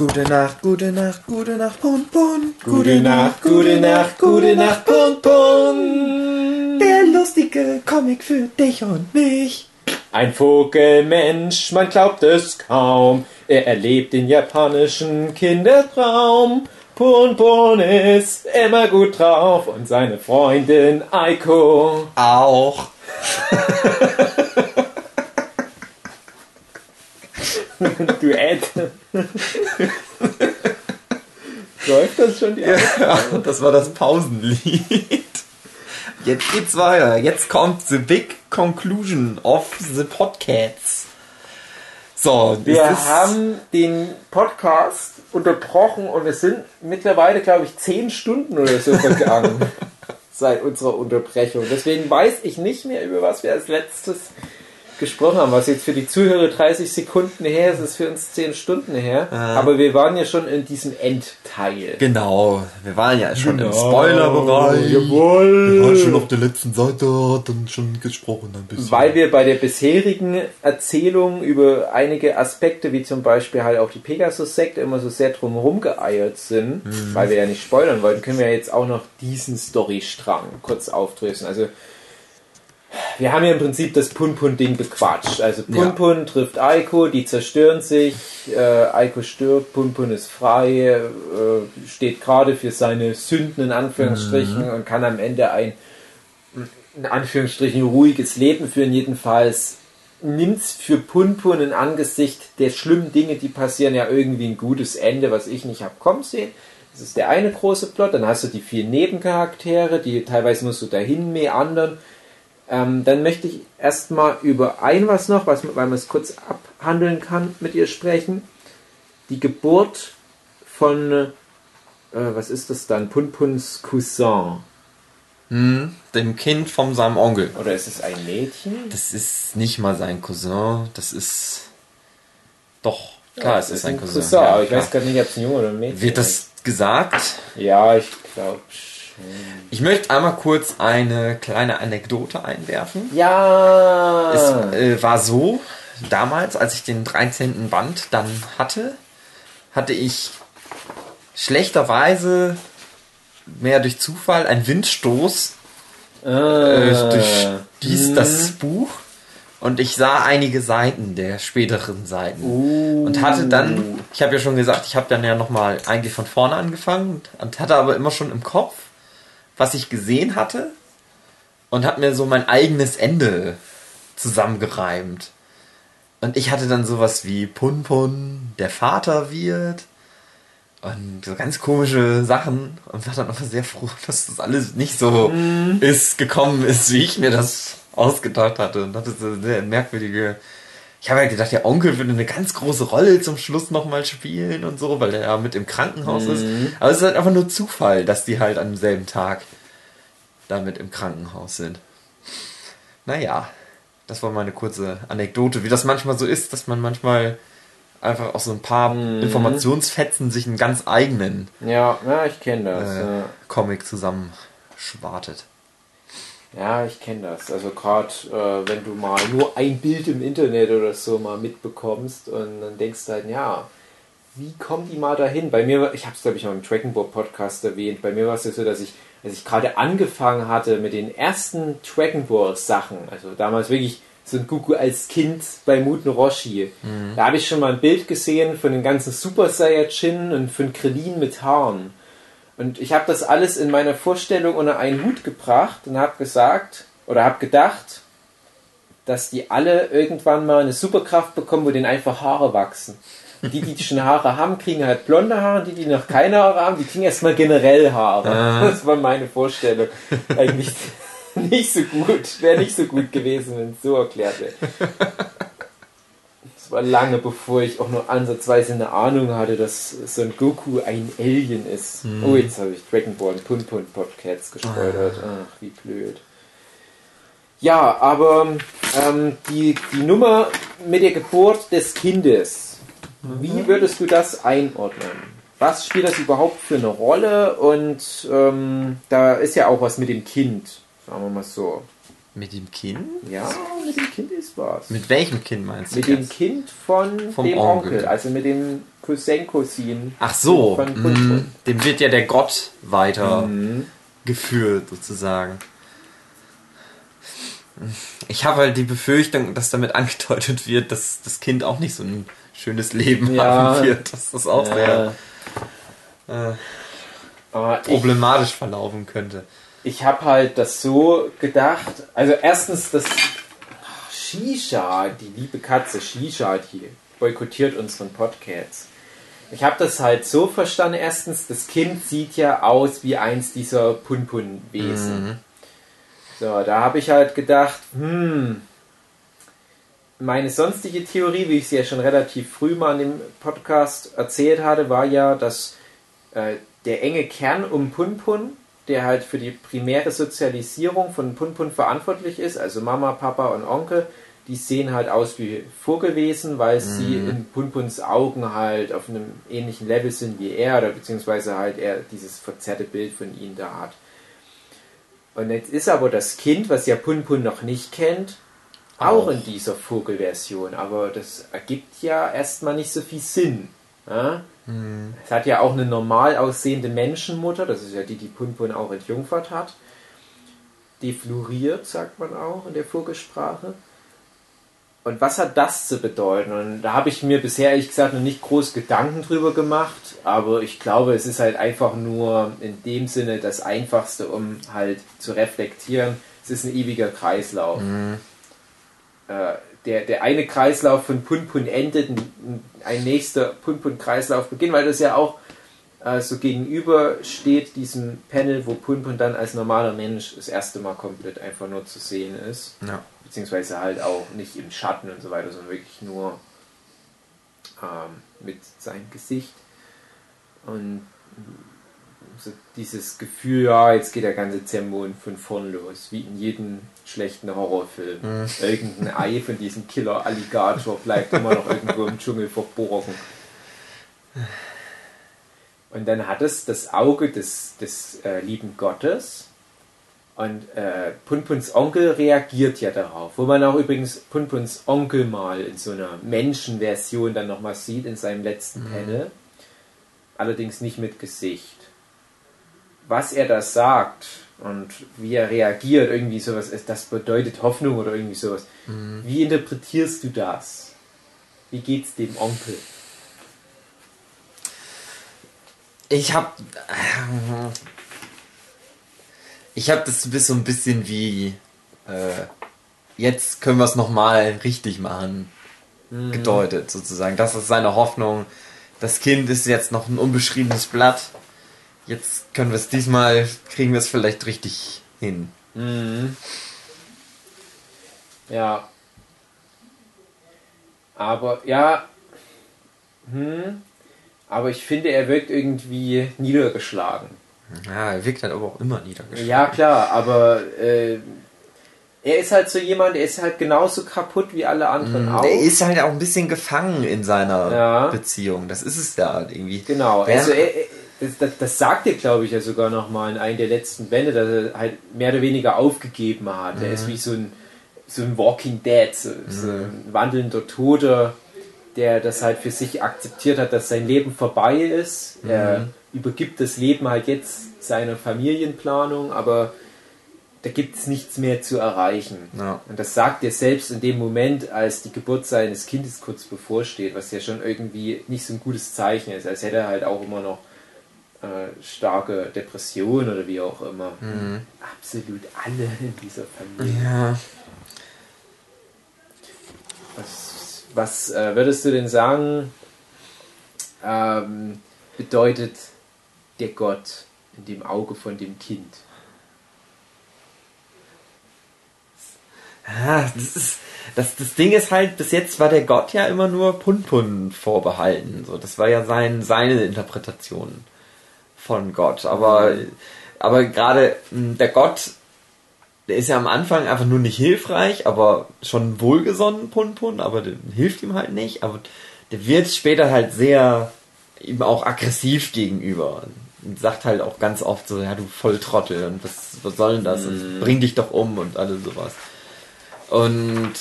Gute Nacht, gute Nacht, gute Nacht, Pun Pun. Gute Nacht, gute Nacht, gute Nacht, Pun Pun. Der lustige Comic für dich und mich. Ein Vogelmensch, man glaubt es kaum. Er erlebt den japanischen Kindertraum. Pun Pun ist immer gut drauf und seine Freundin Aiko. Auch. Duett. Läuft das schon die Ja, das war das Pausenlied. Jetzt geht's weiter. Jetzt kommt the big conclusion of the podcast. So, Wir haben den Podcast unterbrochen und es sind mittlerweile, glaube ich, zehn Stunden oder so vergangen seit unserer Unterbrechung. Deswegen weiß ich nicht mehr, über was wir als letztes gesprochen haben, was jetzt für die Zuhörer 30 Sekunden her ist, ist für uns 10 Stunden her. Ah. Aber wir waren ja schon in diesem Endteil. Genau, wir waren ja schon Genau. im Spoilerbereich. Jawohl. Wir waren schon auf der letzten Seite, dann schon gesprochen ein bisschen. Weil wir bei der bisherigen Erzählung über einige Aspekte, wie zum Beispiel halt auch die Pegasus-Sekte, immer so sehr drumherum geeiert sind, weil wir ja nicht spoilern wollten, können wir jetzt auch noch diesen Storystrang kurz aufdröseln. Also, wir haben ja im Prinzip das Pun-Pun-Ding bequatscht. Also, Pun-Pun trifft Aiko, die zerstören sich, äh, Aiko stirbt, Pun-Pun ist frei, äh, steht gerade für seine Sünden in Anführungsstrichen und kann am Ende ein in Anführungsstrichen ruhiges Leben führen. Jedenfalls nimmt's für Punpun in Angesicht der schlimmen Dinge, die passieren, ja irgendwie ein gutes Ende, was ich nicht hab kommen sehen. Das ist der eine große Plot. Dann hast du die vier Nebencharaktere, die teilweise nur so dahin meandern. Ähm, dann möchte ich erstmal über ein was noch, was, weil man es kurz abhandeln kann, mit ihr sprechen. Die Geburt von, äh, was ist das dann? Punpuns Cousin. Hm, dem Kind von seinem Onkel. Oder ist es ein Mädchen? Das ist nicht mal sein Cousin, das ist. Doch, klar, es ist ein Cousin. ja, aber ich klar. weiß gar nicht, ob es ein Junge oder ein Mädchen Wird das gesagt? ist. Ja, ich glaube schon. Ich möchte einmal kurz eine kleine Anekdote einwerfen. Ja! Es äh, war so, damals, als ich den 13. Band dann hatte, hatte ich schlechterweise mehr durch Zufall einen Windstoß äh, durch dies, das Buch und ich sah einige Seiten der späteren Seiten und hatte dann, ich habe ja schon gesagt, ich habe dann ja nochmal eigentlich von vorne angefangen und hatte aber immer schon im Kopf, was ich gesehen hatte und habe mir so mein eigenes Ende zusammengereimt. Und ich hatte dann sowas wie Pun Pun, der Vater wird und so ganz komische Sachen und war dann aber sehr froh, dass das alles nicht so ist, gekommen ist, wie ich mir das ausgedacht hatte und hatte so eine sehr merkwürdige. Ich habe halt gedacht, der Onkel würde eine ganz große Rolle zum Schluss nochmal spielen und so, weil er ja mit im Krankenhaus ist. Aber es ist halt einfach nur Zufall, dass die halt am selben Tag damit im Krankenhaus sind. Naja, das war meine kurze Anekdote, wie das manchmal so ist, dass man manchmal einfach aus so ein paar Informationsfetzen sich einen ganz eigenen ja, ja, ich kenne das. äh, ja. Comic zusammenschwartet. Ja, ich kenne das. Also gerade äh, wenn du mal nur ein Bild im Internet oder so mal mitbekommst und dann denkst du halt, ja, wie kommen die mal dahin? Bei mir, war- ich habe es glaube ich auch im Dragon Ball Podcast erwähnt, bei mir war es ja so, dass ich, als ich gerade angefangen hatte mit den ersten Dragon Ball Sachen, also damals wirklich so ein Goku als Kind bei Muten Roshi, da habe ich schon mal ein Bild gesehen von den ganzen Super Saiyajin und von Krillin mit Haaren. Und ich habe das alles in meiner Vorstellung unter einen Hut gebracht und habe gesagt oder habe gedacht, dass die alle irgendwann mal eine Superkraft bekommen, wo denen einfach Haare wachsen. Die, die schon Haare haben, kriegen halt blonde Haare, die, die noch keine Haare haben, die kriegen erstmal generell Haare. Das war meine Vorstellung. Eigentlich nicht so gut. Wäre nicht so gut gewesen, wenn es so erklärt wäre. War lange bevor ich auch nur ansatzweise eine Ahnung hatte, dass Son Goku ein Alien ist. Oh, jetzt habe ich Dragon Ball und Pun Pun Podcasts gespoilert. Ach, wie blöd. Ja, aber ähm, die, die Nummer mit der Geburt des Kindes, wie würdest du das einordnen? Was spielt das überhaupt für eine Rolle? Und ähm, da ist ja auch was mit dem Kind, sagen wir mal so. Mit dem Kind? Ja, mit dem Kind ist was. Mit welchem Kind meinst du? Mit dem jetzt? Kind von Vom dem Onkel. Onkel. also mit dem Cousin, Cousin. Ach so, Pun mm, dem wird ja der Gott weiter Mhm. geführt, sozusagen. Ich habe halt die Befürchtung, dass damit angedeutet wird, dass das Kind auch nicht so ein schönes Leben Ja. haben wird. Dass das auch sehr Ja. äh, Aber ich, problematisch verlaufen könnte. Ich habe halt das so gedacht. Also erstens das Shisha, die liebe Katze Shisha, die boykottiert unseren Podcasts. Ich habe das halt so verstanden. Erstens, das Kind sieht ja aus wie eins dieser Pun-Pun-Wesen. So, da habe ich halt gedacht, hm, meine sonstige Theorie, wie ich sie ja schon relativ früh mal in dem Podcast erzählt hatte, war ja, dass äh, der enge Kern um Punpun, der halt für die primäre Sozialisierung von Punpun verantwortlich ist, also Mama, Papa und Onkel, die sehen halt aus wie Vogelwesen, weil mhm. sie in Punpuns Augen halt auf einem ähnlichen Level sind wie er, oder beziehungsweise halt er dieses verzerrte Bild von ihnen da hat. Und jetzt ist aber das Kind, was ja Punpun noch nicht kennt, auch, auch in dieser Vogelversion. Aber das ergibt ja erstmal nicht so viel Sinn. Ja? Mhm. Es hat ja auch eine normal aussehende Menschenmutter, das ist ja die, die Punpun auch entjungfert hat. Defluriert, sagt man auch in der Vogelsprache. Und was hat das zu bedeuten? Und da habe ich mir bisher ehrlich gesagt noch nicht groß Gedanken drüber gemacht, aber ich glaube, es ist halt einfach nur in dem Sinne das Einfachste, um halt zu reflektieren. Es ist ein ewiger Kreislauf. Mhm. Äh, der, der eine Kreislauf von Punpun endet, ein nächster Punpun-Kreislauf beginnt, weil das ja auch äh, so gegenüber steht diesem Panel, wo Punpun dann als normaler Mensch das erste Mal komplett einfach nur zu sehen ist. Ja. Beziehungsweise halt auch nicht im Schatten und so weiter, sondern wirklich nur ähm, mit seinem Gesicht. Und so dieses Gefühl, ja, jetzt geht der ganze Zermon von vorn los, wie in jedem schlechten Horrorfilm. Mhm. Irgendein Ei von diesem Killer-Alligator bleibt immer noch irgendwo im Dschungel verborgen. Und dann hat es das Auge des, des äh, lieben Gottes. Und äh, Punpuns Onkel reagiert ja darauf. Wo man auch übrigens Punpuns Onkel mal in so einer Menschenversion dann nochmal sieht in seinem letzten mhm. Panel. Allerdings nicht mit Gesicht was er da sagt und wie er reagiert, irgendwie sowas, das bedeutet Hoffnung oder irgendwie sowas. Mhm. Wie interpretierst du das? Wie geht's dem Onkel? Ich hab. Ich hab das so ein bisschen wie. Äh, jetzt können wir es nochmal richtig machen. Mhm. Gedeutet sozusagen. Das ist seine Hoffnung. Das Kind ist jetzt noch ein unbeschriebenes Blatt jetzt können wir es diesmal, kriegen wir es vielleicht richtig hin. Mhm. Ja. Aber ja. Hm. Aber ich finde, er wirkt irgendwie niedergeschlagen. Ja, er wirkt halt aber auch immer niedergeschlagen. Ja, klar, aber äh, er ist halt so jemand, er ist halt genauso kaputt wie alle anderen mm, auch. Er ist halt auch ein bisschen gefangen in seiner ja. Beziehung. Das ist es da halt irgendwie. Genau, also er, das, das, sagt er, glaube ich, ja sogar nochmal in einem der letzten Bände, dass er halt mehr oder weniger aufgegeben hat. Mhm. Er ist mhm. wie so ein, so ein Walking Dead, so, mhm. so ein wandelnder Toter, der das halt für sich akzeptiert hat, dass sein Leben vorbei ist. Mhm. Er übergibt das Leben halt jetzt seiner Familienplanung, aber da gibt es nichts mehr zu erreichen. Ja. Und das sagt er selbst in dem Moment, als die Geburt seines Kindes kurz bevorsteht, was ja schon irgendwie nicht so ein gutes Zeichen ist, als hätte er halt auch immer noch äh, starke Depression oder wie auch immer. Mhm. Absolut alle in dieser Familie. Ja. Was, was äh, würdest du denn sagen, ähm, bedeutet der Gott in dem Auge von dem Kind? Ja, das ist das, das Ding ist halt, bis jetzt war der Gott ja immer nur Punpun vorbehalten. So, das war ja sein, seine Interpretation von Gott. Aber, aber gerade hm, der Gott, der ist ja am Anfang einfach nur nicht hilfreich, aber schon wohlgesonnen, Pun Pun, aber der hilft ihm halt nicht. Aber der wird später halt sehr ihm auch aggressiv gegenüber. Und sagt halt auch ganz oft so, ja du Volltrottel und was, was soll denn das? Und mhm. bring dich doch um und alles sowas. Und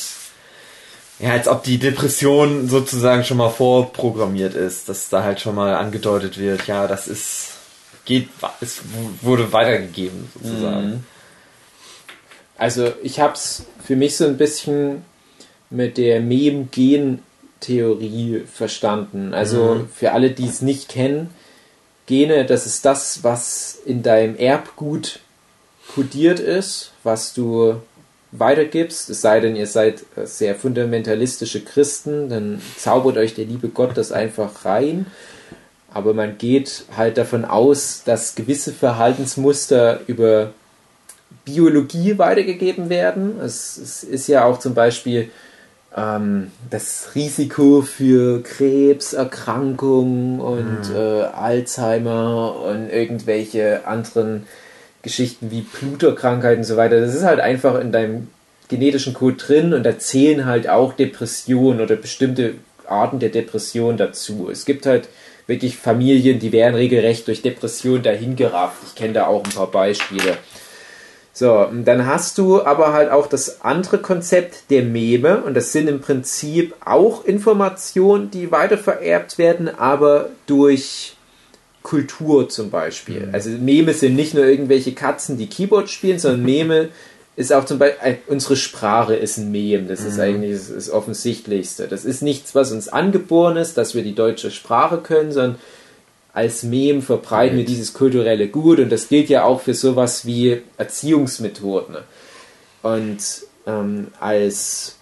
ja, als ob die Depression sozusagen schon mal vorprogrammiert ist, dass da halt schon mal angedeutet wird, ja, das ist geht, es wurde weitergegeben sozusagen. Mhm. Also ich habe es für mich so ein bisschen mit der Mem-Gen-Theorie verstanden. Also mhm. für alle, die es nicht kennen, Gene, das ist das, was in deinem Erbgut kodiert ist, was du weitergibst, es sei denn, ihr seid sehr fundamentalistische Christen, dann zaubert euch der liebe Gott das einfach rein aber man geht halt davon aus, dass gewisse Verhaltensmuster über Biologie weitergegeben werden. Es, es ist ja auch zum Beispiel ähm, das Risiko für Krebserkrankungen und mhm. äh, Alzheimer und irgendwelche anderen Geschichten wie Pluterkrankheiten und so weiter. Das ist halt einfach in deinem genetischen Code drin und da zählen halt auch Depressionen oder bestimmte Arten der Depression dazu. Es gibt halt wirklich Familien, die werden regelrecht durch Depression dahingerafft. Ich kenne da auch ein paar Beispiele. So, dann hast du aber halt auch das andere Konzept der Meme und das sind im Prinzip auch Informationen, die weitervererbt werden, aber durch Kultur zum Beispiel. Mhm. Also Meme sind nicht nur irgendwelche Katzen, die Keyboard spielen, sondern Meme ist auch zum Beispiel, unsere Sprache ist ein Meme, das ist mhm. eigentlich das, das Offensichtlichste. Das ist nichts, was uns angeboren ist, dass wir die deutsche Sprache können, sondern als Mem verbreiten wir dieses kulturelle Gut und das gilt ja auch für sowas wie Erziehungsmethoden. Und ähm, als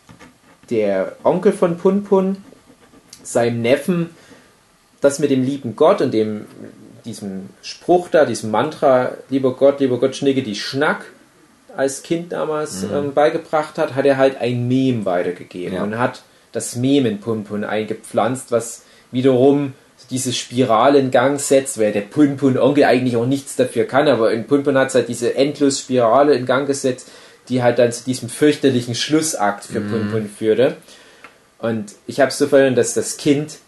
der Onkel von Punpun seinem Neffen das mit dem lieben Gott und dem diesem Spruch da, diesem Mantra, lieber Gott, lieber Gott, schnicke die Schnack, als Kind damals mhm. ähm, beigebracht hat, hat er halt ein Mem weitergegeben ja. und hat das Mem in Punpun eingepflanzt, was wiederum diese Spirale in Gang setzt, weil der Punpun-Onkel eigentlich auch nichts dafür kann, aber in Punpun hat es halt diese endlos Spirale in Gang gesetzt, die halt dann zu diesem fürchterlichen Schlussakt für mhm. Punpun führte. Und ich habe so verstanden, dass das Kind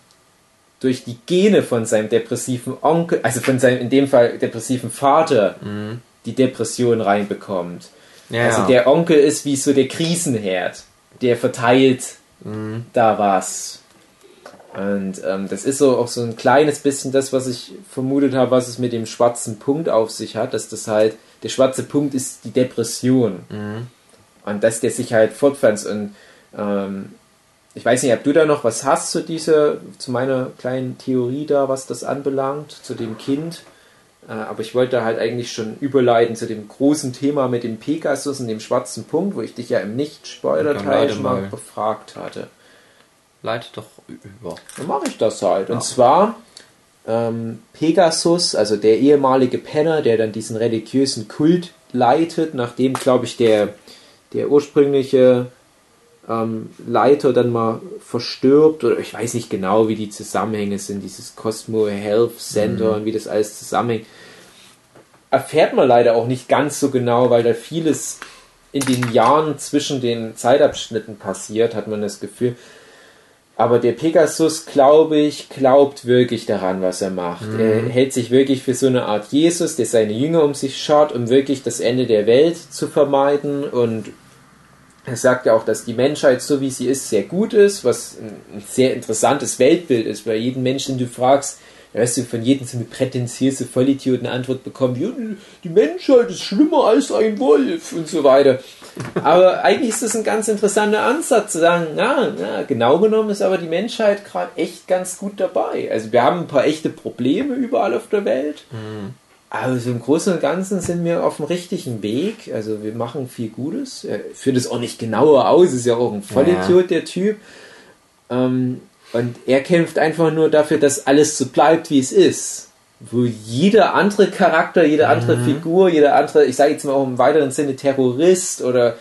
durch die Gene von seinem depressiven Onkel, also von seinem in dem Fall depressiven Vater, mhm. die Depression reinbekommt. Ja, also der Onkel ist wie so der Krisenherd, der verteilt mhm. da was. Und ähm, das ist so auch so ein kleines bisschen das, was ich vermutet habe, was es mit dem schwarzen Punkt auf sich hat, dass das halt, der schwarze Punkt ist die Depression. Mhm. Und dass der sich halt fortpflanzt. Und ähm, ich weiß nicht, ob du da noch was hast zu dieser, zu meiner kleinen Theorie da, was das anbelangt, zu dem Kind. Äh, aber ich wollte halt eigentlich schon überleiten zu dem großen Thema mit dem Pegasus und dem schwarzen Punkt, wo ich dich ja im Nicht-Spoiler-Teil schon mal befragt hatte. Leite doch über. Dann mache ich das halt. Und ja. zwar ähm, Pegasus, also der ehemalige Penner, der dann diesen religiösen Kult leitet, nachdem, glaube ich, der, der ursprüngliche ähm, Leiter dann mal verstirbt, oder ich weiß nicht genau, wie die Zusammenhänge sind, dieses Cosmo Health Center mhm. und wie das alles zusammenhängt. Erfährt man leider auch nicht ganz so genau, weil da vieles in den Jahren zwischen den Zeitabschnitten passiert, hat man das Gefühl. Aber der Pegasus, glaube ich, glaubt wirklich daran, was er macht. Mhm. Er hält sich wirklich für so eine Art Jesus, der seine Jünger um sich schaut, um wirklich das Ende der Welt zu vermeiden. Und er sagt ja auch, dass die Menschheit, so wie sie ist, sehr gut ist, was ein sehr interessantes Weltbild ist, weil jeden Menschen, den du fragst, weißt du, von jedem so eine prätentiöse Vollidioten Antwort bekommen, ja, die Menschheit ist schlimmer als ein Wolf und so weiter. Aber eigentlich ist das ein ganz interessanter Ansatz, zu sagen, na, na genau genommen ist aber die Menschheit gerade echt ganz gut dabei. Also wir haben ein paar echte Probleme überall auf der Welt. Mhm. Aber so im Großen und Ganzen sind wir auf dem richtigen Weg. Also wir machen viel Gutes. Er führt es auch nicht genauer aus, ist ja auch ein Vollidiot, ja. der Typ. Ähm, und er kämpft einfach nur dafür, dass alles so bleibt, wie es ist. Wo jeder andere Charakter, jede andere mhm. Figur, jeder andere, ich sage jetzt mal auch im weiteren Sinne Terrorist oder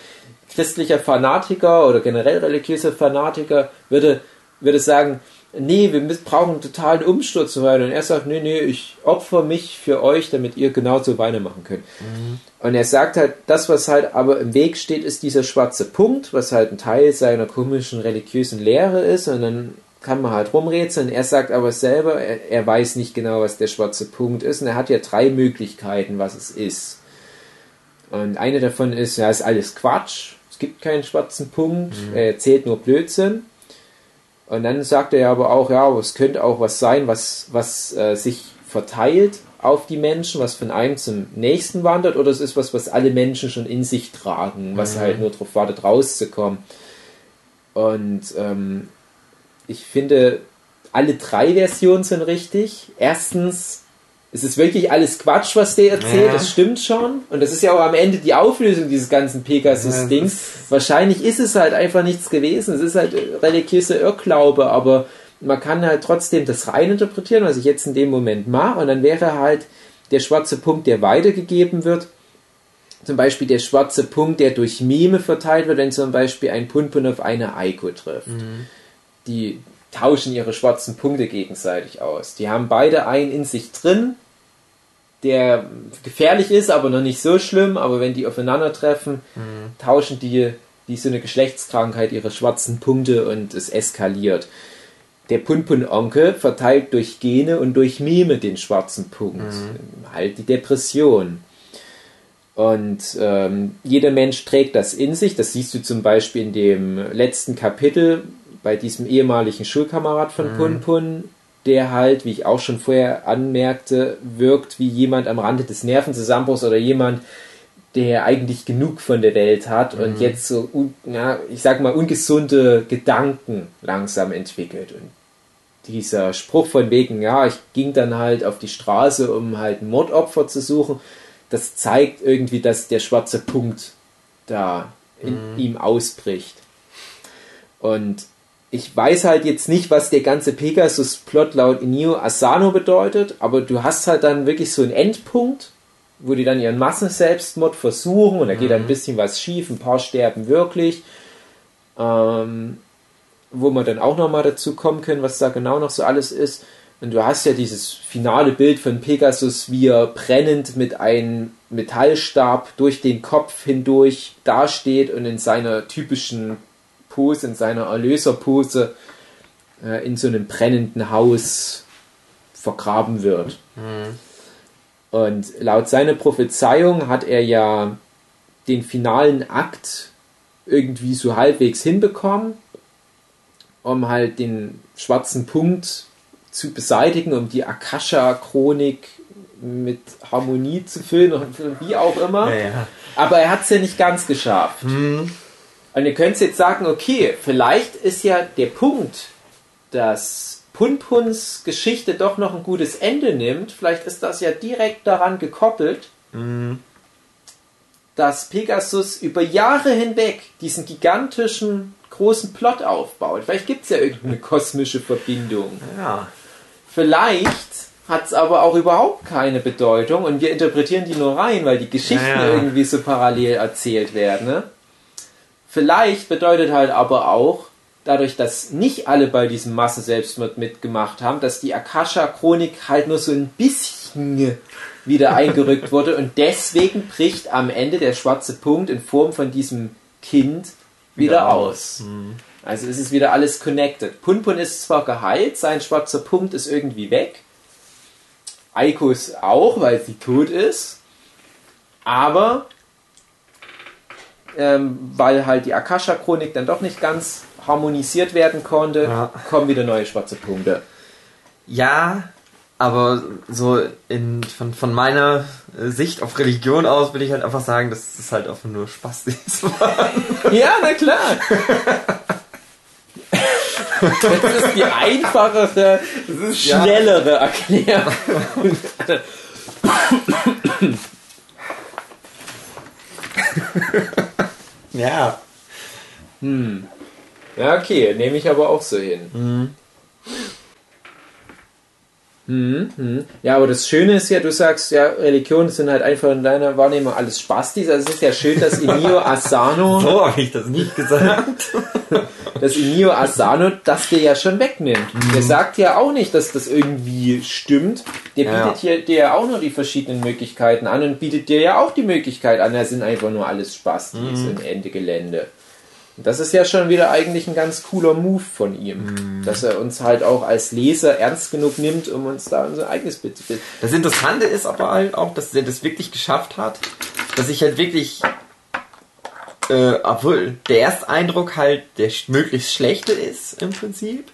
christlicher Fanatiker oder generell religiöser Fanatiker würde, würde sagen, nee, wir brauchen einen totalen Umsturz und weiter. Und er sagt, nee, nee, ich opfer mich für euch, damit ihr genauso weitermachen könnt. Mhm. Und er sagt halt, das, was halt aber im Weg steht, ist dieser schwarze Punkt, was halt ein Teil seiner komischen religiösen Lehre ist. Und dann kann man halt rumrätseln. Er sagt aber selber, er, er, weiß nicht genau, was der schwarze Punkt ist. Und er hat ja drei Möglichkeiten, was es ist. Und eine davon ist, ja, ist alles Quatsch. Es gibt keinen schwarzen Punkt. Mhm. Er erzählt nur Blödsinn. Und dann sagt er aber auch, ja, es könnte auch was sein, was, was äh, sich verteilt auf die Menschen, was von einem zum nächsten wandert, oder es ist was, was alle Menschen schon in sich tragen, was mhm. halt nur darauf wartet, rauszukommen. Und ähm, ich finde, alle drei Versionen sind richtig. Erstens, es ist wirklich alles Quatsch, was der erzählt, ja. das stimmt schon. Und das ist ja auch am Ende die Auflösung dieses ganzen Pegasus-Dings. Ja, Wahrscheinlich ist es halt einfach nichts gewesen. Es ist halt religiöser Irrglaube, aber man kann halt trotzdem das rein interpretieren, was ich jetzt in dem Moment mache. Und dann wäre halt der schwarze Punkt, der weitergegeben wird. Zum Beispiel der schwarze Punkt, der durch Meme verteilt wird, wenn zum Beispiel ein Punpun auf eine Aiko trifft. Mhm die tauschen ihre schwarzen Punkte gegenseitig aus. Die haben beide einen in sich drin, der gefährlich ist, aber noch nicht so schlimm. Aber wenn die aufeinandertreffen, mhm. tauschen die wie so eine Geschlechtskrankheit ihre schwarzen Punkte und es eskaliert. Der Punpun-Onkel verteilt durch Gene und durch Mime den schwarzen Punkt. Mhm. Halt die Depression. Und ähm, jeder Mensch trägt das in sich. Das siehst du zum Beispiel in dem letzten Kapitel bei diesem ehemaligen Schulkamerad von mhm. Punpun, der halt, wie ich auch schon vorher anmerkte, wirkt wie jemand am Rande des Nervenzusammenbruchs oder jemand, der eigentlich genug von der Welt hat mhm. und jetzt so, ja, ich sag mal, ungesunde Gedanken langsam entwickelt. Und dieser Spruch von wegen, ja, ich ging dann halt auf die Straße, um halt Mordopfer zu suchen, das zeigt irgendwie, dass der schwarze Punkt da in mhm. ihm ausbricht. Und ich weiß halt jetzt nicht, was der ganze Pegasus-Plot laut Inio Asano bedeutet, aber du hast halt dann wirklich so einen Endpunkt, wo die dann ihren Massenselbstmord versuchen und da geht mhm. ein bisschen was schief, ein paar sterben wirklich. Ähm, wo wir dann auch nochmal dazu kommen können, was da genau noch so alles ist. Und du hast ja dieses finale Bild von Pegasus, wie er brennend mit einem Metallstab durch den Kopf hindurch dasteht und in seiner typischen Pose, in seiner Erlöserpose äh, in so einem brennenden Haus vergraben wird. Mhm. Und laut seiner Prophezeiung hat er ja den finalen Akt irgendwie so halbwegs hinbekommen, um halt den schwarzen Punkt zu beseitigen, um die Akasha-Chronik mit Harmonie zu füllen und wie auch immer. Ja, ja. Aber er hat es ja nicht ganz geschafft. Mhm. Und ihr könnt jetzt sagen, okay, vielleicht ist ja der Punkt, dass Punpuns Geschichte doch noch ein gutes Ende nimmt, vielleicht ist das ja direkt daran gekoppelt, mhm. dass Pegasus über Jahre hinweg diesen gigantischen großen Plot aufbaut. Vielleicht gibt es ja irgendeine kosmische Verbindung. Ja. Vielleicht hat es aber auch überhaupt keine Bedeutung und wir interpretieren die nur rein, weil die Geschichten ja, ja. irgendwie so parallel erzählt werden. Ne? Vielleicht bedeutet halt aber auch, dadurch, dass nicht alle bei diesem Masse-Selbstmord mitgemacht haben, dass die Akasha-Chronik halt nur so ein bisschen wieder eingerückt wurde und deswegen bricht am Ende der schwarze Punkt in Form von diesem Kind wieder, wieder aus. Mhm. Also es ist wieder alles connected. Punpun ist zwar geheilt, sein schwarzer Punkt ist irgendwie weg. Aikus auch, weil sie tot ist. Aber ähm, weil halt die Akasha-Chronik dann doch nicht ganz harmonisiert werden konnte, ja. kommen wieder neue schwarze Punkte. Ja, aber so in, von, von meiner Sicht auf Religion aus will ich halt einfach sagen, dass es halt einfach nur Spaß ist. ja, na klar. Das ist die einfachere, das ist schnellere ja. Erklärung. ja. Hm. Ja, okay, nehme ich aber auch so hin. Mhm. Mhm, mhm. Ja, aber das Schöne ist ja, du sagst ja, Religionen sind halt einfach in deiner Wahrnehmung alles Spastis. Also es ist ja schön, dass Inio Asano. so habe ich das nicht gesagt. dass Inio Asano das dir ja schon wegnimmt. Mhm. Der sagt ja auch nicht, dass das irgendwie stimmt. Der bietet ja. dir ja auch nur die verschiedenen Möglichkeiten an und bietet dir ja auch die Möglichkeit an, das sind einfach nur alles Spastis mhm. im Ende Gelände. Das ist ja schon wieder eigentlich ein ganz cooler Move von ihm, mm. dass er uns halt auch als Leser ernst genug nimmt, um uns da unser eigenes Bild zu bilden. Das Interessante ist aber halt auch, dass er das wirklich geschafft hat, dass ich halt wirklich, äh, obwohl der erste Eindruck halt der möglichst schlechte ist im Prinzip,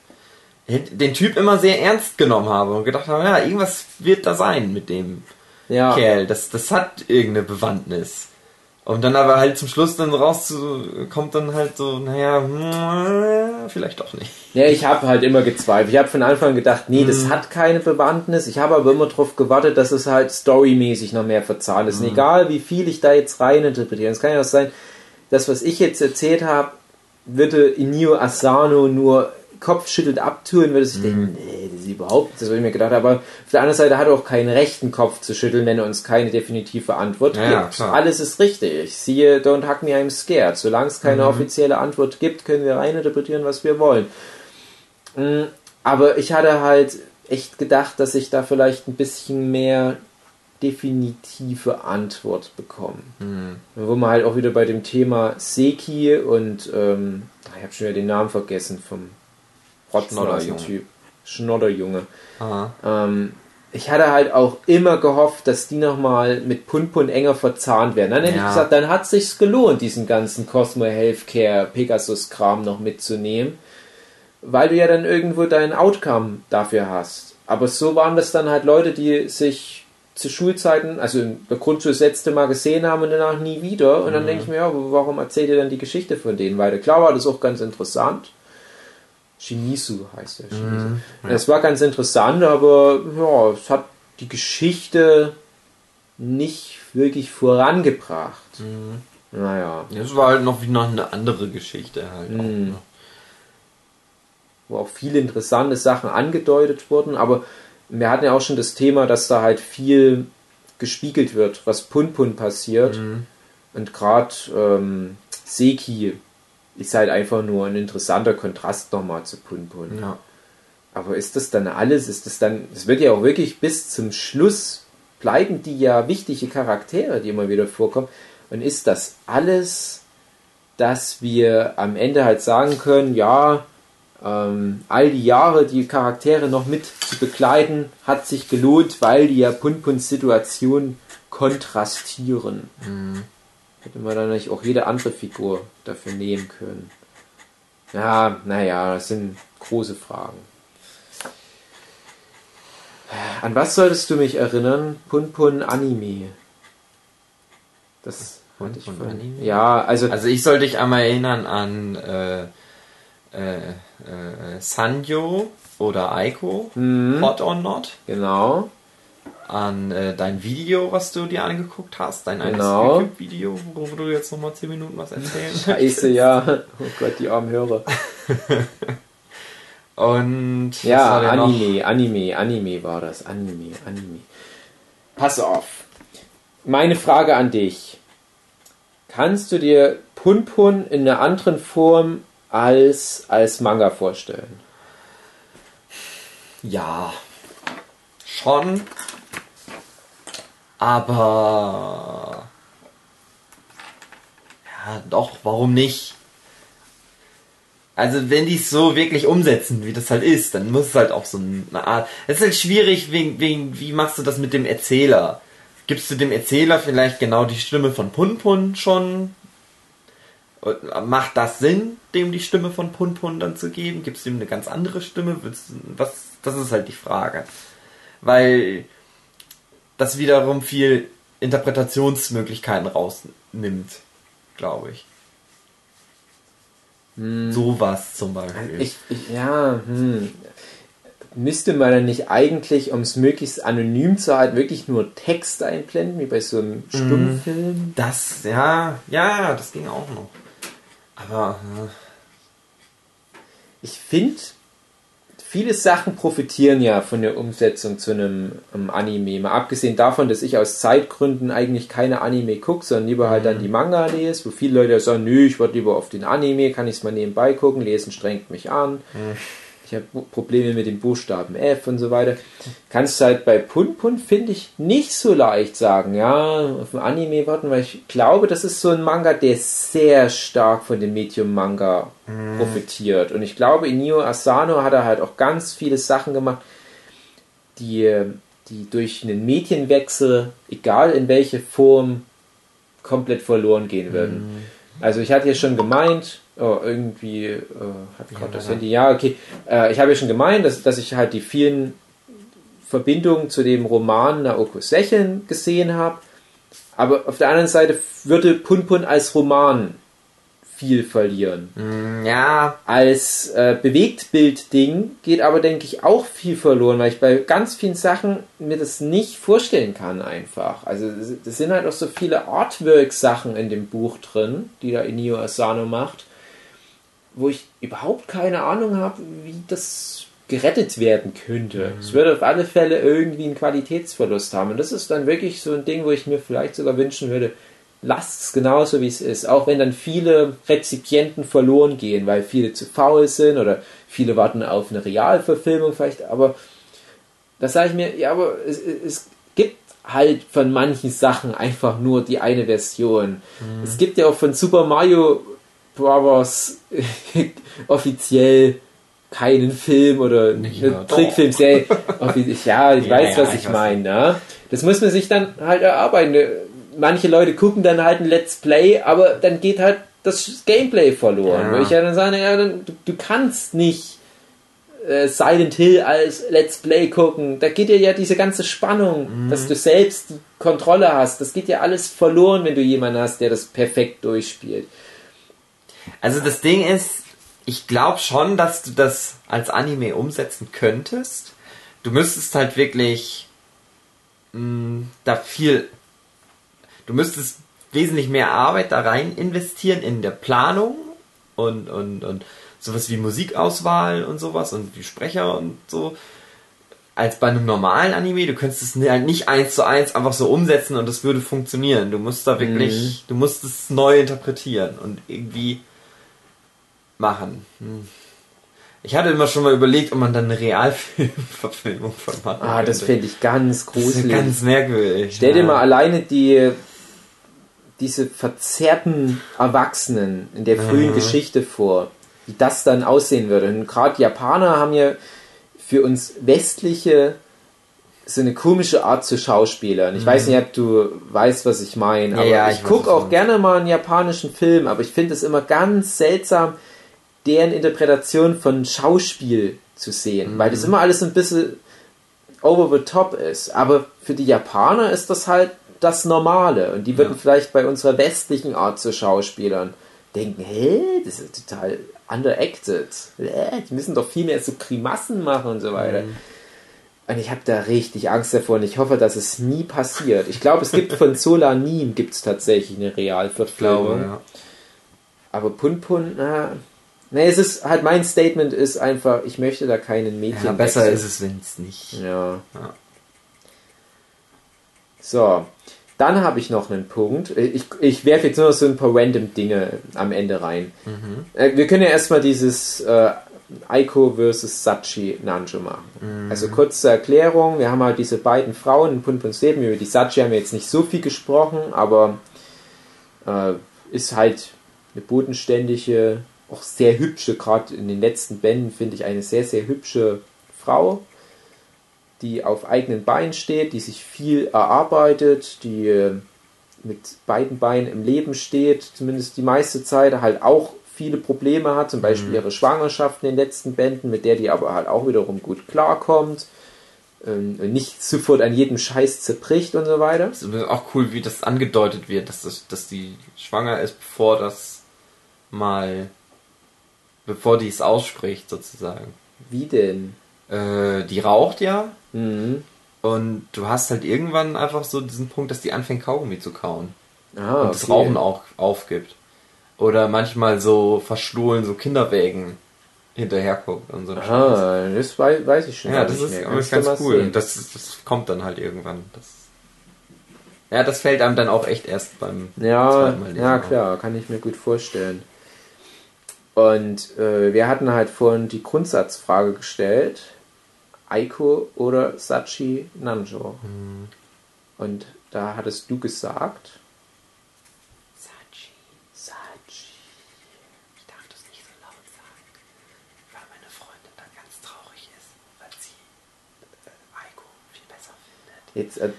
den Typ immer sehr ernst genommen habe und gedacht habe, ja, irgendwas wird da sein mit dem ja. Kerl. Das, das hat irgendeine Bewandtnis. Und dann aber halt zum Schluss dann raus kommt dann halt so, naja, hm, vielleicht doch nicht. Ja, ich habe halt immer gezweifelt. Ich habe von Anfang an gedacht, nee, das mhm. hat keine Bewandtnis. Ich habe aber immer darauf gewartet, dass es halt storymäßig noch mehr verzahnt ist. Mhm. Egal, wie viel ich da jetzt rein interpretiere. Es kann ja auch sein, das, was ich jetzt erzählt habe, würde Inio Asano nur kopfschüttelt abtun, würde sich mhm. denken, nee, das ist überhaupt nicht das, was ich mir gedacht habe. Aber auf der anderen Seite hat er auch keinen rechten Kopf zu schütteln, wenn er uns keine definitive Antwort ja, gibt. Ja, Alles ist richtig. Siehe Don't Hug Me, I'm Scared. Solange es keine mhm. offizielle Antwort gibt, können wir rein interpretieren, was wir wollen. Mm, aber ich hatte halt echt gedacht, dass ich da vielleicht ein bisschen mehr definitive Antwort bekommen. Mhm. Wo man halt auch wieder bei dem Thema Seki und ähm, ich habe schon wieder den Namen vergessen vom Rotzner-Typ. Schnodderjunge. Ähm, ich hatte halt auch immer gehofft, dass die nochmal mit Punpun enger verzahnt werden. Dann hätte ja. ich gesagt, dann hat sich's gelohnt, diesen ganzen Cosmo Healthcare Pegasus Kram noch mitzunehmen, weil du ja dann irgendwo deinen Outcome dafür hast. Aber so waren das dann halt Leute, die sich zu Schulzeiten, also in der Grundschule das letzte Mal gesehen haben und danach nie wieder. Und dann mhm. denke ich mir, ja, warum erzählt ihr dann die Geschichte von denen weiter? Klar war das auch ganz interessant. Shimizu heißt der. Shimizu. Mhm, ja. Das war ganz interessant, aber ja, es hat die Geschichte nicht wirklich vorangebracht. Mhm. Naja. Es war halt noch wie noch eine andere Geschichte halt. Mhm. Auch, ne? Wo auch viele interessante Sachen angedeutet wurden, aber wir hatten ja auch schon das Thema, dass da halt viel gespiegelt wird, was Pun-Pun passiert. Mhm. Und gerade ähm, Seki ist halt einfach nur ein interessanter Kontrast nochmal zu Punpun. Ja. Aber ist das dann alles? Ist das dann, es wird ja auch wirklich bis zum Schluss bleiben die ja wichtige Charaktere, die immer wieder vorkommen. Und ist das alles, dass wir am Ende halt sagen können, ja, ähm, all die Jahre die Charaktere noch mit zu begleiten, hat sich gelohnt, weil die ja Punpuns Situation kontrastieren. Mhm. Hätte man dann nicht auch jede andere Figur dafür nehmen können. Ja, naja, das sind große Fragen. An was solltest du mich erinnern? Punpun Anime. Das fand ich von Anime? Ja, also. Also ich soll dich einmal erinnern an äh, äh, äh, Sanjo oder Aiko, mhm. Hot or Not. Genau an äh, dein Video, was du dir angeguckt hast, dein genau. YouTube-Video, worüber du jetzt nochmal 10 Minuten was erzählen Scheiße, ja. Oh Gott, die armen Hörer. Und ja, Anime, noch? Anime, Anime war das. Anime, Anime. Pass auf. Meine Frage an dich. Kannst du dir Punpun in einer anderen Form als, als Manga vorstellen? Ja. Schon. Aber ja, doch, warum nicht? Also wenn die es so wirklich umsetzen, wie das halt ist, dann muss es halt auch so eine Art. Es ist halt schwierig, wegen, wegen, wie machst du das mit dem Erzähler? Gibst du dem Erzähler vielleicht genau die Stimme von Punpun schon? Macht das Sinn, dem die Stimme von Punpun dann zu geben? Gibst du ihm eine ganz andere Stimme? Was, das ist halt die Frage. Weil das wiederum viel Interpretationsmöglichkeiten rausnimmt, glaube ich. Hm. Sowas zum Beispiel. Ich, ich, ja, hm. Müsste man dann nicht eigentlich, um es möglichst anonym zu halten, wirklich nur Text einblenden, wie bei so einem hm. Stummfilm? Das, ja, ja, das ging auch noch. Aber. Ja. Ich finde, viele Sachen profitieren ja von der Umsetzung zu einem, einem, Anime. Mal abgesehen davon, dass ich aus Zeitgründen eigentlich keine Anime gucke, sondern lieber halt dann mhm. die Manga lese, wo viele Leute sagen, nö, ich warte lieber auf den Anime, kann ich es mal nebenbei gucken, lesen strengt mich an. Mhm habe Probleme mit dem Buchstaben F und so weiter. Kannst halt bei Punpun, finde ich, nicht so leicht sagen, ja, auf dem Anime warten, weil ich glaube, das ist so ein Manga, der sehr stark von dem Medium-Manga mm. profitiert. Und ich glaube, Inio Asano hat er halt auch ganz viele Sachen gemacht, die, die durch einen Medienwechsel, egal in welche Form, komplett verloren gehen würden. Mm. Also ich hatte ja schon gemeint, Oh, irgendwie äh, hat gerade das Handy. Ja, okay. Äh, ich habe ja schon gemeint, dass, dass ich halt die vielen Verbindungen zu dem Roman Naoko Secheln gesehen habe. Aber auf der anderen Seite würde Punpun als Roman viel verlieren. Mm, ja. Als äh, Bewegtbild-Ding geht aber, denke ich, auch viel verloren, weil ich bei ganz vielen Sachen mir das nicht vorstellen kann einfach. Also es sind halt auch so viele Artwork-Sachen in dem Buch drin, die da Inio Asano macht wo ich überhaupt keine Ahnung habe, wie das gerettet werden könnte. Mhm. Es würde auf alle Fälle irgendwie einen Qualitätsverlust haben. Und das ist dann wirklich so ein Ding, wo ich mir vielleicht sogar wünschen würde, lasst es genauso wie es ist. Auch wenn dann viele Rezipienten verloren gehen, weil viele zu faul sind oder viele warten auf eine Realverfilmung vielleicht. Aber da sage ich mir, ja, aber es, es gibt halt von manchen Sachen einfach nur die eine Version. Mhm. Es gibt ja auch von Super Mario Bros. offiziell keinen Film oder eine Trickfilmserie. ja, ich ja, weiß, ja, was ich, ich meine. Ne? Das muss man sich dann halt erarbeiten. Manche Leute gucken dann halt ein Let's Play, aber dann geht halt das Gameplay verloren. Ja. Wo ich ja dann sage, ja, du, du kannst nicht äh, Silent Hill als Let's Play gucken. Da geht dir ja diese ganze Spannung, mhm. dass du selbst die Kontrolle hast. Das geht ja alles verloren, wenn du jemanden hast, der das perfekt durchspielt. Also das Ding ist, ich glaube schon, dass du das als Anime umsetzen könntest. Du müsstest halt wirklich mh, mm, da viel. Du müsstest wesentlich mehr Arbeit da rein investieren in der Planung und, und, und sowas wie Musikauswahl und sowas und die Sprecher und so. Als bei einem normalen Anime, du könntest es halt nicht eins zu eins einfach so umsetzen und es würde funktionieren. Du musst da wirklich, mhm. du musst es neu interpretieren und irgendwie machen. Hm. Ich hatte immer schon mal überlegt, ob man dann eine Realfilmverfilmung von machen Ah, das finde ich ganz gruselig. Das ist ganz merkwürdig. Stell dir ja. mal alleine die diese verzerrten Erwachsenen in der frühen mhm. Geschichte vor, wie das dann aussehen würde. Und gerade Japaner haben ja für uns westliche so eine komische Art zu Schauspielern. Ich mhm. weiß nicht, ob du weißt, was ich meine, aber ja, ich, ich gucke auch gerne mal einen japanischen Film, aber ich finde es immer ganz seltsam, deren Interpretation von Schauspiel zu sehen, mhm. weil das immer alles ein bisschen over the top ist. Aber für die Japaner ist das halt das Normale und die würden ja. vielleicht bei unserer westlichen Art zu Schauspielern denken, hä, das ist total underacted. Die müssen doch viel mehr so Grimassen machen und so weiter. Mhm. Und ich habe da richtig Angst davor und ich hoffe, dass es nie passiert. Ich glaube, es gibt von Solanim gibt es tatsächlich eine Realverfilmung. Ja. Aber Pun Pun, na, Nee, es ist halt mein Statement ist einfach, ich möchte da keinen Mädchen. Ja, besser wechseln. ist es, wenn es nicht. Ja. ja. So, dann habe ich noch einen Punkt. Ich, ich werfe jetzt nur so ein paar random Dinge am Ende rein. Mhm. Äh, wir können ja erstmal dieses äh, Aiko versus Sachi Nanjo machen. Mhm. Also kurze Erklärung, wir haben halt diese beiden Frauen in Punpun's Leben, über die Sachi haben wir jetzt nicht so viel gesprochen, aber äh, ist halt eine bodenständige auch sehr hübsche, gerade in den letzten Bänden finde ich eine sehr, sehr hübsche Frau, die auf eigenen Beinen steht, die sich viel erarbeitet, die äh, mit beiden Beinen im Leben steht, zumindest die meiste Zeit, halt auch viele Probleme hat, zum Beispiel mhm. ihre Schwangerschaft in den letzten Bänden, mit der die aber halt auch wiederum gut klarkommt ähm, nicht sofort an jedem Scheiß zerbricht und so weiter. Das ist auch cool, wie das angedeutet wird, dass, das, dass die schwanger ist, bevor das mal bevor die es ausspricht, sozusagen. Wie denn? Äh, die raucht ja. Mhm. Und du hast halt irgendwann einfach so diesen Punkt, dass die anfängt Kaugummi zu kauen. Ah, und das Rauchen auch aufgibt. Oder manchmal so verstohlen, so Kinderwägen hinterherguckt und so. Ah, das weiß, weiß ich schon. Ja, das ist, ist ganz cool. Das, das kommt dann halt irgendwann. Das, ja, das fällt einem dann auch echt erst beim ja, zweiten Mal. Ja, klar, kann ich mir gut vorstellen. Und äh, wir hatten halt vorhin die Grundsatzfrage gestellt: Aiko oder Sachi Nanjo? Mhm. Und da hattest du gesagt. Sachi. Sachi. Ich darf das nicht so laut sagen, weil meine Freundin dann ganz traurig ist, weil sie äh, Aiko viel besser findet. Jetzt, äh,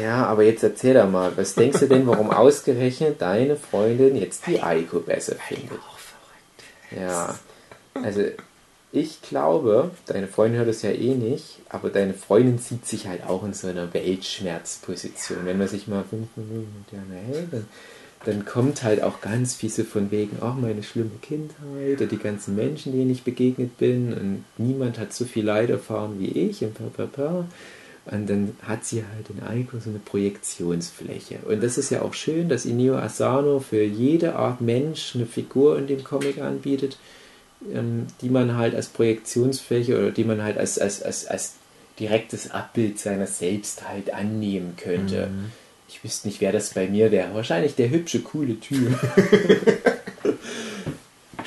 ja, aber jetzt erzähl doch mal, was denkst du denn, warum ausgerechnet deine Freundin jetzt die Aiko besser findet? Ja, also ich glaube, deine Freundin hört es ja eh nicht, aber deine Freundin sieht sich halt auch in so einer Weltschmerzposition. Wenn man sich mal fünf Minuten mit der hält, dann, dann kommt halt auch ganz viel so von wegen, auch meine schlimme Kindheit und die ganzen Menschen, denen ich begegnet bin und niemand hat so viel Leid erfahren wie ich und pa, pa, pa. Und dann hat sie halt in Aiko so eine Projektionsfläche. Und das ist ja auch schön, dass Inio Asano für jede Art Mensch eine Figur in dem Comic anbietet, ähm, die man halt als Projektionsfläche oder die man halt als, als, als, als direktes Abbild seiner selbst halt annehmen könnte. Mhm. Ich wüsste nicht, wer das bei mir wäre. Wahrscheinlich der hübsche, coole Typ.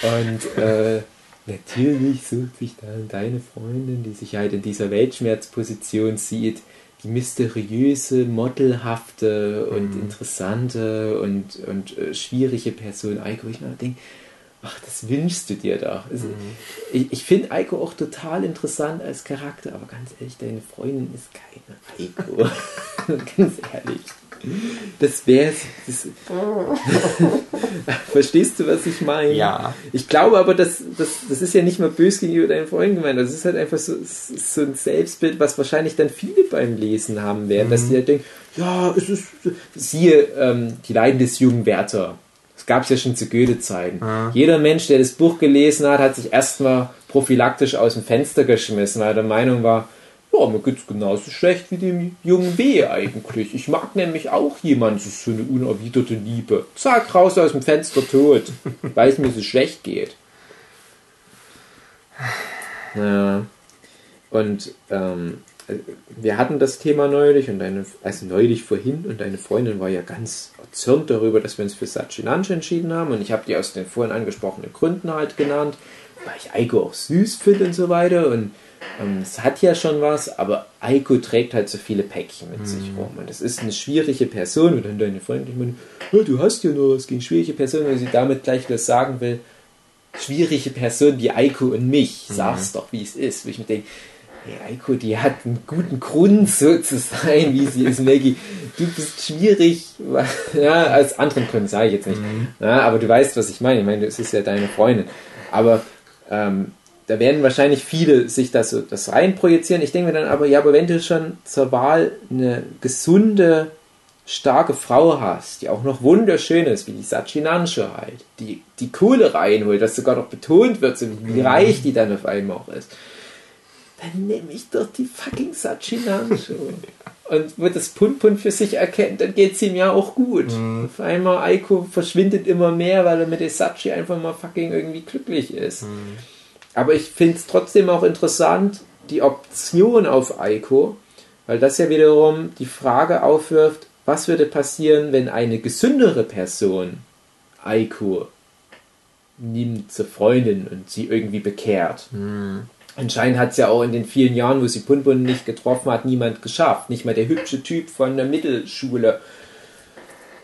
Und äh, Natürlich sucht sich dann deine Freundin, die sich halt in dieser Weltschmerzposition sieht, die mysteriöse, modelhafte und interessante und, und äh, schwierige Person Eiko. Ich denke, ach, das wünschst du dir doch. Also, Ich, ich finde Eiko auch total interessant als Charakter, aber ganz ehrlich, deine Freundin ist keine Eiko. ganz ehrlich. Das wäre es. Verstehst du, was ich meine? Ja. Ich glaube aber, dass, das, das ist ja nicht mal böse gegenüber deinen Freunden gemeint. Das ist halt einfach so, so ein Selbstbild, was wahrscheinlich dann viele beim Lesen haben werden, dass die halt denken, ja, es ist, siehe ähm, die Leiden des jungen Werther. Das gab es ja schon zu Goethe-Zeiten. Jeder Mensch, der das Buch gelesen hat, hat sich erstmal prophylaktisch aus dem Fenster geschmissen, weil er der Meinung war, ja, mir geht's genauso schlecht wie dem jungen B eigentlich. Ich mag nämlich auch jemanden, das ist so eine unerwiderte Liebe. Zack, raus aus dem Fenster tot, weil es mir so schlecht geht. Ja. Und ähm, wir hatten das Thema neulich und deine, also neulich vorhin und deine Freundin war ja ganz erzürnt darüber, dass wir uns für Sachinanche entschieden haben und ich habe die aus den vorhin angesprochenen Gründen halt genannt, weil ich Eiko auch süß finde und so weiter und es hat ja schon was, aber Eiko trägt halt so viele Päckchen mit sich rum und es ist eine schwierige Person und dann deine Freundin, ich meine, ja, du hast ja nur was gegen schwierige Personen, weil sie damit gleich was sagen will, schwierige Personen wie Eiko und mich, sag's doch, wie es ist, wo ich mir denke, Hey, Eiko, die hat einen guten Grund, so zu sein, wie sie ist, Maggie. Du bist schwierig. Ja, als anderen Gründen sage ich jetzt nicht. Ja, aber du weißt, was ich meine. Ich meine, es ist ja deine Freundin. Aber ähm, da werden wahrscheinlich viele sich das, so- das reinprojizieren. Ich denke mir dann aber, ja, aber wenn du schon zur Wahl eine gesunde, starke Frau hast, die auch noch wunderschön ist, wie die Sachinanche halt, die die Kohle reinholt, was sogar noch betont wird, so wie reich die dann auf einmal auch ist dann nehme ich doch die fucking Sachinancho. Und wo das Pun-Pun für sich erkennt, dann geht es ihm ja auch gut. Auf einmal Aiko verschwindet immer mehr, weil er mit der Sachi einfach mal fucking irgendwie glücklich ist. Aber ich finde es trotzdem auch interessant, die Option auf Aiko, weil das ja wiederum die Frage aufwirft, was würde passieren, wenn eine gesündere Person Aiko nimmt zur Freundin und sie irgendwie bekehrt. Anscheinend hat es ja auch in den vielen Jahren, wo sie Punbun nicht getroffen hat, niemand geschafft. Nicht mal der hübsche Typ von der Mittelschule.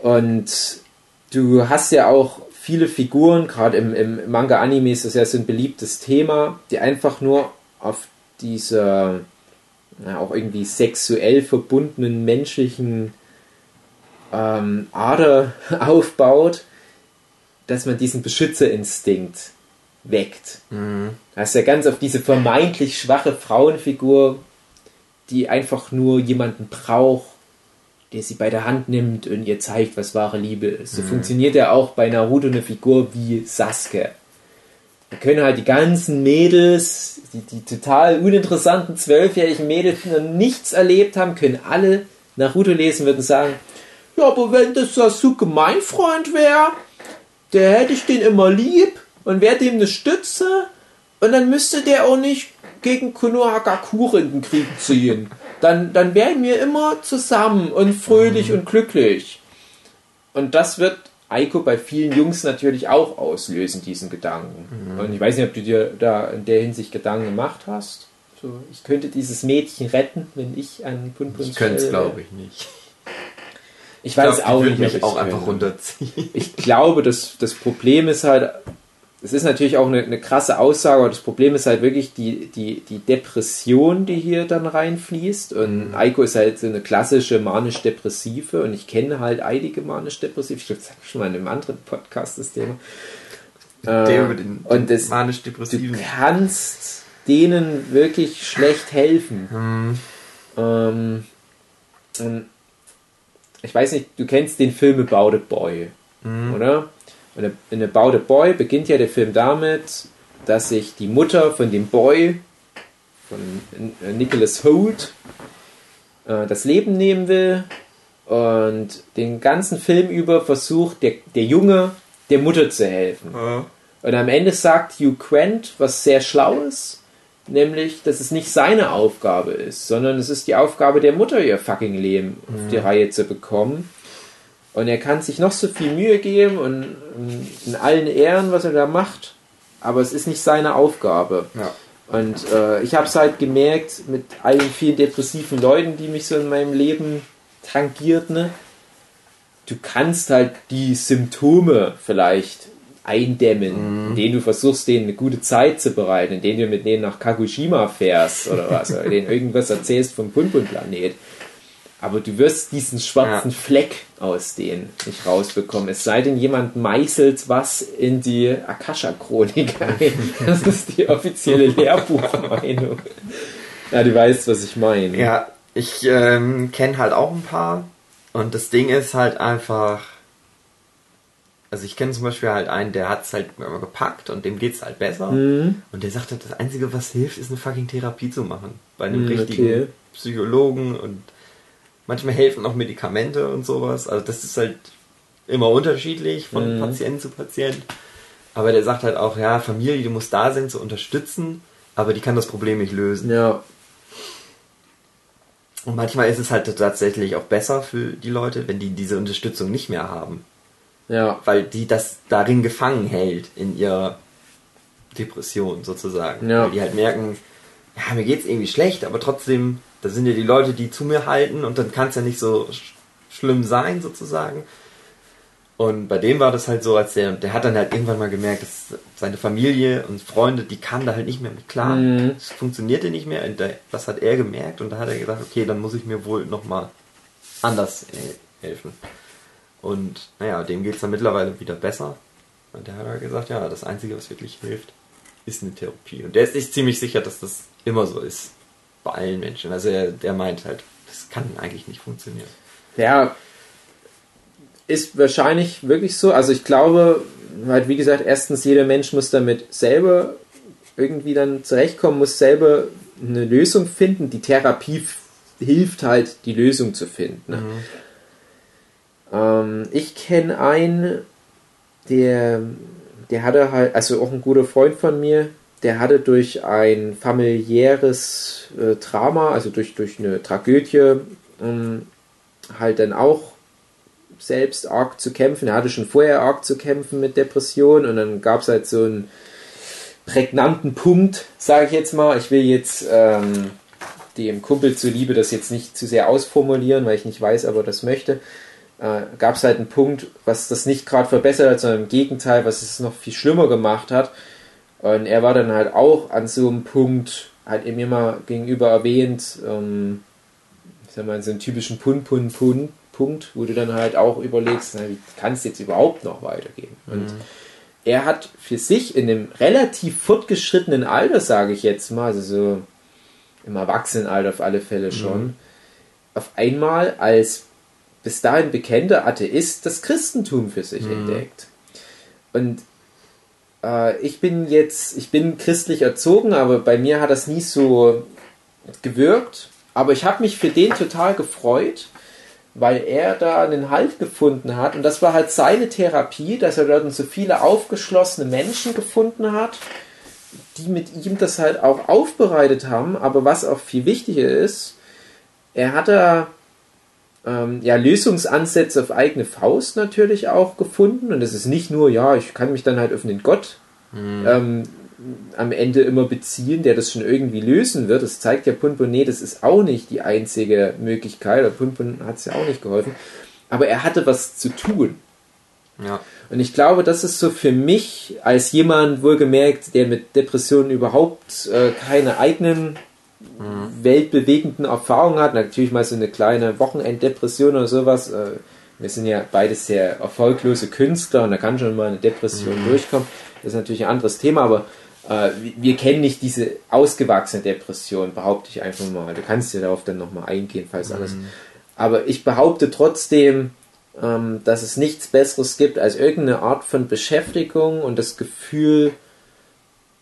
Und du hast ja auch viele Figuren, gerade im, im Manga-Anime ist das ja so ein beliebtes Thema, die einfach nur auf dieser ja, auch irgendwie sexuell verbundenen menschlichen ähm, Ader aufbaut, dass man diesen Beschützerinstinkt weckt. Du hast ja ganz auf diese vermeintlich schwache Frauenfigur, die einfach nur jemanden braucht, der sie bei der Hand nimmt und ihr zeigt, was wahre Liebe ist. So funktioniert ja auch bei Naruto eine Figur wie Sasuke. Da können halt die ganzen Mädels, die, die total uninteressanten zwölfjährigen Mädels, die noch nichts erlebt haben, können alle Naruto lesen würden sagen, ja, aber wenn das Sasuke mein Freund wäre, der hätte ich den immer lieb und wäre dem eine Stütze und dann müsste der auch nicht gegen Konohagakure in den Krieg ziehen. Dann, dann wären wir immer zusammen und fröhlich und glücklich. Und das wird Eiko bei vielen Jungs natürlich auch auslösen, diesen Gedanken. Und ich weiß nicht, ob du dir da in der Hinsicht Gedanken gemacht hast. So, ich könnte dieses Mädchen retten, wenn ich an Punpun Ich könnte es, glaube ich, nicht. Ich Ich weiß glaub, auch nicht, mich auch einfach runterziehen. Ich glaube, das, das Problem ist halt, es ist natürlich auch eine, eine krasse Aussage, aber das Problem ist halt wirklich die, die, die Depression, die hier dann reinfließt. Und Eiko ist halt so eine klassische manisch-depressive und ich kenne halt einige manisch-depressive. Ich glaube, das habe ich schon mal in einem anderen Podcast das Thema. Der mit den, und das- den Du manisch-depressiven. kannst denen wirklich schlecht helfen. Ähm, und ich weiß nicht, du kennst den Film About a Boy, oder? In About a Boy beginnt ja der Film damit, dass sich die Mutter von dem Boy, von Nicholas Holt, äh, das Leben nehmen will und den ganzen Film über versucht der, der Junge der Mutter zu helfen. Und am Ende sagt Hugh Grant was sehr Schlaues, nämlich, dass es nicht seine Aufgabe ist, sondern es ist die Aufgabe der Mutter, ihr fucking Leben auf die Reihe zu bekommen. Und er kann sich noch so viel Mühe geben und in allen Ehren, was er da macht, aber es ist nicht seine Aufgabe. Ja. Und äh, ich habe es halt gemerkt mit all den vielen depressiven Leuten, die mich so in meinem Leben tangierten. Ne? Du kannst halt die Symptome vielleicht eindämmen, mhm. indem du versuchst, denen eine gute Zeit zu bereiten, indem du mit denen nach Kagoshima fährst oder was, oder denen irgendwas erzählst vom Punpun-Planet. Aber du wirst diesen schwarzen ja. Fleck aus denen nicht rausbekommen. Es sei denn, jemand meißelt was in die Akasha-Chronik ein. Das ist die offizielle Lehrbuchmeinung. Ja, du weißt, was ich meine. Ja, ich ähm, kenne halt auch ein paar. Und das Ding ist halt einfach. Also ich kenne zum Beispiel halt einen, der hat es halt gepackt und dem geht es halt besser. Mhm. Und der sagt halt, das Einzige, was hilft, ist eine fucking Therapie zu machen. Bei einem mhm, richtigen okay. Psychologen und Manchmal helfen auch Medikamente und sowas. Also das ist halt immer unterschiedlich von mhm. Patient zu Patient. Aber der sagt halt auch, ja, Familie, die muss da sein zu unterstützen, aber die kann das Problem nicht lösen. Ja. Und manchmal ist es halt tatsächlich auch besser für die Leute, wenn die diese Unterstützung nicht mehr haben. Ja. Weil die das darin gefangen hält, in ihrer Depression sozusagen. Ja. Weil die halt merken, ja, mir geht's irgendwie schlecht, aber trotzdem da sind ja die Leute, die zu mir halten und dann kann es ja nicht so sch schlimm sein, sozusagen. Und bei dem war das halt so, als der, der hat dann halt irgendwann mal gemerkt, dass seine Familie und Freunde, die kamen da halt nicht mehr mit klar. Mhm. Es mhm. funktionierte nicht mehr. Und das hat er gemerkt und da hat er gesagt, okay, dann muss ich mir wohl nochmal anders äh, helfen. Und naja, dem geht es dann mittlerweile wieder besser. Und der hat halt gesagt, ja, das Einzige, was wirklich hilft, ist eine Therapie. Und der ist sich ziemlich sicher, dass das immer so ist bei allen Menschen. Also er, der meint halt, das kann eigentlich nicht funktionieren. Ja, ist wahrscheinlich wirklich so. Also ich glaube, halt wie gesagt, erstens jeder Mensch muss damit selber irgendwie dann zurechtkommen, muss selber eine Lösung finden. Die Therapie hilft halt, die Lösung zu finden. Ne? Mhm. Ähm, ich kenne einen, der, der hatte halt, also auch ein guter Freund von mir, der hatte durch ein familiäres äh, Drama, also durch, durch eine Tragödie, ähm, halt dann auch selbst arg zu kämpfen. Er hatte schon vorher arg zu kämpfen mit Depressionen und dann gab es halt so einen prägnanten Punkt, sage ich jetzt mal. Ich will jetzt ähm, dem Kumpel zuliebe das jetzt nicht zu sehr ausformulieren, weil ich nicht weiß, ob er das möchte. Äh, gab es halt einen Punkt, was das nicht gerade verbessert hat, sondern im Gegenteil, was es noch viel schlimmer gemacht hat. Und er war dann halt auch an so einem Punkt, hat er mir mal gegenüber erwähnt, ähm, ich sag mal, so einen typischen Pun, Pun, Pun, Punkt, wo du dann halt auch überlegst, na, wie kann es jetzt überhaupt noch weitergehen? Und mhm. er hat für sich in einem relativ fortgeschrittenen Alter, sage ich jetzt mal, also so im Erwachsenenalter auf alle Fälle schon, mhm. auf einmal als bis dahin bekannter Atheist das Christentum für sich mhm. entdeckt. Und äh, ich bin jetzt, ich bin christlich erzogen, aber bei mir hat das nie so gewirkt. Aber ich habe mich für den total gefreut, weil er da einen Halt gefunden hat. Und das war halt seine Therapie, dass er dort so viele aufgeschlossene Menschen gefunden hat, die mit ihm das halt auch aufbereitet haben. Aber was auch viel wichtiger ist, er hat da ähm, ja, Lösungsansätze auf eigene Faust natürlich auch gefunden. Und es ist nicht nur, ja, ich kann mich dann halt auf den Gott mhm. ähm, am Ende immer beziehen, der das schon irgendwie lösen wird. Das zeigt ja Punpun, nee, das ist auch nicht die einzige Möglichkeit. Punpun hat es ja auch nicht geholfen. Aber er hatte was zu tun. Ja. Und ich glaube, das ist so für mich als jemand wohlgemerkt, der mit Depressionen überhaupt äh, keine eigenen. Weltbewegenden Erfahrungen hat. Natürlich mal so eine kleine Wochenenddepression oder sowas. Äh, wir sind ja beides sehr erfolglose Künstler und da kann schon mal eine Depression mhm. durchkommen. Das ist natürlich ein anderes Thema, aber äh, wir kennen nicht diese ausgewachsene Depression, behaupte ich einfach mal. Du kannst ja darauf dann nochmal eingehen, falls mhm. alles. Aber ich behaupte trotzdem, ähm, dass es nichts Besseres gibt als irgendeine Art von Beschäftigung und das Gefühl,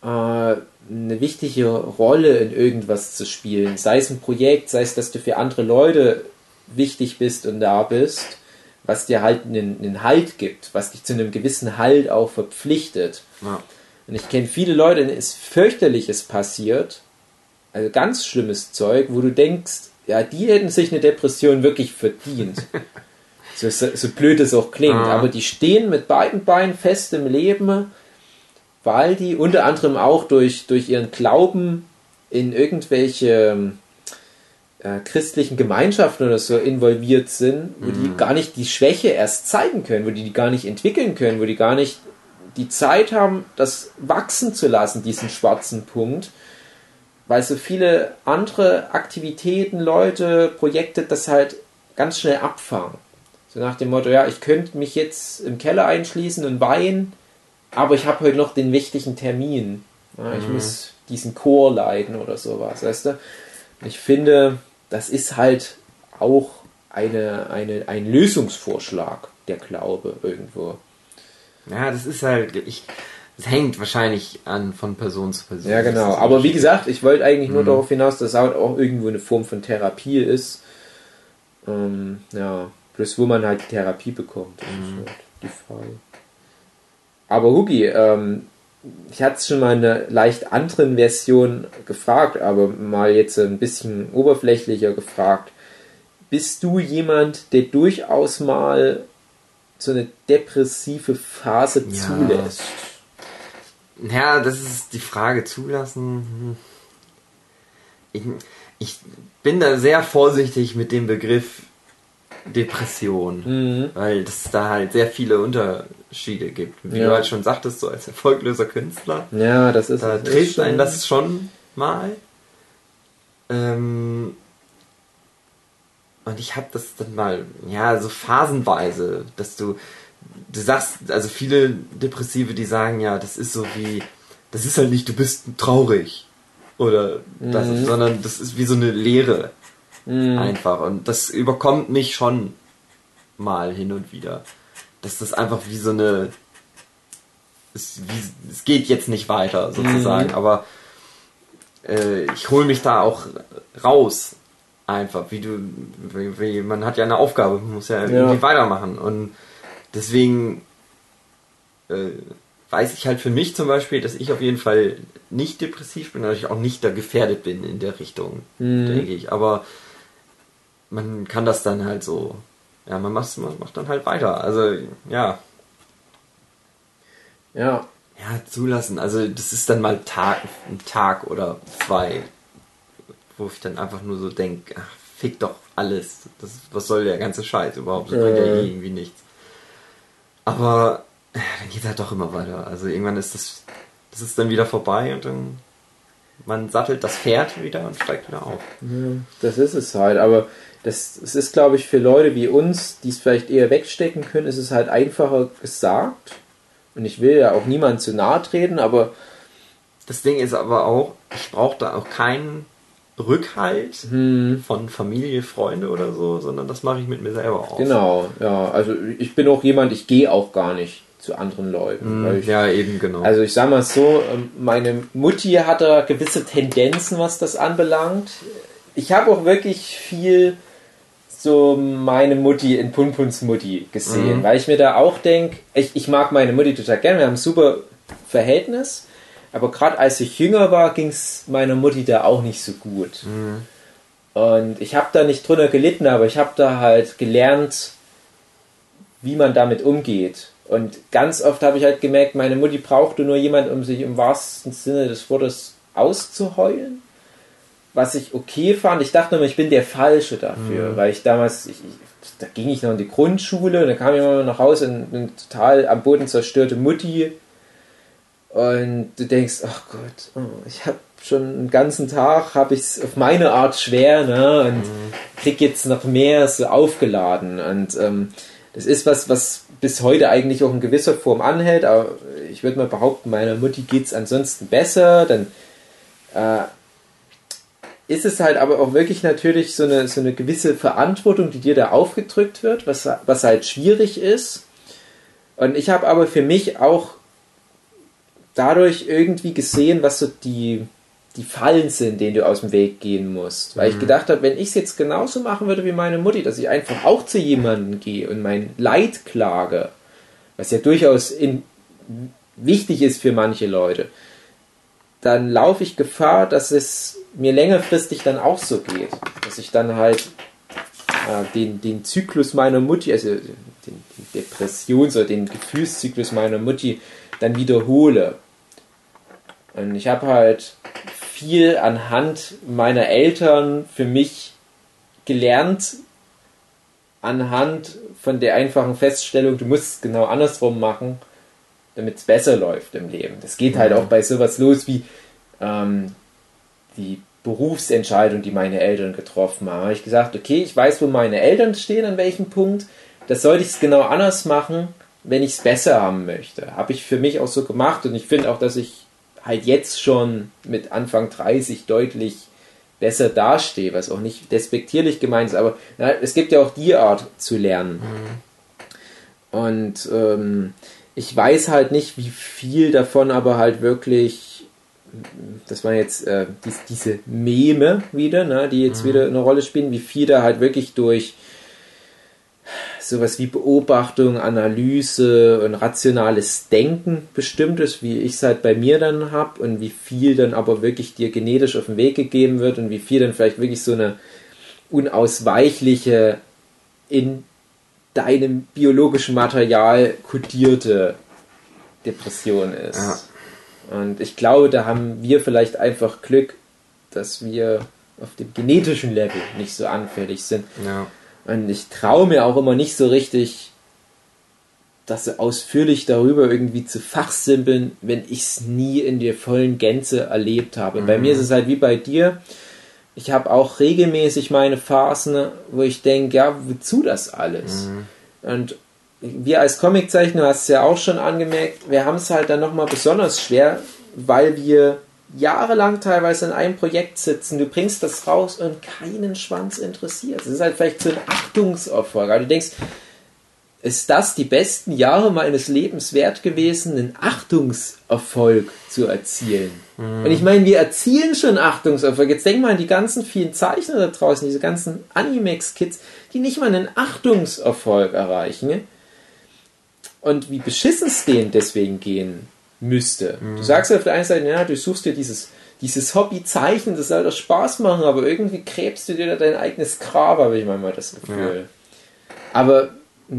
äh, eine wichtige Rolle in irgendwas zu spielen. Sei es ein Projekt, sei es, dass du für andere Leute wichtig bist und da bist, was dir halt einen, einen Halt gibt, was dich zu einem gewissen Halt auch verpflichtet. Ja. Und ich kenne viele Leute, denen ist fürchterliches passiert, also ganz schlimmes Zeug, wo du denkst, ja, die hätten sich eine Depression wirklich verdient. so, so, blöd es auch klingt, ah. aber die stehen mit beiden Beinen fest im Leben weil die unter anderem auch durch, durch ihren Glauben in irgendwelche äh, christlichen Gemeinschaften oder so involviert sind, wo die gar nicht die Schwäche erst zeigen können, wo die die gar nicht entwickeln können, wo die gar nicht die Zeit haben, das wachsen zu lassen, diesen schwarzen Punkt, weil so viele andere Aktivitäten, Leute, Projekte das halt ganz schnell abfangen. So nach dem Motto, ja, ich könnte mich jetzt im Keller einschließen und weinen, aber ich habe heute noch den wichtigen Termin. Ja, ich Mhm. muss diesen Chor leiten oder sowas, weißt du? Ich finde, das ist halt auch eine, eine, ein Lösungsvorschlag, der Glaube irgendwo. Ja, das ist halt, ich, das hängt wahrscheinlich an von Person zu Person. Ja, genau. Aber wie gesagt, ich wollte eigentlich nur Mhm. darauf hinaus, dass es halt auch irgendwo eine Form von Therapie ist. Ähm, ja, bloß wo man halt Therapie bekommt, das Mhm. ist halt die Frage. Aber Hugi, ähm, ich hatte es schon mal in einer leicht anderen Version gefragt, aber mal jetzt ein bisschen oberflächlicher gefragt. Bist du jemand, der durchaus mal so eine depressive Phase Ja. zulässt? Ja, das ist die Frage, zulassen. Ich, ich bin da sehr vorsichtig mit dem Begriff Depression, Mhm. weil es da halt sehr viele Unterschiede gibt. Wie Ja. du halt schon sagtest, so als erfolgloser Künstler, Ja, das ist da trifft schon- einen das schon mal. Ähm, und ich habe das dann mal, ja, so phasenweise, dass du, du sagst, also viele Depressive, die sagen ja, das ist so wie, das ist halt nicht, du bist traurig oder das, Mhm. sondern das ist wie so eine Leere Mhm. einfach und das überkommt mich schon mal hin und wieder, dass das einfach wie so eine, es, wie, es geht jetzt nicht weiter sozusagen, Mhm. aber äh, ich hole mich da auch raus einfach, wie du, wie, wie, man hat ja eine Aufgabe, man muss ja, Ja. irgendwie weitermachen und deswegen äh, weiß ich halt für mich zum Beispiel, dass ich auf jeden Fall nicht depressiv bin, dass ich auch nicht da gefährdet bin in der Richtung, Mhm. denke ich, aber man kann das dann halt so, ja, man macht, man macht dann halt weiter, also ja, Ja, ja, zulassen. Also das ist dann mal Tag, ein Tag oder zwei, wo ich dann einfach nur so denke, ach, fick doch alles. Das, was soll der ganze Scheiß überhaupt? Das bringt ja Äh. eh irgendwie nichts. Aber äh, dann geht halt doch immer weiter. Also irgendwann ist das, das ist dann wieder vorbei und dann man sattelt das Pferd wieder und steigt wieder auf. das ist es halt. Aber das, das ist, glaube ich, für Leute wie uns, die es vielleicht eher wegstecken können, ist es halt einfacher gesagt. Und ich will ja auch niemand zu nahe treten, aber Das Ding ist aber auch, ich brauche da auch keinen Rückhalt hm, von Familie, Freunde oder so, sondern das mache ich mit mir selber aus. genau, ja. Also ich bin auch jemand, ich gehe auch gar nicht zu anderen Leuten. weil ich, Ja, eben genau. Also ich sag mal so, ähm, meine Mutti hat da gewisse Tendenzen, was das anbelangt. Ich habe auch wirklich viel so meine Mutti in Punpuns Mutti gesehen, Mhm. weil ich mir da auch denke, ich, ich mag meine Mutti total gerne, wir haben ein super Verhältnis, aber gerade als ich jünger war, ging es meiner Mutti da auch nicht so gut. Mhm. Und ich habe da nicht drunter gelitten, aber ich habe da halt gelernt, wie man damit umgeht. Und ganz oft habe ich halt gemerkt, meine Mutti brauchte nur jemand, um sich im wahrsten Sinne des Wortes auszuheulen. Was ich okay fand. Ich dachte immer, ich bin der Falsche dafür, weil ich damals, ich, ich, da ging ich noch in die Grundschule und dann kam ich immer nach Hause und eine total am Boden zerstörte Mutti. Und du denkst, ach Gott, oh, ich habe schon einen ganzen Tag, habe ich es auf meine Art schwer, ne? Und krieg jetzt noch mehr so aufgeladen. Und ähm, das ist was, was bis heute eigentlich auch in gewisser Form anhält, aber ich würde mal behaupten, meiner Mutti geht es ansonsten besser. Dann äh, ist es halt aber auch wirklich natürlich so eine, so eine gewisse Verantwortung, die dir da aufgedrückt wird, was, was halt schwierig ist. Und ich habe aber für mich auch dadurch irgendwie gesehen, was so die, die Fallen sind, denen du aus dem Weg gehen musst. Weil ich gedacht habe, wenn ich es jetzt genauso machen würde wie meine Mutti, dass ich einfach auch zu jemandem gehe und mein Leid klage, was ja durchaus in, wichtig ist für manche Leute, dann laufe ich Gefahr, dass es mir längerfristig dann auch so geht. Dass ich dann halt äh, den, den Zyklus meiner Mutti, also den, den Depressions- oder den Gefühlszyklus meiner Mutti dann wiederhole. Und ich habe halt viel anhand meiner Eltern für mich gelernt, anhand von der einfachen Feststellung, du musst es genau andersrum machen, damit es besser läuft im Leben. Das geht halt auch bei sowas los wie ähm, die Berufsentscheidung, die meine Eltern getroffen haben. Da habe ich gesagt, okay, ich weiß, wo meine Eltern stehen, an welchem Punkt. Das sollte ich es genau anders machen, wenn ich es besser haben möchte. Habe ich für mich auch so gemacht und ich finde auch, dass ich halt jetzt schon mit Anfang 30 deutlich besser dastehe, was auch nicht despektierlich gemeint ist, aber na, es gibt ja auch die Art zu lernen. Mhm. Und ähm, ich weiß halt nicht, wie viel davon aber halt wirklich, das waren jetzt äh, die, diese Meme wieder, ne, die jetzt mhm. wieder eine Rolle spielen, wie viel da halt wirklich durch sowas wie Beobachtung, Analyse und rationales Denken bestimmt ist, wie ich es halt bei mir dann habe und wie viel dann aber wirklich dir genetisch auf den Weg gegeben wird und wie viel dann vielleicht wirklich so eine unausweichliche in deinem biologischen Material kodierte Depression ist. Ja. Und ich glaube, da haben wir vielleicht einfach Glück, dass wir auf dem genetischen Level nicht so anfällig sind. Ja. Und ich traue mir auch immer nicht so richtig, das ausführlich darüber irgendwie zu fachsimpeln, wenn ich es nie in der vollen Gänze erlebt habe. Mhm. Bei mir ist es halt wie bei dir. Ich habe auch regelmäßig meine Phasen, wo ich denke, ja, wozu das alles? Mhm. Und wir als Comiczeichner, hast es ja auch schon angemerkt, wir haben es halt dann nochmal besonders schwer, weil wir jahrelang teilweise in einem Projekt sitzen, du bringst das raus und keinen Schwanz interessiert. Das ist halt vielleicht so ein Achtungserfolg. Aber du denkst, ist das die besten Jahre meines Lebens wert gewesen, einen Achtungserfolg zu erzielen? Mhm. Und ich meine, wir erzielen schon Achtungserfolg. Jetzt denk mal an die ganzen vielen Zeichner da draußen, diese ganzen Animex-Kids, die nicht mal einen Achtungserfolg erreichen. Und wie beschissen es denen deswegen gehen müsste. Mhm. Du sagst auf der einen Seite, ja, du suchst dir dieses, dieses Hobby das soll doch Spaß machen, aber irgendwie gräbst du dir da dein eigenes Grab, habe ich manchmal das Gefühl. Ja. Aber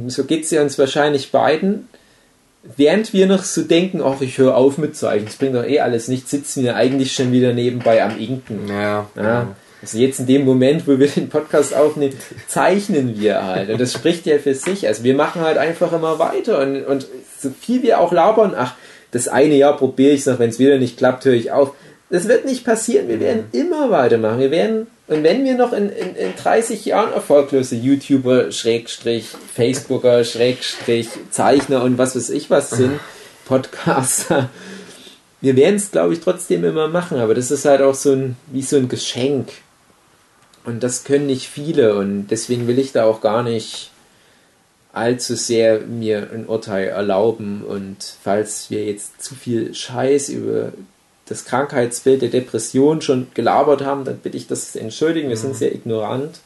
so geht es ja uns wahrscheinlich beiden. Während wir noch so denken, ach, ich höre auf mit Zeichnen, das bringt doch eh alles nichts, sitzen wir eigentlich schon wieder nebenbei am Inken. Ja, ja. Also jetzt in dem Moment, wo wir den Podcast aufnehmen, zeichnen wir halt. Und das spricht ja für sich. Also wir machen halt einfach immer weiter. Und, und so viel wir auch labern, ach, das eine Jahr probiere ich es noch, wenn es wieder nicht klappt, höre ich auf. Das wird nicht passieren. Wir werden mhm. immer weitermachen. Wir werden, und wenn wir noch in, in, in 30 Jahren erfolglose YouTuber, Schrägstrich, Facebooker, Schrägstrich, Zeichner und was weiß ich was sind, Podcaster, wir werden es, glaube ich, trotzdem immer machen. Aber das ist halt auch so ein, wie so ein Geschenk. Und das können nicht viele. Und deswegen will ich da auch gar nicht allzu sehr mir ein Urteil erlauben und falls wir jetzt zu viel Scheiß über das Krankheitsbild der Depression schon gelabert haben, dann bitte ich das entschuldigen, wir mhm. sind sehr ignorant.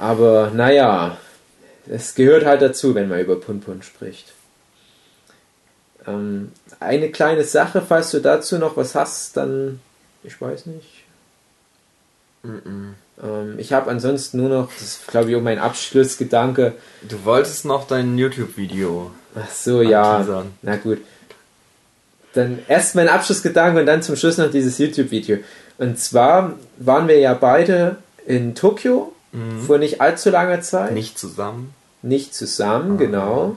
Aber naja, es gehört halt dazu, wenn man über Punpun spricht. Ähm, eine kleine Sache, falls du dazu noch was hast, dann, ich weiß nicht. Mhm. Ähm, ich habe ansonsten nur noch, das ist glaube ich auch mein Abschlussgedanke. Du wolltest noch dein YouTube-Video. Ach so, ja. Na gut. Dann erst mein Abschlussgedanke und dann zum Schluss noch dieses YouTube-Video. Und zwar waren wir ja beide in Tokio mhm. vor nicht allzu langer Zeit. Nicht zusammen. Nicht zusammen, ah. genau.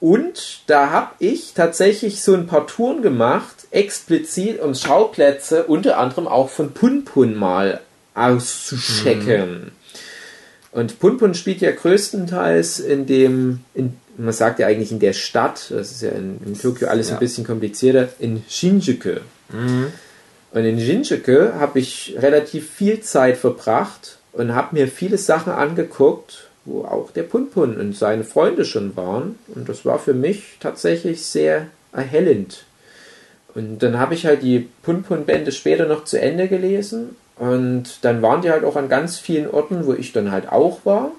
Und da habe ich tatsächlich so ein paar Touren gemacht, explizit um Schauplätze unter anderem auch von Punpun mal auszuchecken. Mhm. Und Punpun spielt ja größtenteils in dem, in, man sagt ja eigentlich in der Stadt, das ist ja in, in Tokio alles ja. ein bisschen komplizierter, in Shinjuku. Mhm. Und in Shinjuku habe ich relativ viel Zeit verbracht und habe mir viele Sachen angeguckt, wo auch der Punpun und seine Freunde schon waren. Und das war für mich tatsächlich sehr erhellend. Und dann habe ich halt die Punpun-Bände später noch zu Ende gelesen. Und dann waren die halt auch an ganz vielen Orten, wo ich dann halt auch war.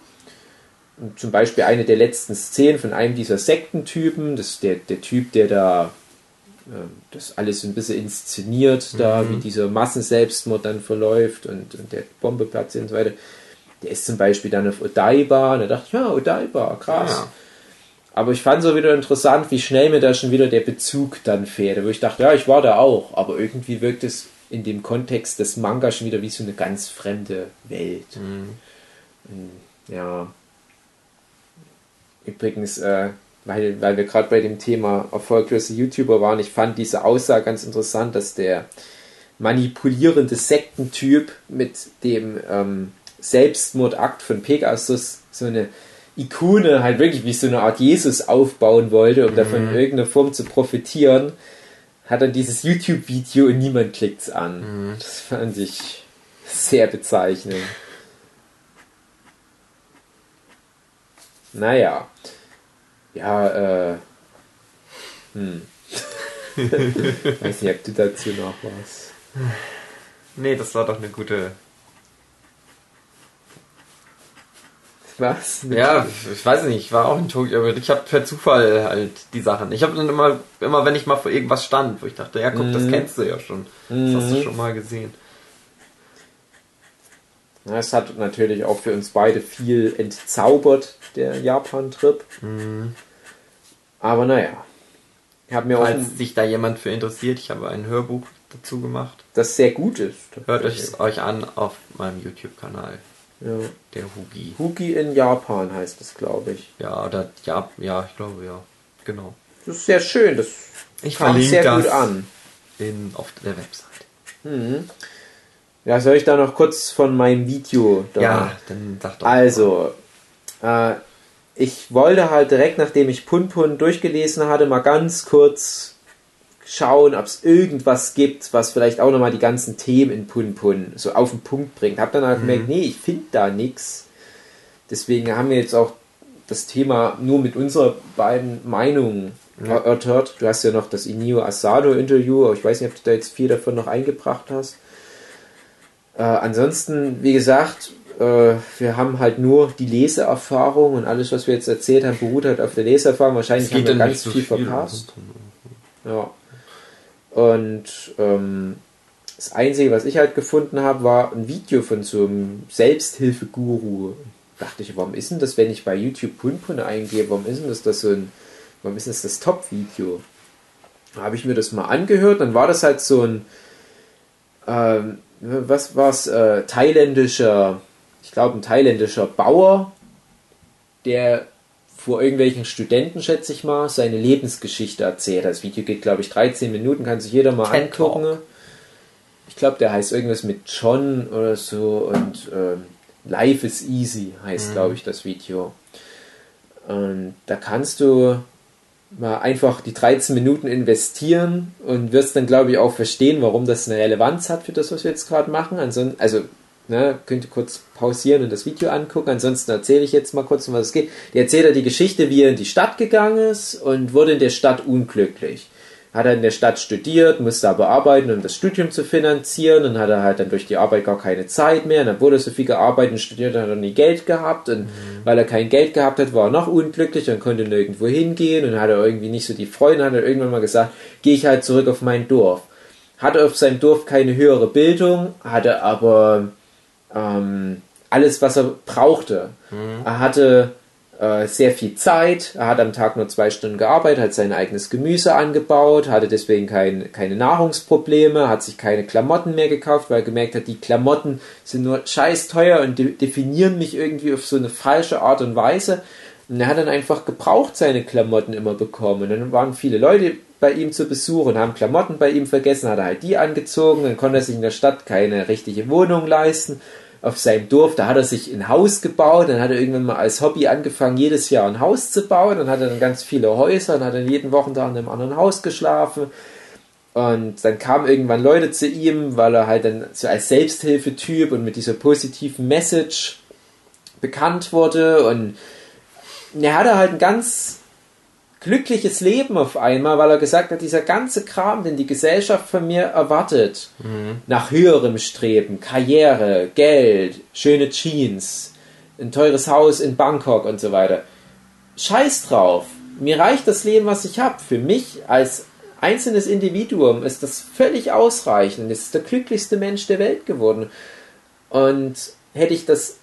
Und zum Beispiel eine der letzten Szenen von einem dieser Sektentypen, das der, der Typ, der da äh, das alles ein bisschen inszeniert, mhm. da wie dieser Massenselbstmord dann verläuft und, und der Bombe platzt und so weiter der ist zum Beispiel dann auf Odaiba und da dachte ich, ja, Odaiba, krass. Ja. Aber ich fand so wieder interessant, wie schnell mir da schon wieder der Bezug dann fehlte. Wo ich dachte, ja, ich war da auch. Aber irgendwie wirkt es in dem Kontext des Manga schon wieder wie so eine ganz fremde Welt. Mhm. Ja. Übrigens, äh, weil, weil wir gerade bei dem Thema erfolglose YouTuber waren, ich fand diese Aussage ganz interessant, dass der manipulierende Sektentyp mit dem ähm, Selbstmordakt von Pegasus so eine Ikone halt wirklich wie so eine Art Jesus aufbauen wollte, um mhm. davon in irgendeiner Form zu profitieren, hat dann dieses YouTube-Video und niemand klickt's an. Mhm. Das fand ich sehr bezeichnend. Naja. Ja, äh. Hm. Weiß nicht, ob du dazu noch was. Nee, das war doch eine gute. Was? Ja, ich weiß nicht, ich war auch in Tokio, ich habe per Zufall halt die Sachen. Ich habe dann immer, immer wenn ich mal vor irgendwas stand, wo ich dachte, ja guck, mhm. das kennst du ja schon. Das mhm. hast du mhm. schon mal gesehen. Es hat natürlich auch für uns beide viel entzaubert, der Japan-Trip. Mhm. Aber naja. Ich habe mir Falls auch. sich da jemand für interessiert, ich habe ein Hörbuch dazu gemacht. Das sehr gut ist. Hört euch euch an auf meinem YouTube-Kanal. Ja. Der Hugi. Hugi in Japan heißt es, glaube ich. Ja, oder ja, ja, ich glaube ja. Genau. Das ist sehr schön. Das ich kam sehr gut an. In, auf der Website. Mhm. Ja, soll ich da noch kurz von meinem Video da? Ja, dann sag doch. Also, äh, ich wollte halt direkt, nachdem ich Pun Pun durchgelesen hatte, mal ganz kurz schauen, ob es irgendwas gibt, was vielleicht auch nochmal die ganzen Themen in Pun Pun so auf den Punkt bringt. Hab dann halt mhm. gemerkt, nee, ich finde da nichts. Deswegen haben wir jetzt auch das Thema nur mit unserer beiden Meinungen mhm. erörtert. Du hast ja noch das Inio Asado Interview, aber ich weiß nicht, ob du da jetzt viel davon noch eingebracht hast. Äh, ansonsten, wie gesagt, äh, wir haben halt nur die Leseerfahrung und alles, was wir jetzt erzählt haben, beruht halt auf der Leseerfahrung. Wahrscheinlich haben wir ganz so viel verpasst. Ja. Und ähm, das Einzige, was ich halt gefunden habe, war ein Video von so einem Selbsthilfeguru. Dachte ich, warum ist denn das, wenn ich bei YouTube Punpun eingebe, warum ist denn das, das so ein, warum ist das das Top-Video? Da habe ich mir das mal angehört, dann war das halt so ein, ähm, was war's, äh, thailändischer, ich glaube ein thailändischer Bauer, der vor irgendwelchen Studenten, schätze ich mal, seine Lebensgeschichte erzählt. Das Video geht, glaube ich, 13 Minuten, kann sich jeder mal TED angucken. Talk. Ich glaube, der heißt irgendwas mit John oder so und ähm, Life is Easy heißt, mhm. glaube ich, das Video. Und da kannst du mal einfach die 13 Minuten investieren und wirst dann, glaube ich, auch verstehen, warum das eine Relevanz hat für das, was wir jetzt gerade machen. Ansonsten, also Ne, könnt ihr kurz pausieren und das Video angucken. Ansonsten erzähle ich jetzt mal kurz, um was es geht. Der erzählt er die Geschichte, wie er in die Stadt gegangen ist und wurde in der Stadt unglücklich. Hat er in der Stadt studiert, musste aber arbeiten, um das Studium zu finanzieren. Dann hat er halt dann durch die Arbeit gar keine Zeit mehr. Und dann wurde er so viel gearbeitet und studiert, hat er nie Geld gehabt. Und mhm. weil er kein Geld gehabt hat, war er noch unglücklich und konnte nirgendwo hingehen und hat er irgendwie nicht so die Freude. Hat er irgendwann mal gesagt, gehe ich halt zurück auf mein Dorf. Hatte auf seinem Dorf keine höhere Bildung, hatte aber ähm, alles, was er brauchte. Mhm. Er hatte äh, sehr viel Zeit, er hat am Tag nur zwei Stunden gearbeitet, hat sein eigenes Gemüse angebaut, hatte deswegen kein, keine Nahrungsprobleme, hat sich keine Klamotten mehr gekauft, weil er gemerkt hat, die Klamotten sind nur scheiß teuer und de definieren mich irgendwie auf so eine falsche Art und Weise. Und er hat dann einfach gebraucht seine Klamotten immer bekommen. Und dann waren viele Leute bei ihm zu Besuch und haben Klamotten bei ihm vergessen, hat er halt die angezogen, dann konnte er sich in der Stadt keine richtige Wohnung leisten auf seinem Dorf, da hat er sich ein Haus gebaut, dann hat er irgendwann mal als Hobby angefangen, jedes Jahr ein Haus zu bauen, dann hat er dann ganz viele Häuser, dann hat er jeden Wochentag in einem anderen Haus geschlafen. Und dann kamen irgendwann Leute zu ihm, weil er halt dann so als Selbsthilfetyp und mit dieser positiven Message bekannt wurde. Und er hatte halt ein ganz glückliches Leben auf einmal, weil er gesagt hat, dieser ganze Kram, den die Gesellschaft von mir erwartet, mhm. nach höherem Streben, Karriere, Geld, schöne Jeans, ein teures Haus in Bangkok und so weiter. Scheiß drauf. Mir reicht das Leben, was ich habe. Für mich als einzelnes Individuum ist das völlig ausreichend. Es ist der glücklichste Mensch der Welt geworden. Und hätte ich das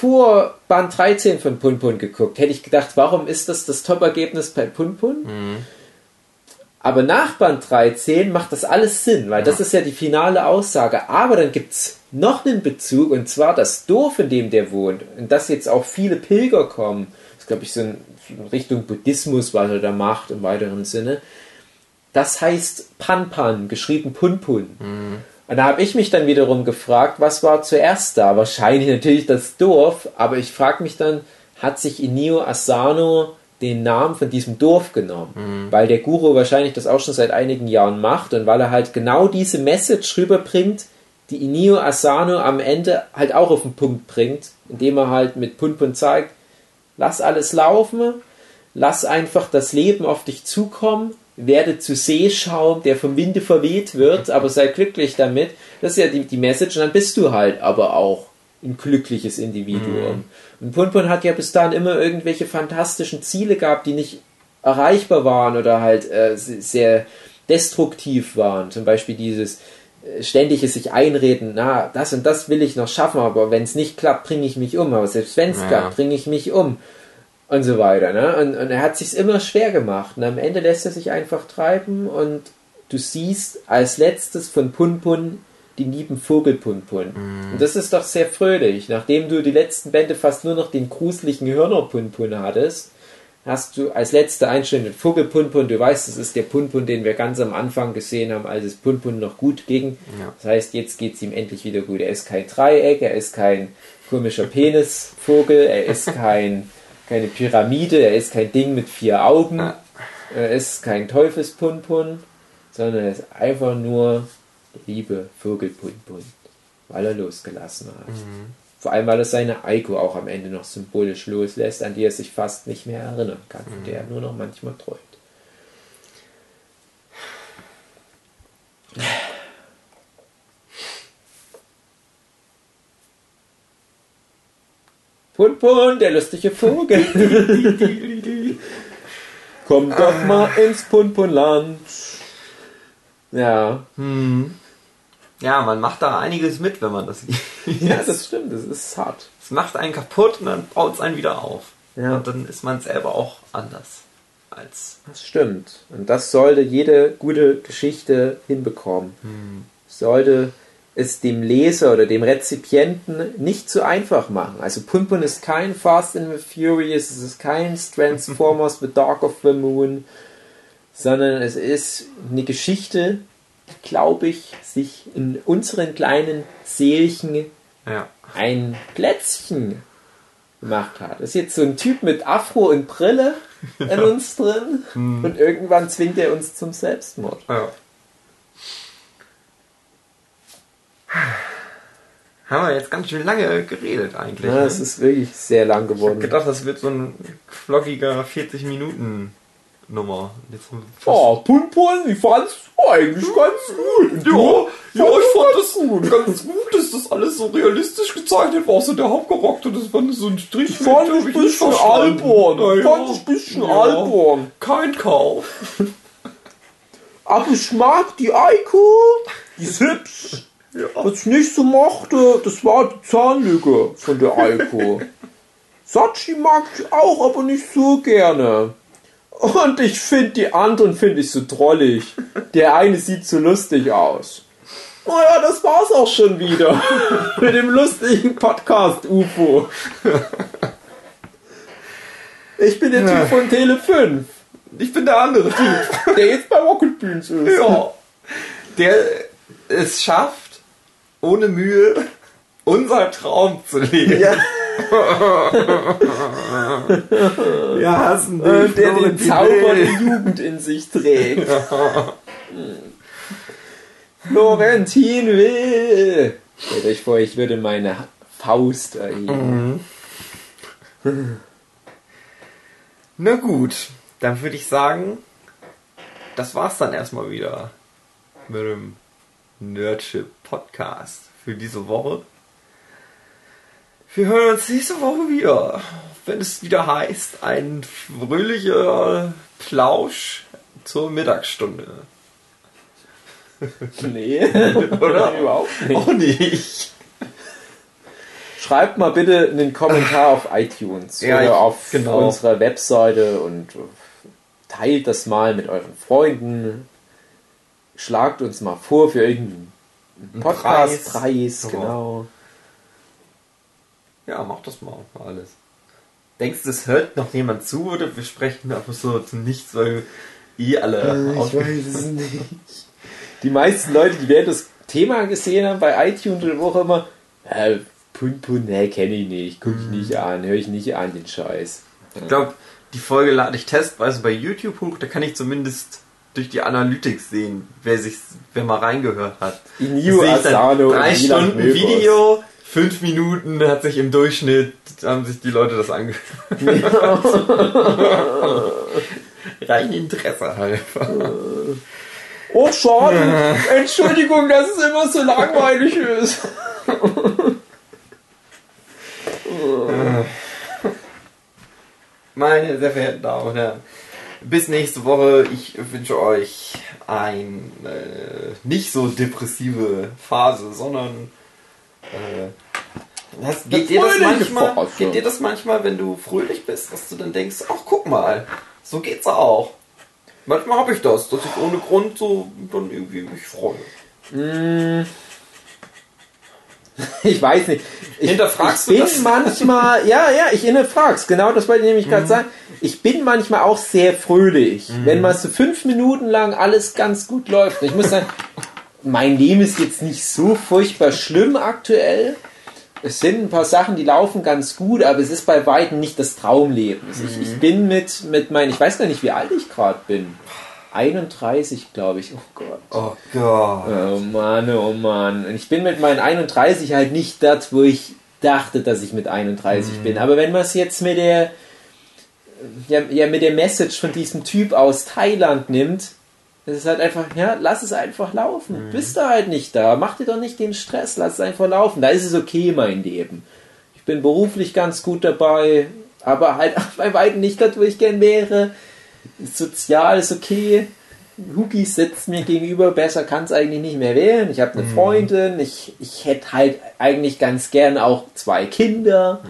vor Band 13 von Pun Pun geguckt, hätte ich gedacht, warum ist das das Top-Ergebnis bei Pun Pun? Aber nach Band 13 macht das alles Sinn, weil das ist ja die finale Aussage. Aber dann gibt es noch einen Bezug, und zwar das Dorf, in dem der wohnt. Und dass jetzt auch viele Pilger kommen. Das ist, glaube ich, so in Richtung Buddhismus, was er da macht im weiteren Sinne. Das heißt Panpan, geschrieben Punpun. Und da habe ich mich dann wiederum gefragt, was war zuerst da? Wahrscheinlich natürlich das Dorf, aber ich frage mich dann, hat sich Inio Asano den Namen von diesem Dorf genommen? Weil der Guru wahrscheinlich das auch schon seit einigen Jahren macht und weil er halt genau diese Message rüberbringt, die Inio Asano am Ende halt auch auf den Punkt bringt, indem er halt mit Punpun zeigt, lass alles laufen, lass einfach das Leben auf dich zukommen, werde zu Seeschaum, der vom Winde verweht wird, aber sei glücklich damit. Das ist ja die, die Message, und dann bist du halt aber auch ein glückliches Individuum. Und Punpun hat ja bis dahin immer irgendwelche fantastischen Ziele gehabt, die nicht erreichbar waren oder halt äh, sehr destruktiv waren. Zum Beispiel dieses äh, ständige sich einreden, na, das und das will ich noch schaffen, aber wenn es nicht klappt, bringe ich mich um. Aber selbst wenn es Ja. klappt, bringe ich mich um. Und so weiter. Ne? Und, und er hat sich immer schwer gemacht. Und am Ende lässt er sich einfach treiben und du siehst als letztes von Punpun den lieben Vogel Punpun. Und das ist doch sehr fröhlich. Nachdem du die letzten Bände fast nur noch den gruseligen Hörner Punpun hattest, hast du als letzte Einstellung den Vogel Punpun. Du weißt, das ist der Punpun, den wir ganz am Anfang gesehen haben, als es Punpun noch gut ging. Ja. Das heißt, jetzt geht es ihm endlich wieder gut. Er ist kein Dreieck, er ist kein komischer Penisvogel, er ist kein, keine Pyramide, er ist kein Ding mit vier Augen, Ja. er ist kein Teufelspunpun, sondern er ist einfach nur liebe Vogelpunpun, weil er losgelassen hat. Vor allem, weil er seine Eiko auch am Ende noch symbolisch loslässt, an die er sich fast nicht mehr erinnern kann, von der er nur noch manchmal träumt. Punpun, der lustige Vogel. Komm doch mal ins Punpunland. Ja. Ja, man macht da einiges mit, wenn man das liest. ja, das stimmt, das ist hart. Es macht einen kaputt und dann baut es einen wieder auf. Ja. Und dann ist man selber auch anders als. Das stimmt. Und das sollte jede gute Geschichte hinbekommen. Sollte es dem Leser oder dem Rezipienten nicht zu einfach machen. Also Punpun ist kein Fast and the Furious, es ist kein Transformers The Dark of the Moon, sondern es ist eine Geschichte, die, glaube ich, sich in unseren kleinen Seelchen Ja. ein Plätzchen gemacht hat. Das ist jetzt so ein Typ mit Afro und Brille in uns drin und irgendwann zwingt er uns zum Selbstmord. ja. Haben wir jetzt ganz schön lange geredet eigentlich. Ja, ne? es ist wirklich sehr lang ich hab geworden. gedacht, das wird so ein vloggiger 40 Minuten Nummer. Jetzt Oh, Punpun, ich fand's eigentlich ganz gut. Ja, ja, ich fand das gut. ganz gut, dass das alles so realistisch gezeichnet war. So der Hauptcharakter, das war so ein Strich. Ich fand es ein bisschen albern. Ich fand es ein bisschen albern. Kein Kauf. Aber ich mag die Eiko. Die ist hübsch. Ja. Was ich nicht so mochte, das war die Zahnlücke von der Eiko. Sachi mag ich auch, aber nicht so gerne. Und ich finde die anderen finde ich so drollig. Der eine sieht so lustig aus. Naja, das war's auch schon wieder. Mit dem lustigen Podcast UFO. Ich bin der Typ von Tele 5, Ich bin der andere Typ. der jetzt bei Rocket Beans ist. ja. Der es schafft, ohne Mühe unser Traum zu leben. Ja. Wir hassen dich. Und der den Zauber der Jugend in sich trägt. Florentin will. Stellt euch vor, ich würde meine Faust erheben. Na gut, dann würde ich sagen, das war's dann erstmal wieder mit dem Nerdship Podcast für diese Woche. Wir hören uns nächste Woche wieder, wenn es wieder heißt, ein fröhlicher Plausch zur Mittagsstunde. Nee, Oder? überhaupt nicht. Auch nicht. Schreibt mal bitte einen Kommentar auf iTunes Ja, oder auf genau. unserer Webseite und teilt das mal mit euren Freunden. Schlagt uns mal vor für irgendeinen Ein Podcastpreis, Ja. genau. Ja, mach das mal alles. Denkst du, es hört noch jemand zu oder wir sprechen einfach so zu nichts, weil eh alle aufge- es nicht. Die meisten Leute, die während das Thema gesehen haben bei iTunes oder wo auch immer, äh, Pun Pun, ne, kenne ich nicht, gucke ich Mhm. nicht an, höre ich nicht an, den Scheiß. Ich glaube, die Folge lade ich testweise bei YouTube hoch, da kann ich zumindest durch die Analytics sehen, wer sich, wer mal reingehört hat. Inio Asano drei Stunden Möbers. Video, fünf Minuten hat sich im Durchschnitt, haben sich die Leute das angehört. Rein Interesse halber. Oh, schade. Entschuldigung, dass es immer so langweilig ist. Meine sehr verehrten Damen und Herren, bis nächste Woche. Ich wünsche euch eine äh, nicht so depressive Phase, sondern äh, das, geht, dir das manchmal, Phase. geht dir das manchmal, wenn du fröhlich bist, dass du dann denkst, ach guck mal, so geht's auch. Manchmal habe ich das, dass ich ohne Grund so dann irgendwie mich freue. Ich weiß nicht. Ich, Hinterfragst ich du bin das? manchmal, ja, ja, ich hinterfrag's. Genau das wollte ich nämlich Mhm. gerade sagen. Ich bin manchmal auch sehr fröhlich, wenn mal so fünf Minuten lang alles ganz gut läuft. Ich muss sagen, mein Leben ist jetzt nicht so furchtbar schlimm aktuell. Es sind ein paar Sachen, die laufen ganz gut, aber es ist bei weitem nicht das Traumleben. Also Ich, ich bin mit, mit meinen, ich weiß gar nicht, wie alt ich gerade bin. 31, glaube ich. Oh Gott. Oh Gott. Oh Mann, oh Mann. Und ich bin mit meinen 31 halt nicht das, wo ich dachte, dass ich mit 31 bin. Aber wenn man es jetzt mit der, ja, ja, mit der Message von diesem Typ aus Thailand nimmt, das ist halt einfach, ja, lass es einfach laufen. Bist du halt nicht da. Mach dir doch nicht den Stress, lass es einfach laufen. Da ist es okay, mein Leben. Ich bin beruflich ganz gut dabei, aber halt bei weitem nicht das, wo ich gern wäre. Sozial ist okay. Huki sitzt mir gegenüber, besser kann es eigentlich nicht mehr werden. Ich habe eine Freundin, ich, ich hätte halt eigentlich ganz gern auch zwei Kinder.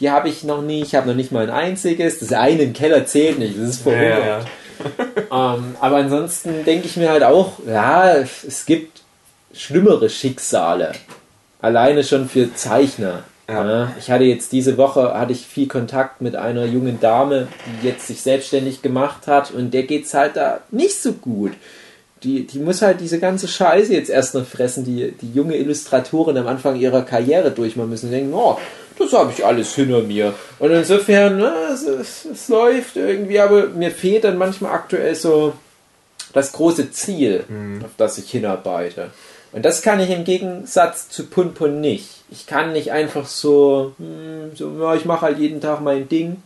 Die habe ich noch nie, ich habe noch nicht mal ein einziges. Das eine im Keller zählt nicht, das ist verrückt. Ähm, aber ansonsten denke ich mir halt auch, ja, es gibt schlimmere Schicksale. Alleine schon für Zeichner. Ja. Ich hatte jetzt diese Woche hatte ich viel Kontakt mit einer jungen Dame, die jetzt sich selbstständig gemacht hat und der geht's halt da nicht so gut. Die, die muss halt diese ganze Scheiße jetzt erst noch fressen, die, die junge Illustratorin am Anfang ihrer Karriere durchmachen müssen und denken, oh, das habe ich alles hinter mir. Und insofern, na, es, es, es läuft irgendwie, aber mir fehlt dann manchmal aktuell so das große Ziel, auf das ich hinarbeite. Und das kann ich im Gegensatz zu Punpun nicht. Ich kann nicht einfach so, hm, so ja, ich mache halt jeden Tag mein Ding.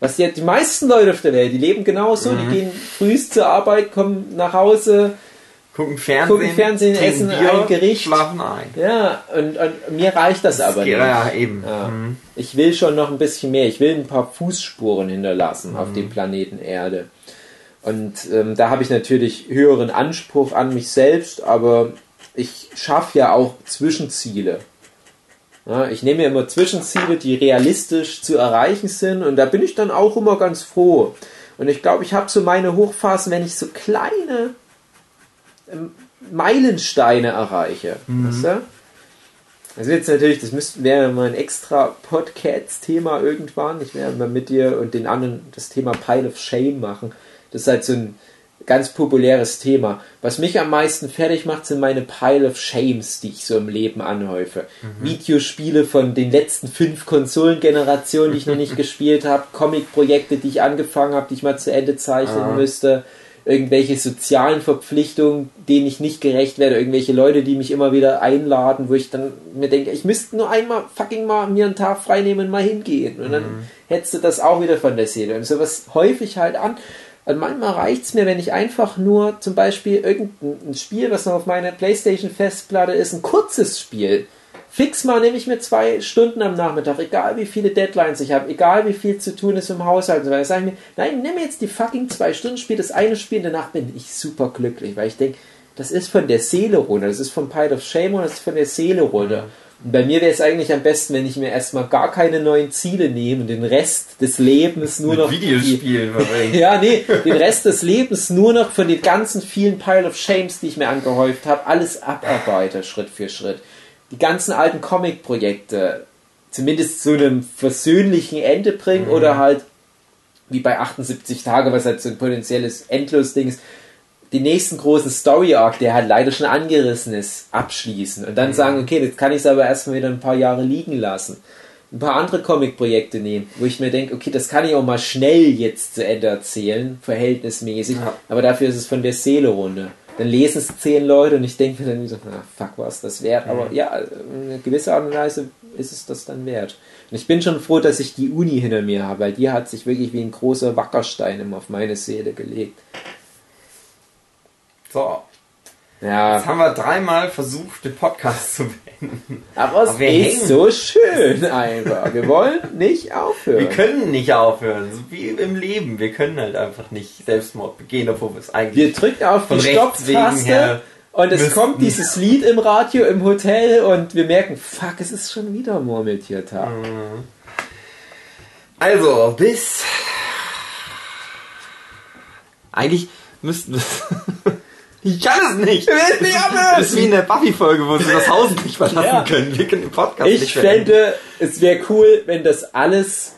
Was die, die meisten Leute auf der Welt, die leben genauso, die gehen frühst zur Arbeit, kommen nach Hause, Gucken Fernsehen, Gucken Fernsehen, essen ein Gericht. schlafen ein. ja, und, und mir reicht das, aber nicht. Ja, eben. Ja. Mhm. Ich will schon noch ein bisschen mehr. Ich will ein paar Fußspuren hinterlassen auf Mhm. dem Planeten Erde. Und ähm, da habe ich natürlich höheren Anspruch an mich selbst, aber ich schaffe ja auch Zwischenziele. Ja, ich nehme mir immer Zwischenziele, die realistisch zu erreichen sind und da bin ich dann auch immer ganz froh. Und ich glaube, ich habe so meine Hochphasen, wenn ich so kleine ähm, Meilensteine erreiche. Weißt du? Also jetzt natürlich, das müssten wäre mal ein extra Podcast-Thema irgendwann. Ich werde mal mit dir und den anderen das Thema Pile of Shame machen. Das ist halt so ein ganz populäres Thema. Was mich am meisten fertig macht, sind meine Pile of Shames, die ich so im Leben anhäufe. Videospiele von den letzten fünf Konsolengenerationen, die ich noch nicht gespielt habe, Comic-Projekte, die ich angefangen habe, die ich mal zu Ende zeichnen müsste, irgendwelche sozialen Verpflichtungen, denen ich nicht gerecht werde, irgendwelche Leute, die mich immer wieder einladen, wo ich dann mir denke, ich müsste nur einmal fucking mal mir einen Tag frei nehmen und mal hingehen. Und dann hättest du das auch wieder von der Seele. Und sowas häufig halt an. Und manchmal reicht es mir, wenn ich einfach nur zum Beispiel irgendein Spiel, was noch auf meiner Playstation-Festplatte ist, ein kurzes Spiel. Fix mal nehme ich mir zwei Stunden am Nachmittag, egal wie viele Deadlines ich habe, egal wie viel zu tun ist im Haushalt und so weiter. Sag ich mir, nein, nimm jetzt die fucking zwei Stunden, spiel das eine Spiel, danach bin ich super glücklich, weil ich denke, das ist von der Seele runter, das ist vom Pile of Shame und das ist von der Seele runter. Bei mir wäre es eigentlich am besten, wenn ich mir erstmal gar keine neuen Ziele nehme und den Rest des Lebens nur Mit noch. Videospielen. Ja, nee, den Rest des Lebens nur noch von den ganzen vielen Pile of Shames, die ich mir angehäuft habe, alles abarbeite, Schritt für Schritt. Die ganzen alten Comic-Projekte zumindest zu einem versöhnlichen Ende bringen oder halt wie bei 78 Tage, was halt so ein potenzielles Endlos-Ding ist, den nächsten großen Story-Arc, der halt leider schon angerissen ist, abschließen und dann sagen, okay, jetzt kann ich es aber erstmal wieder ein paar Jahre liegen lassen. Ein paar andere Comic-Projekte nehmen, wo ich mir denke, okay, das kann ich auch mal schnell jetzt zu Ende erzählen, verhältnismäßig, Ja. aber dafür ist es von der Seele runter. Dann lesen es zehn Leute und ich denke mir dann wieder, na, fuck, was das wert. Aber ja, in einer gewissen Art und Weise ist es das dann wert. Und ich bin schon froh, dass ich die Uni hinter mir habe, weil die hat sich wirklich wie ein großer Wackerstein immer auf meine Seele gelegt. So, Ja, jetzt haben wir dreimal versucht, den Podcast zu beenden. aber es aber wir ist hängen. so schön einfach. Wir wollen nicht aufhören. Wir können nicht aufhören, so wie im Leben. Wir können halt einfach nicht Selbstmord begehen, obwohl wir es Wir eigentlich drücken auf die Stopptaste und es müssten. kommt dieses Lied im Radio im Hotel und wir merken, fuck, es ist schon wieder Murmeltiertag. Also, bis. Eigentlich müssten wir. ich kann es nicht! willst nicht abhören! Das ist wie in der Buffy-Folge, wo sie das Haus nicht verlassen Ja. können. Wir können den Podcast Ich nicht beenden. fände, es wäre cool, wenn das alles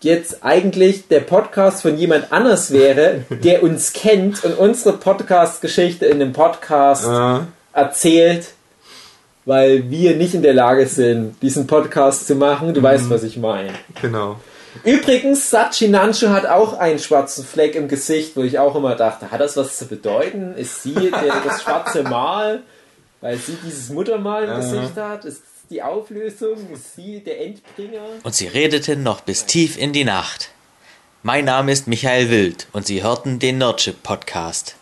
jetzt eigentlich der Podcast von jemand anders wäre, der uns kennt und unsere Podcast-Geschichte in dem Podcast Ja. erzählt, weil wir nicht in der Lage sind, diesen Podcast zu machen. Du weißt, was ich meine. Genau. Übrigens, Sachinanchu hat auch einen schwarzen Fleck im Gesicht, wo ich auch immer dachte, hat das was zu bedeuten? Ist sie der, das schwarze Mal, weil sie dieses Muttermal im Gesicht hat? Ist die Auflösung? Ist sie der Endbringer? Und sie redeten noch bis tief in die Nacht. Mein Name ist Michael Wild und Sie hörten den Nerdship Podcast.